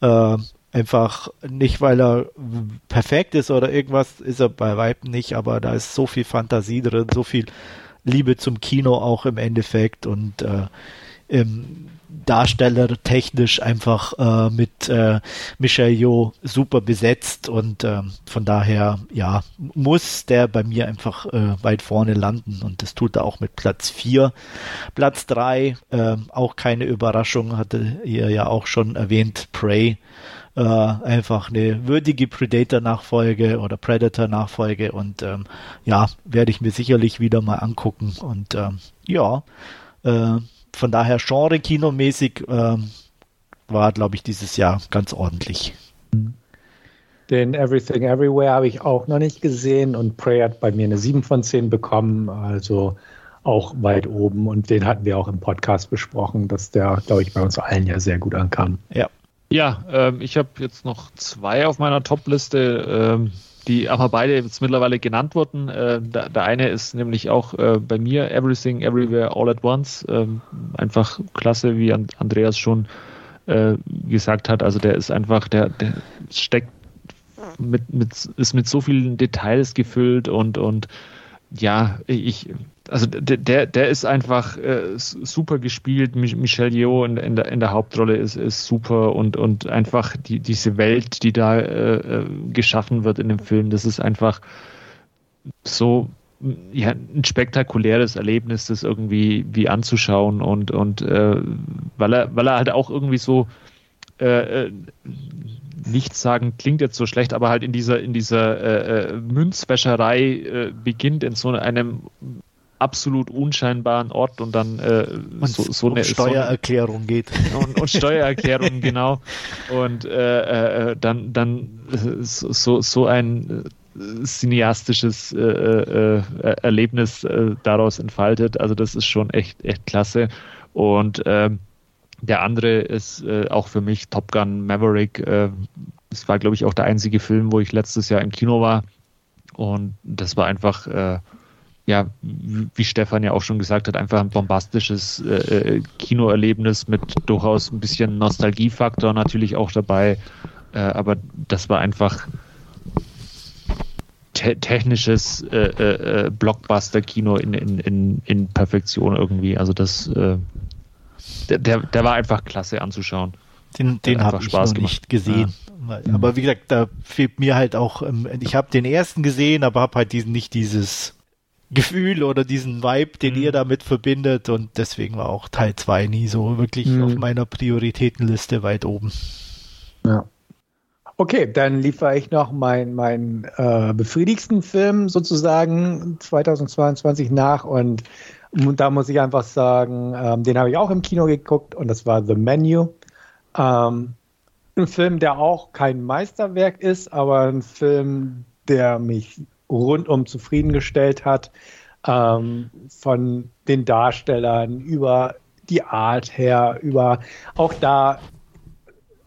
Äh, Einfach nicht, weil er perfekt ist oder irgendwas, ist er bei Weitem nicht, aber da ist so viel Fantasie drin, so viel Liebe zum Kino auch im Endeffekt und äh, im Darsteller technisch einfach äh, mit äh, Michel Yeoh super besetzt und äh, von daher ja muss der bei mir einfach äh, weit vorne landen und das tut er auch mit Platz 4. Platz 3 äh, auch keine Überraschung, hatte ihr ja auch schon erwähnt, Prey äh, einfach eine würdige Predator-Nachfolge oder Predator-Nachfolge und ähm, ja, werde ich mir sicherlich wieder mal angucken und ähm, ja, äh, von daher Genre-Kinomäßig ähm, war, glaube ich, dieses Jahr ganz ordentlich. Den Everything Everywhere habe ich auch noch nicht gesehen und Prey hat bei mir eine 7 von 10 bekommen, also auch weit oben und den hatten wir auch im Podcast besprochen, dass der, glaube ich, bei uns allen ja sehr gut ankam. Ja. Ja, ähm, ich habe jetzt noch zwei auf meiner Top-Liste. Ähm, die aber beide jetzt mittlerweile genannt wurden. Äh, der, der, eine ist nämlich auch äh, bei mir Everything, Everywhere, All at Once. Ähm, einfach klasse, wie Andreas schon äh, gesagt hat. Also der ist einfach, der, der steckt mit, mit, ist mit so vielen Details gefüllt und, und ja, ich, also der, der ist einfach äh, super gespielt. Michelle Yeoh in, in, der, in der Hauptrolle ist, ist super und, und einfach die, diese Welt, die da äh, äh geschaffen wird in dem Film, das ist einfach so ja, ein spektakuläres Erlebnis, das irgendwie wie anzuschauen und, und äh, weil er, weil er halt auch irgendwie so äh, äh nichts sagen klingt jetzt so schlecht, aber halt in dieser in dieser äh, Münzwäscherei äh, beginnt in so einem absolut unscheinbaren Ort und dann äh, so, so eine Steuererklärung so geht. Und, und Steuererklärung, genau. Und äh, äh, dann, dann so, so ein äh, cineastisches äh, äh, Erlebnis daraus entfaltet. Also das ist schon echt, echt klasse. Und ähm, der andere ist auch für mich Top Gun Maverick. das war, glaube ich, auch der einzige Film, wo ich letztes Jahr im Kino war. Und das war einfach ja, wie Stefan ja auch schon gesagt hat, einfach ein bombastisches äh, äh, Kinoerlebnis mit durchaus ein bisschen Nostalgiefaktor natürlich auch dabei. Äh, aber das war einfach te technisches äh, äh, äh Blockbuster-Kino in, in, in, in Perfektion irgendwie. Also das, der, der war einfach klasse anzuschauen. Den, den habe ich Spaß noch gemacht. nicht gesehen. Ja. Aber wie gesagt, da fehlt mir halt auch, ähm, ich habe den ersten gesehen, aber habe halt diesen, nicht dieses Gefühl oder diesen Vibe, den mhm. ihr damit verbindet und deswegen war auch Teil 2 nie so wirklich mhm. auf meiner Prioritätenliste weit oben. Ja. Okay, dann liefere ich noch meinen mein, äh, befriedigsten Film sozusagen 2022 nach und, und da muss ich einfach sagen, ähm, den habe ich auch im Kino geguckt und das war The Menu. Ähm, ein Film, der auch kein Meisterwerk ist, aber ein Film, der mich rundum zufriedengestellt hat. Ähm, von den Darstellern über die Art her, über auch da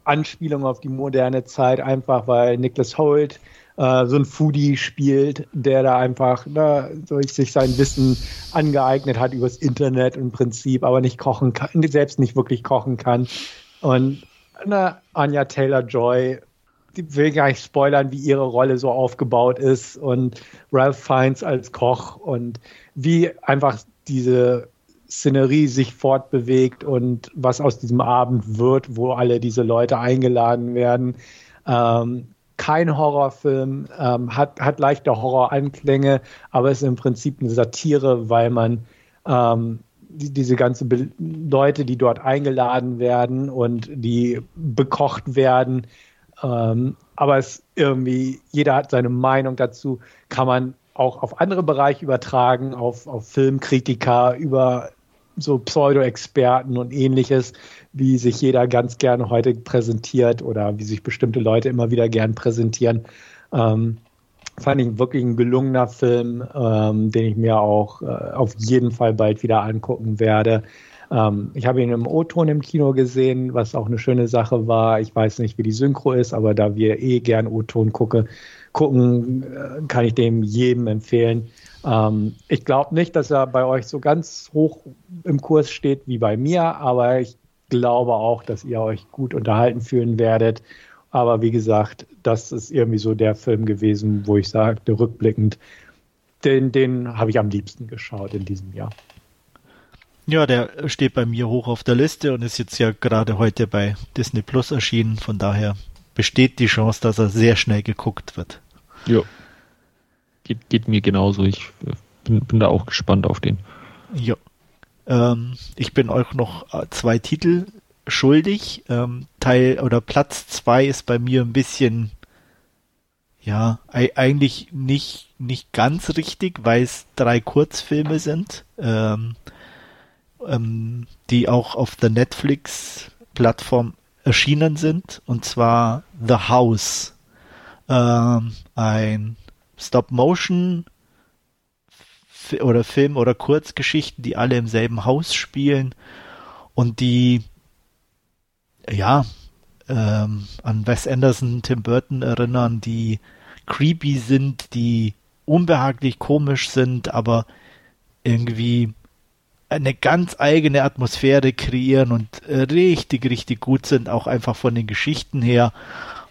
Anspielung auf die moderne Zeit, einfach weil Nicholas Holt äh, so ein Foodie spielt, der da einfach ne, durch sich sein Wissen angeeignet hat übers Internet im Prinzip, aber nicht kochen kann, selbst nicht wirklich kochen kann. Und ne, Anja Taylor Joy ich will gar nicht spoilern, wie ihre Rolle so aufgebaut ist und Ralph Fiennes als Koch und wie einfach diese Szenerie sich fortbewegt und was aus diesem Abend wird, wo alle diese Leute eingeladen werden. Ähm, kein Horrorfilm, ähm, hat, hat leichte Horroranklänge, aber ist im Prinzip eine Satire, weil man ähm, die, diese ganzen Be Leute, die dort eingeladen werden und die bekocht werden, ähm, aber es irgendwie, jeder hat seine Meinung dazu, kann man auch auf andere Bereiche übertragen, auf, auf Filmkritiker, über so Pseudo-Experten und ähnliches, wie sich jeder ganz gerne heute präsentiert oder wie sich bestimmte Leute immer wieder gern präsentieren. Ähm, fand ich wirklich ein gelungener Film, ähm, den ich mir auch äh, auf jeden Fall bald wieder angucken werde. Ähm, ich habe ihn im O-Ton im Kino gesehen, was auch eine schöne Sache war. Ich weiß nicht, wie die Synchro ist, aber da wir eh gern O-Ton gucke, gucken, äh, kann ich dem jedem empfehlen. Ähm, ich glaube nicht, dass er bei euch so ganz hoch im Kurs steht wie bei mir, aber ich glaube auch, dass ihr euch gut unterhalten fühlen werdet. Aber wie gesagt, das ist irgendwie so der Film gewesen, wo ich sagte, rückblickend, den, den habe ich am liebsten geschaut in diesem Jahr. Ja, der steht bei mir hoch auf der Liste und ist jetzt ja gerade heute bei Disney Plus erschienen. Von daher besteht die Chance, dass er sehr schnell geguckt wird. Ja. Geht, geht mir genauso. Ich äh, bin, bin da auch gespannt auf den. Ja. Ähm, ich bin euch noch äh, zwei Titel schuldig. Ähm, Teil oder Platz zwei ist bei mir ein bisschen, ja, eigentlich nicht, nicht ganz richtig, weil es drei Kurzfilme sind, ähm, ähm, die auch auf der Netflix-Plattform erschienen sind. Und zwar The House. Ähm, ein Stop-Motion oder Film oder Kurzgeschichten, die alle im selben Haus spielen und die ja, ähm, an Wes Anderson, Tim Burton erinnern, die creepy sind, die unbehaglich komisch sind, aber irgendwie eine ganz eigene Atmosphäre kreieren und richtig, richtig gut sind, auch einfach von den Geschichten her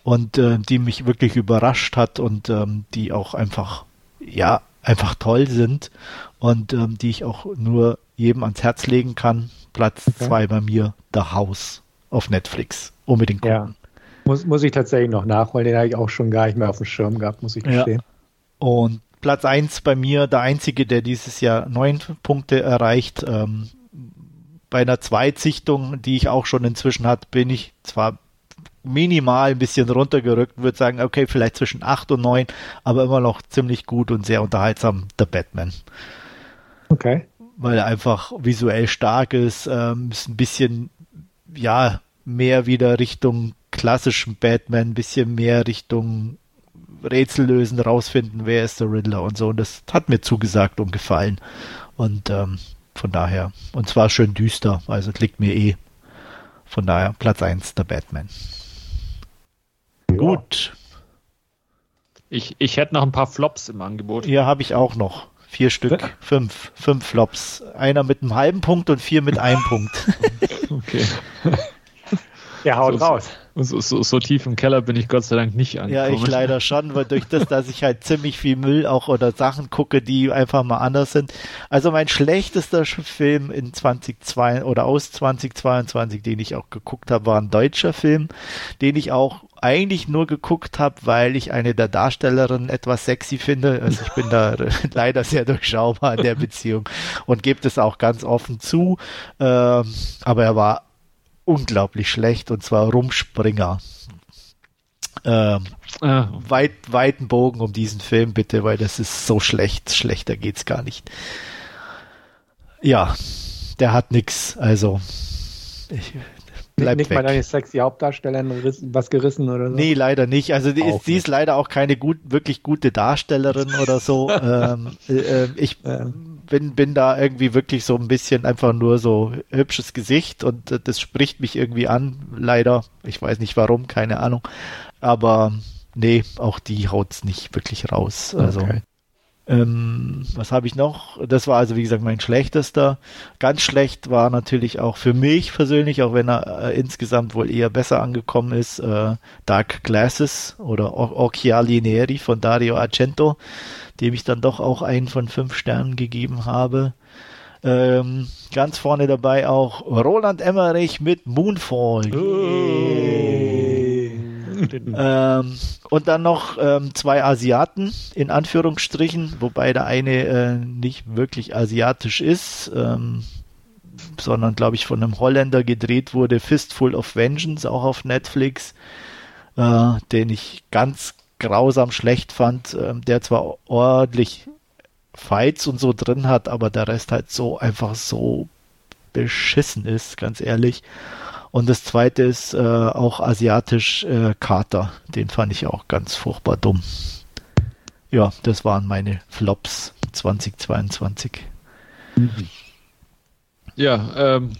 und äh, die mich wirklich überrascht hat und ähm, die auch einfach, ja, einfach toll sind und ähm, die ich auch nur jedem ans Herz legen kann. Platz okay. zwei bei mir, The House auf Netflix. Unbedingt gucken. Ja. Muss, muss ich tatsächlich noch nachholen, den habe ich auch schon gar nicht mehr auf dem Schirm gehabt, muss ich gestehen. Ja. Und Platz 1 bei mir, der einzige, der dieses Jahr neun Punkte erreicht. Ähm, bei einer Zweitsichtung, die ich auch schon inzwischen hatte, bin ich zwar minimal ein bisschen runtergerückt, würde sagen, okay, vielleicht zwischen 8 und 9, aber immer noch ziemlich gut und sehr unterhaltsam, The Batman. Okay. Weil er einfach visuell stark ist, ähm, ist ein bisschen ja, mehr wieder Richtung klassischen Batman, ein bisschen mehr Richtung Rätsel lösen, rausfinden, wer ist der Riddler und so. Und das hat mir zugesagt und gefallen. Und ähm, von daher, und zwar schön düster, also liegt mir eh. Von daher Platz 1 der Batman. Ja. Gut. Ich, ich hätte noch ein paar Flops im Angebot. Hier habe ich auch noch. Vier Stück, fünf, fünf Flops. Einer mit einem halben Punkt und vier mit einem Punkt. Okay. Ja, haut so, raus. So, so, so, tief im Keller bin ich Gott sei Dank nicht angekommen. Ja, ich leider schon, weil durch das, dass ich halt ziemlich viel Müll auch oder Sachen gucke, die einfach mal anders sind. Also mein schlechtester Film in 2002 oder aus 2022, den ich auch geguckt habe, war ein deutscher Film, den ich auch eigentlich nur geguckt habe, weil ich eine der Darstellerinnen etwas sexy finde. Also ich bin da leider sehr durchschaubar in der Beziehung und gebe das auch ganz offen zu. Ähm, aber er war unglaublich schlecht und zwar Rumspringer. Ähm, ah. weit, weiten Bogen um diesen Film bitte, weil das ist so schlecht. Schlechter geht's gar nicht. Ja, der hat nix. Also ich, Bleib nicht weg. mal deine sexy Hauptdarstellerin was gerissen oder so? Nee, leider nicht. Also die ist, sie ist leider auch keine gut, wirklich gute Darstellerin oder so. ähm, äh, äh, ich ähm. bin, bin da irgendwie wirklich so ein bisschen einfach nur so hübsches Gesicht und äh, das spricht mich irgendwie an. Leider. Ich weiß nicht warum, keine Ahnung. Aber nee, auch die haut's nicht wirklich raus. Also okay. Ähm, was habe ich noch? Das war also, wie gesagt, mein schlechtester. Ganz schlecht war natürlich auch für mich persönlich, auch wenn er äh, insgesamt wohl eher besser angekommen ist, äh, Dark Glasses oder Occhiali Neri von Dario Argento, dem ich dann doch auch einen von fünf Sternen gegeben habe. Ähm, ganz vorne dabei auch Roland Emmerich mit Moonfall. Oh ähm, und dann noch ähm, zwei Asiaten, in Anführungsstrichen, wobei der eine äh, nicht wirklich asiatisch ist, ähm, sondern, glaube ich, von einem Holländer gedreht wurde, Fistful of Vengeance, auch auf Netflix, äh, den ich ganz grausam schlecht fand, äh, der zwar ordentlich Fights und so drin hat, aber der Rest halt so einfach so beschissen ist, ganz ehrlich. Und das zweite ist äh, auch asiatisch äh, Kater. Den fand ich auch ganz furchtbar dumm. Ja, das waren meine Flops 2022. Ja, ähm,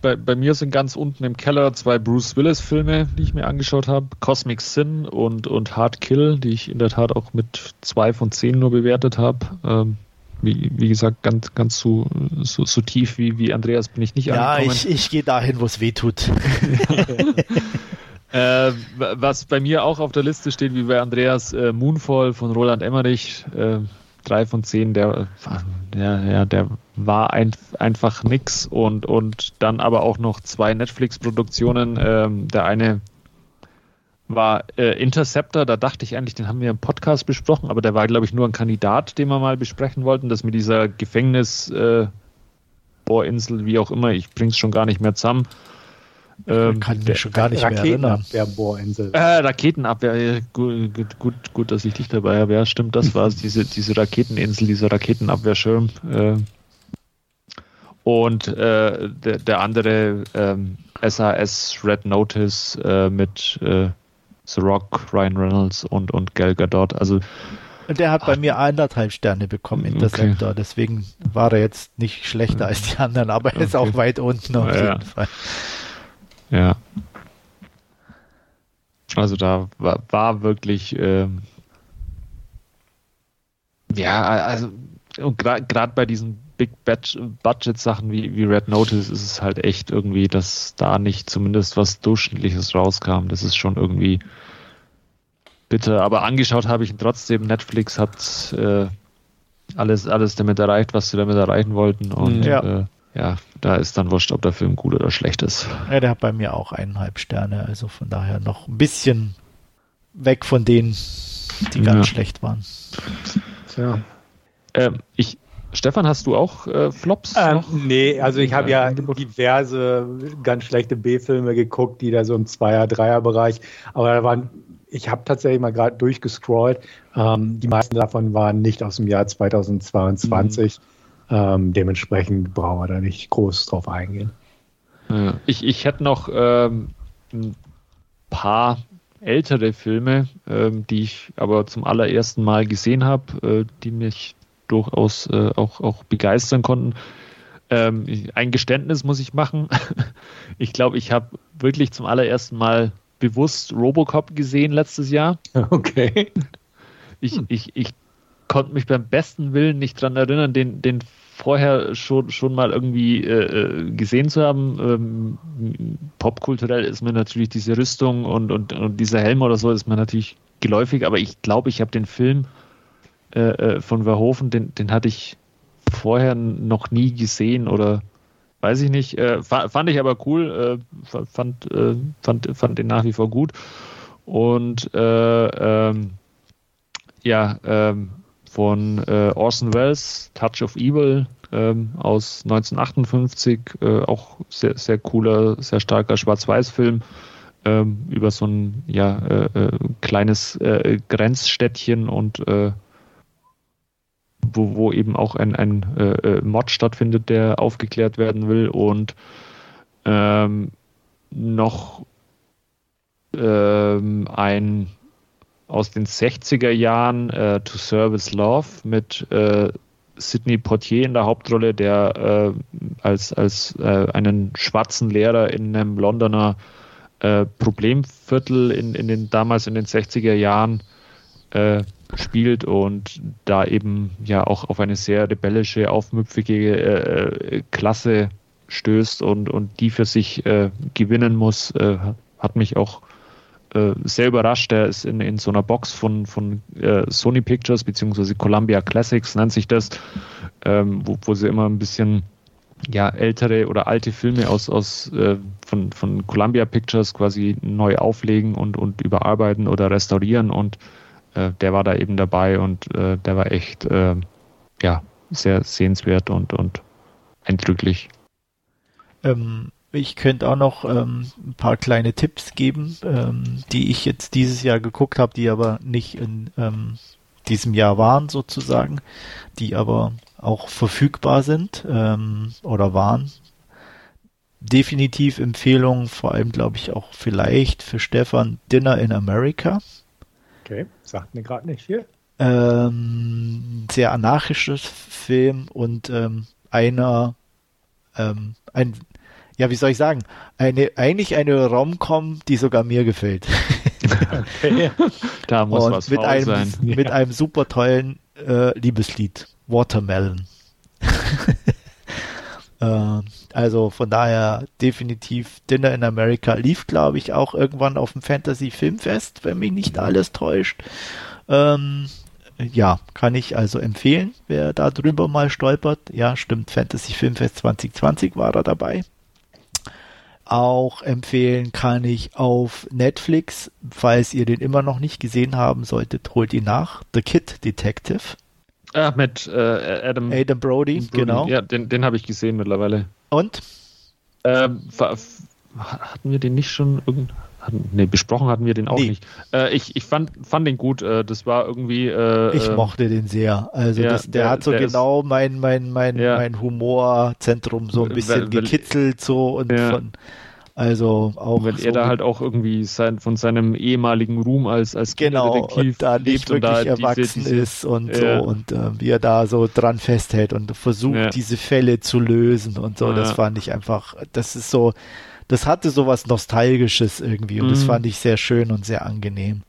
bei, bei mir sind ganz unten im Keller zwei Bruce Willis-Filme, die ich mir angeschaut habe: Cosmic Sin und, und Hard Kill, die ich in der Tat auch mit zwei von zehn nur bewertet habe. Ähm, wie, wie gesagt, ganz, ganz so, so, so tief wie, wie Andreas bin ich nicht ja, angekommen. Ja, ich, ich gehe dahin, wo es weh tut. äh, was bei mir auch auf der Liste steht, wie bei Andreas, äh, Moonfall von Roland Emmerich. Äh, drei von zehn, der, der, ja, der war ein, einfach nix und, und dann aber auch noch zwei Netflix-Produktionen. Ähm, der eine war äh, Interceptor, da dachte ich eigentlich, den haben wir im Podcast besprochen, aber der war, glaube ich, nur ein Kandidat, den wir mal besprechen wollten, das mit dieser Gefängnis äh, Bohrinsel, wie auch immer, ich bring's schon gar nicht mehr zusammen. Ähm, kann mich schon gar nicht mehr erinnern. Bohrinsel. Äh, Raketenabwehr, gut, gut, gut, gut, dass ich dich dabei habe. Ja, stimmt, das war es, diese, diese Raketeninsel, dieser Raketenabwehrschirm. Äh, und äh, der, der andere ähm, SAS Red Notice äh, mit äh, The Rock, Ryan Reynolds und, und Gal Gadot. Also der hat bei mir anderthalb Sterne bekommen, Interceptor. Okay. Deswegen war er jetzt nicht schlechter als die anderen, aber er okay. ist auch weit unten auf ja. jeden Fall. Ja. Also da war, war wirklich, ähm, ja, also und gerade bei diesen Big Budget Sachen wie, wie Red Notice ist es halt echt irgendwie, dass da nicht zumindest was Durchschnittliches rauskam. Das ist schon irgendwie bitter. Aber angeschaut habe ich ihn trotzdem. Netflix hat äh, alles, alles damit erreicht, was sie damit erreichen wollten. Und ja. Äh, ja, da ist dann wurscht, ob der Film gut oder schlecht ist. Ja, der hat bei mir auch eineinhalb Sterne, also von daher noch ein bisschen weg von denen, die ganz ja. schlecht waren. Tja. Ähm, ich, Stefan, hast du auch äh, Flops? Ähm, nee, also ich habe ja diverse ganz schlechte B-Filme geguckt, die da so im Zweier-, Dreier-Bereich, aber da waren, ich habe tatsächlich mal gerade durchgescrollt, ähm, die meisten davon waren nicht aus dem Jahr 2022. Mhm. Ähm, dementsprechend brauchen wir da nicht groß drauf eingehen. Ich, ich hätte noch ähm, ein paar ältere Filme, ähm, die ich aber zum allerersten Mal gesehen habe, äh, die mich durchaus äh, auch, auch begeistern konnten. Ähm, ein Geständnis muss ich machen. ich glaube, ich habe wirklich zum allerersten Mal bewusst Robocop gesehen letztes Jahr. Okay. Ich, hm. ich, ich konnte mich beim besten Willen nicht dran erinnern, den, den vorher schon, schon mal irgendwie äh, äh, gesehen zu haben. Ähm, popkulturell ist mir natürlich diese Rüstung und, und, und dieser Helm oder so ist mir natürlich geläufig, aber ich glaube, ich habe den Film äh, äh, von Verhoeven, den, den hatte ich vorher noch nie gesehen oder weiß ich nicht. Äh, fand ich aber cool, äh, fand, äh, fand, fand den nach wie vor gut. Und äh, ähm, ja, ähm, von äh, Orson Welles, Touch of Evil ähm, aus 1958, äh, auch sehr, sehr cooler, sehr starker Schwarz-Weiß-Film ähm, über so ein ja, kleines Grenzstädtchen und wo, wo eben auch ein, ein Mod stattfindet, der aufgeklärt werden will und ähm, noch ähm, ein aus den 60er Jahren äh, To Service Love mit äh, Sidney Portier in der Hauptrolle, der äh, als, als äh, einen schwarzen Lehrer in einem Londoner äh, Problemviertel in, in den damals in den 60er Jahren äh, spielt und da eben ja auch auf eine sehr rebellische, aufmüpfige Klasse stößt und, und die für sich gewinnen muss, hat mich auch äh, sehr überrascht. Der ist in, in so einer Box von, von äh, Sony Pictures beziehungsweise Columbia Classics nennt sich das, ähm, wo, wo sie immer ein bisschen ja, ältere oder alte Filme aus, aus äh, von, von Columbia Pictures quasi neu auflegen und, und überarbeiten oder restaurieren und äh, der war da eben dabei und äh, der war echt äh, ja, sehr sehenswert und, und eindrücklich. Ähm, ich könnte auch noch ähm, ein paar kleine Tipps geben, ähm, die ich jetzt dieses Jahr geguckt habe, die aber nicht in ähm, diesem Jahr waren sozusagen, die aber auch verfügbar sind ähm, oder waren. Definitiv Empfehlung, vor allem glaube ich auch vielleicht für Stefan Dinner in America. Okay, sagt mir gerade nicht viel. Ähm, sehr anarchisches Film und ähm, einer ähm, ein ja, wie soll ich sagen, eine, eigentlich eine Rom-Com, die sogar mir gefällt. Okay. Da muss Und was mit einem, sein. Mit ja. einem super tollen äh, Liebeslied, Watermelon. Äh, also von daher definitiv Dinner in America lief, glaube ich, auch irgendwann auf dem Fantasy Filmfest, wenn mich nicht alles täuscht. Ähm, ja, kann ich also empfehlen, wer da drüber mal stolpert. Ja, stimmt, Fantasy Filmfest 2020 war er dabei. Auch empfehlen kann ich auf Netflix, falls ihr den immer noch nicht gesehen haben solltet, holt ihn nach. The Kid Detective. Ah, mit äh, Adam, Adam Brody, Brody, genau. Ja, den, den habe ich gesehen mittlerweile. Und? Ähm, hatten wir den nicht schon irgend hatten, nee, besprochen hatten wir den auch nee. nicht. Äh, ich ich fand, fand den gut. Äh, das war irgendwie. Äh, ich ähm, mochte den sehr. Also ja, das, der, der, hat so der genau ist, mein, mein, mein, ja. mein Humorzentrum so ein bisschen weil, gekitzelt so und ja. von. Also auch. Wenn so er da halt auch irgendwie sein, von seinem ehemaligen Ruhm als, als genau, und da nicht wirklich da erwachsen diese, ist und ja. so und äh, wie er da so dran festhält und versucht, ja. diese Fälle zu lösen und so. Ja. Das fand ich einfach, das ist so, das hatte so was Nostalgisches irgendwie und mhm. das fand ich sehr schön und sehr angenehm.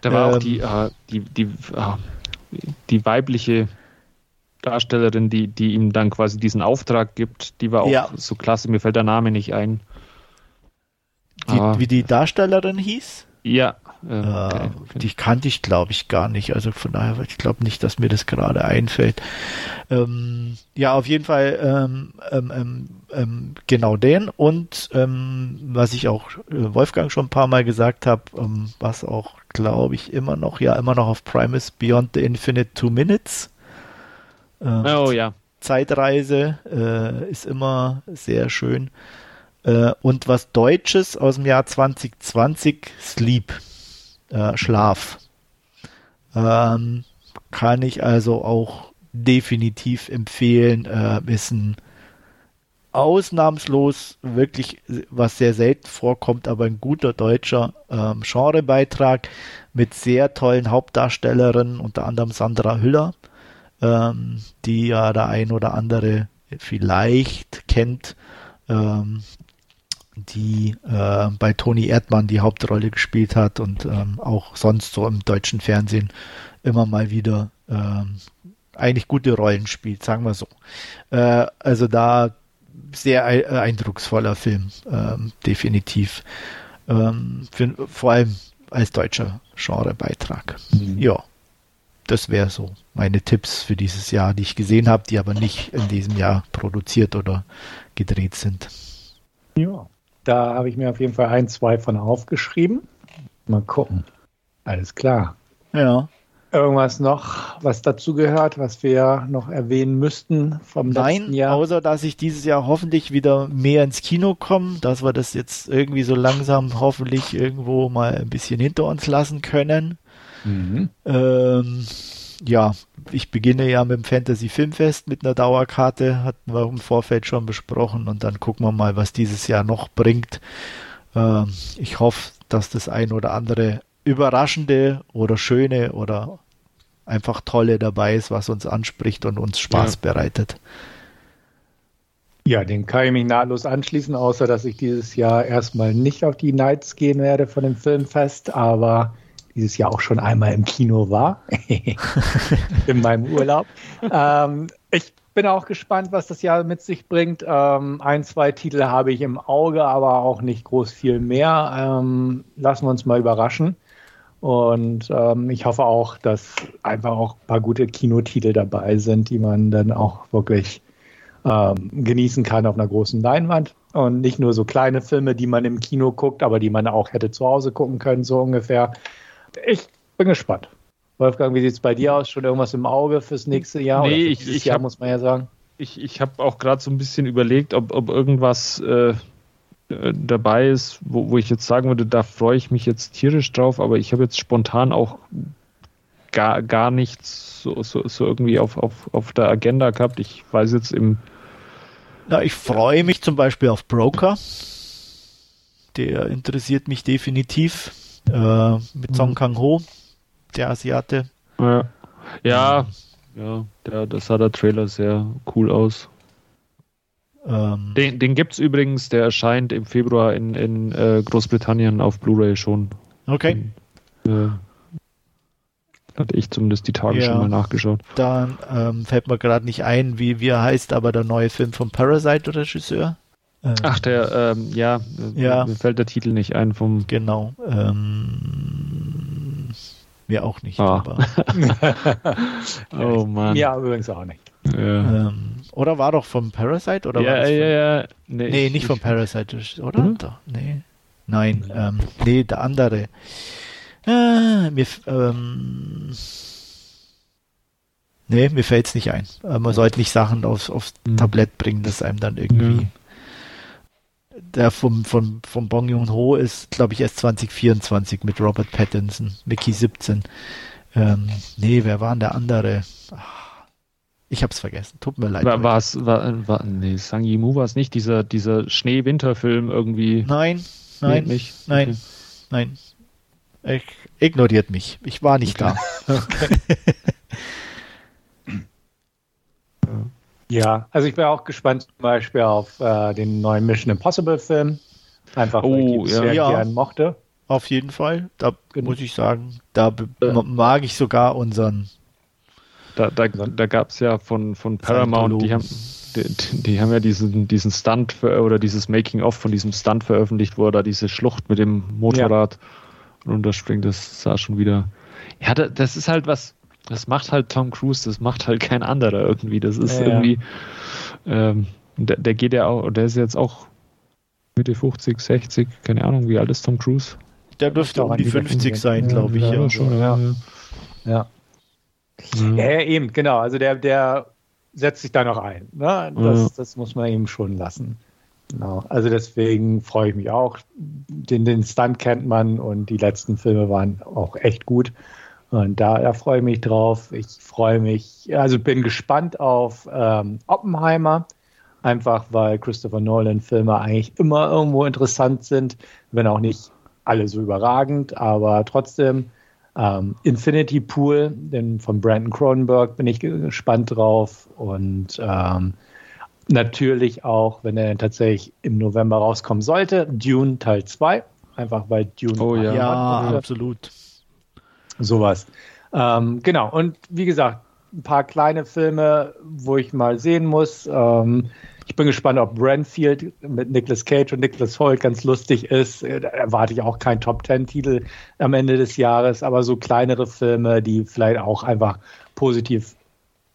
Da war ähm, auch die, äh, die, die, äh, die weibliche Darstellerin, die, die ihm dann quasi diesen Auftrag gibt, die war auch ja. so klasse, mir fällt der Name nicht ein. Die, wie die Darstellerin hieß? Ja. Äh, okay. Die kannte ich, glaube ich, gar nicht. Also von daher, ich glaube nicht, dass mir das gerade einfällt. Ähm, ja, auf jeden Fall ähm, ähm, ähm, ähm genau den. Und ähm, was ich auch äh, Wolfgang schon ein paar Mal gesagt habe, was auch, glaube ich, immer noch, ja, immer noch auf Prime ist, Beyond the Infinite Two Minutes. oh ja. Zeitreise äh, ist immer sehr schön. Äh, und was Deutsches aus dem Jahr 2020, Sleep, äh, Schlaf. Ähm, kann ich also auch definitiv empfehlen. Äh, ist ein ausnahmslos wirklich, was sehr selten vorkommt, aber ein guter deutscher ähm, Genrebeitrag mit sehr tollen Hauptdarstellerinnen, unter anderem Sandra Hüller, ähm, die ja der ein oder andere vielleicht kennt. Ähm, die äh, bei Toni Erdmann die Hauptrolle gespielt hat und ähm, auch sonst so im deutschen Fernsehen immer mal wieder ähm, eigentlich gute Rollen spielt, sagen wir so. Äh, also da sehr eindrucksvoller Film, ähm, definitiv. Ähm, für, vor allem als deutscher Genrebeitrag. Mhm. Ja, das wäre so meine Tipps für dieses Jahr, die ich gesehen habe, die aber nicht in diesem Jahr produziert oder gedreht sind. Ja. Da habe ich mir auf jeden Fall ein, zwei von aufgeschrieben. Mal gucken. Alles klar. Ja. Irgendwas noch, was dazu gehört, was wir noch erwähnen müssten vom Nein, letzten Jahr? außer dass ich dieses Jahr hoffentlich wieder mehr ins Kino komme, dass wir das jetzt irgendwie so langsam hoffentlich irgendwo mal ein bisschen hinter uns lassen können. Mhm. Ähm, ja, ich beginne ja mit dem Fantasy Filmfest mit einer Dauerkarte, hatten wir im Vorfeld schon besprochen und dann gucken wir mal, was dieses Jahr noch bringt. Ähm, ich hoffe, dass das ein oder andere überraschende oder schöne oder einfach tolle dabei ist, was uns anspricht und uns Spaß ja. bereitet. Ja, den kann ich mich nahtlos anschließen, außer dass ich dieses Jahr erstmal nicht auf die Nights gehen werde von dem Filmfest, aber dieses Jahr auch schon einmal im Kino war, in meinem Urlaub. Ähm, ich bin auch gespannt, was das Jahr mit sich bringt. Ähm, ein, zwei Titel habe ich im Auge, aber auch nicht groß viel mehr. Ähm, lassen wir uns mal überraschen. Und ähm, ich hoffe auch, dass einfach auch ein paar gute Kinotitel dabei sind, die man dann auch wirklich ähm, genießen kann auf einer großen Leinwand. Und nicht nur so kleine Filme, die man im Kino guckt, aber die man auch hätte zu Hause gucken können, so ungefähr ich bin gespannt. Wolfgang, wie sieht es bei dir aus? Schon irgendwas im Auge fürs nächste Jahr? Nee, ich, ich Jahr, hab, muss man ja sagen. Ich, ich habe auch gerade so ein bisschen überlegt, ob, ob irgendwas äh, dabei ist, wo, wo ich jetzt sagen würde, da freue ich mich jetzt tierisch drauf, aber ich habe jetzt spontan auch gar, gar nichts so, so, so irgendwie auf, auf, auf der Agenda gehabt. Ich weiß jetzt im. Na, ich freue mich zum Beispiel auf Broker. Der interessiert mich definitiv äh, mit Song mhm. Kang Ho, der Asiate. Ja, ja, ja der, das sah der Trailer sehr cool aus. Ähm, den den gibt es übrigens, der erscheint im Februar in, in äh, Großbritannien auf Blu-ray schon. Okay. In, äh, Hatte ich zumindest die Tage ja, schon mal nachgeschaut. Dann ähm, fällt mir gerade nicht ein, wie, wie er heißt, aber der neue Film vom Parasite-Regisseur. Ähm, Ach, der, ähm, ja, ja, mir fällt der Titel nicht ein vom. Genau. Ähm, mir auch nicht. Ah. oh Mann. Mir übrigens auch nicht. Ja. Ähm, oder war doch vom Parasite? Oder ja, war ja, ja. Nee, nee nicht vom Parasite, oder? Mhm. Doch, nee. Nein, ähm, nee, der andere. Äh, mir, ähm, nee, mir fällt es nicht ein. Äh, man sollte nicht Sachen aufs, aufs mhm. Tablett bringen, das einem dann irgendwie. Der vom, vom, vom Bong Joon-ho ist, glaube ich, erst 2024 mit Robert Pattinson, Mickey 17. Ähm, nee, wer war denn der andere? Ach, ich hab's vergessen. Tut mir leid. War es, war, war, nee, Sang Yimou war es nicht, dieser, dieser Schnee-Winter-Film irgendwie? Nein, nein, nicht. Nein, okay. nein. Ich, ignoriert mich. Ich war nicht okay. da. ja, also ich wäre auch gespannt zum Beispiel auf äh, den neuen Mission Impossible Film. Einfach weil oh, ich ja. sehr ja. gern mochte. Auf jeden Fall. Da genau. muss ich sagen, da mag ich sogar unseren. Da, da, da gab es ja von, von Paramount, die haben, die, die, haben ja diesen, diesen Stunt für, oder dieses Making-of von diesem Stunt veröffentlicht, wo er da diese Schlucht mit dem Motorrad ja runterspringt, das sah schon wieder. Ja, das ist halt was, das macht halt Tom Cruise, das macht halt kein anderer irgendwie. Das ist ja, irgendwie, ähm, der, der, geht ja auch, der ist jetzt auch Mitte 50, 60, keine Ahnung, wie alt ist Tom Cruise? Der dürfte um die 50 sein, glaube ich. Ja, ja. Schon, ja. Ja. ja. ja. eben, genau. Also der, der setzt sich da noch ein. Ne? Das, das muss man ihm schon lassen. Genau. Also deswegen freue ich mich auch. Den, den Stunt kennt man und die letzten Filme waren auch echt gut. Und da, da freue ich mich drauf. Ich freue mich, also bin gespannt auf ähm, Oppenheimer, einfach weil Christopher Nolan-Filme eigentlich immer irgendwo interessant sind, wenn auch nicht alle so überragend, aber trotzdem. Ähm, Infinity Pool, den von Brandon Cronenberg, bin ich gespannt drauf. Und ähm, Natürlich auch, wenn er tatsächlich im November rauskommen sollte, Dune Teil 2. Einfach weil Dune. Oh ja, ja absolut. Sowas. Ähm, genau. Und wie gesagt, ein paar kleine Filme, wo ich mal sehen muss. Ähm, ich bin gespannt, ob Brentfield mit Nicolas Cage und Nicholas Holt ganz lustig ist. Da erwarte ich auch keinen Top Ten-Titel am Ende des Jahres, aber so kleinere Filme, die vielleicht auch einfach positiv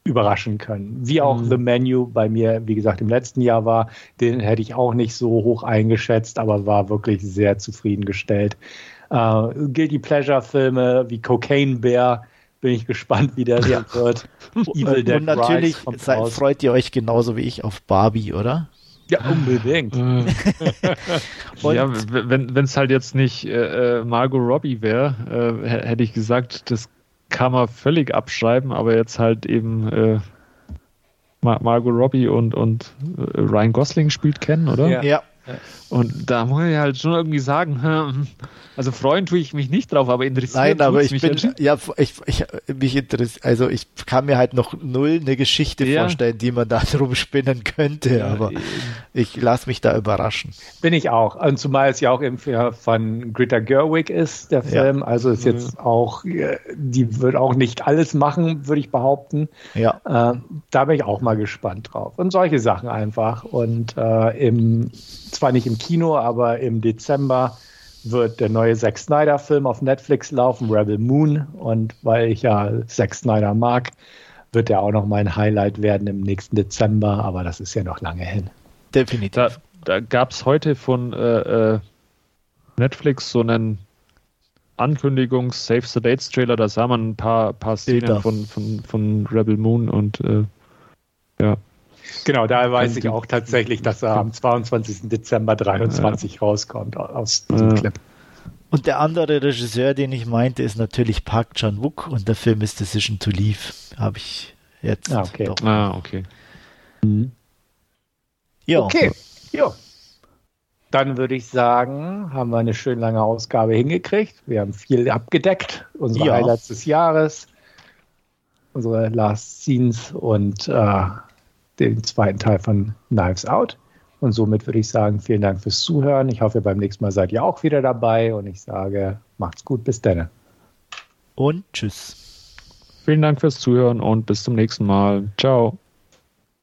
überraschen können. Wie auch mhm. The Menu bei mir, wie gesagt, im letzten Jahr war, den hätte ich auch nicht so hoch eingeschätzt, aber war wirklich sehr zufriedengestellt. Uh, Guilty Pleasure Filme wie Cocaine Bear, bin ich gespannt, wie der wird. Evil Dead Und natürlich seid, freut ihr euch genauso wie ich auf Barbie, oder? Ja, unbedingt. ja, wenn es halt jetzt nicht äh, äh Margot Robbie wäre, äh, hätte ich gesagt, das kann man völlig abschreiben, aber jetzt halt eben äh, Mar Margot Robbie und, und äh, Ryan Gosling spielt kennen, oder? Ja. ja. Und da muss ich halt schon irgendwie sagen, hm, also freuen tue ich mich nicht drauf, aber interessiert Nein, aber ich mich bin, ja, ich, ich, mich interessiert, also ich kann mir halt noch null eine Geschichte ja. vorstellen, die man da drum spinnen könnte, ja, aber ich lasse mich da überraschen. Bin ich auch. Und zumal es ja auch eben von Greta Gerwig ist, der Film, ja. also ist jetzt auch, die wird auch nicht alles machen, würde ich behaupten. Ja. Äh, da bin ich auch mal gespannt drauf. Und solche Sachen einfach. Und äh, im, zwar nicht im Kino, aber im Dezember wird der neue Zack Snyder-Film auf Netflix laufen, Rebel Moon. Und weil ich ja Zack Snyder mag, wird er auch noch mein Highlight werden im nächsten Dezember, aber das ist ja noch lange hin. Definitiv. Da, da gab es heute von äh, äh, Netflix so einen Ankündigungs Save the Dates Trailer, da sah man ein paar, paar Szenen von, von, von Rebel Moon und äh, ja. Genau, da weiß ich auch tatsächlich, dass er am 22. Dezember 23 ja. rauskommt aus diesem ja. Clip. Und der andere Regisseur, den ich meinte, ist natürlich Park Chan-wook und der Film ist Decision to Leave. Habe ich jetzt. Ah, okay. Doch. Ah, okay. Mhm. Ja. Okay. Jo. Dann würde ich sagen, haben wir eine schön lange Ausgabe hingekriegt. Wir haben viel abgedeckt. Unsere ja. Highlights des Jahres, unsere Last Scenes und äh, den zweiten Teil von Knives Out. Und somit würde ich sagen, vielen Dank fürs Zuhören. Ich hoffe, beim nächsten Mal seid ihr auch wieder dabei und ich sage, macht's gut, bis dann. Und tschüss. vielen Dank fürs Zuhören und bis zum nächsten Mal. Ciao.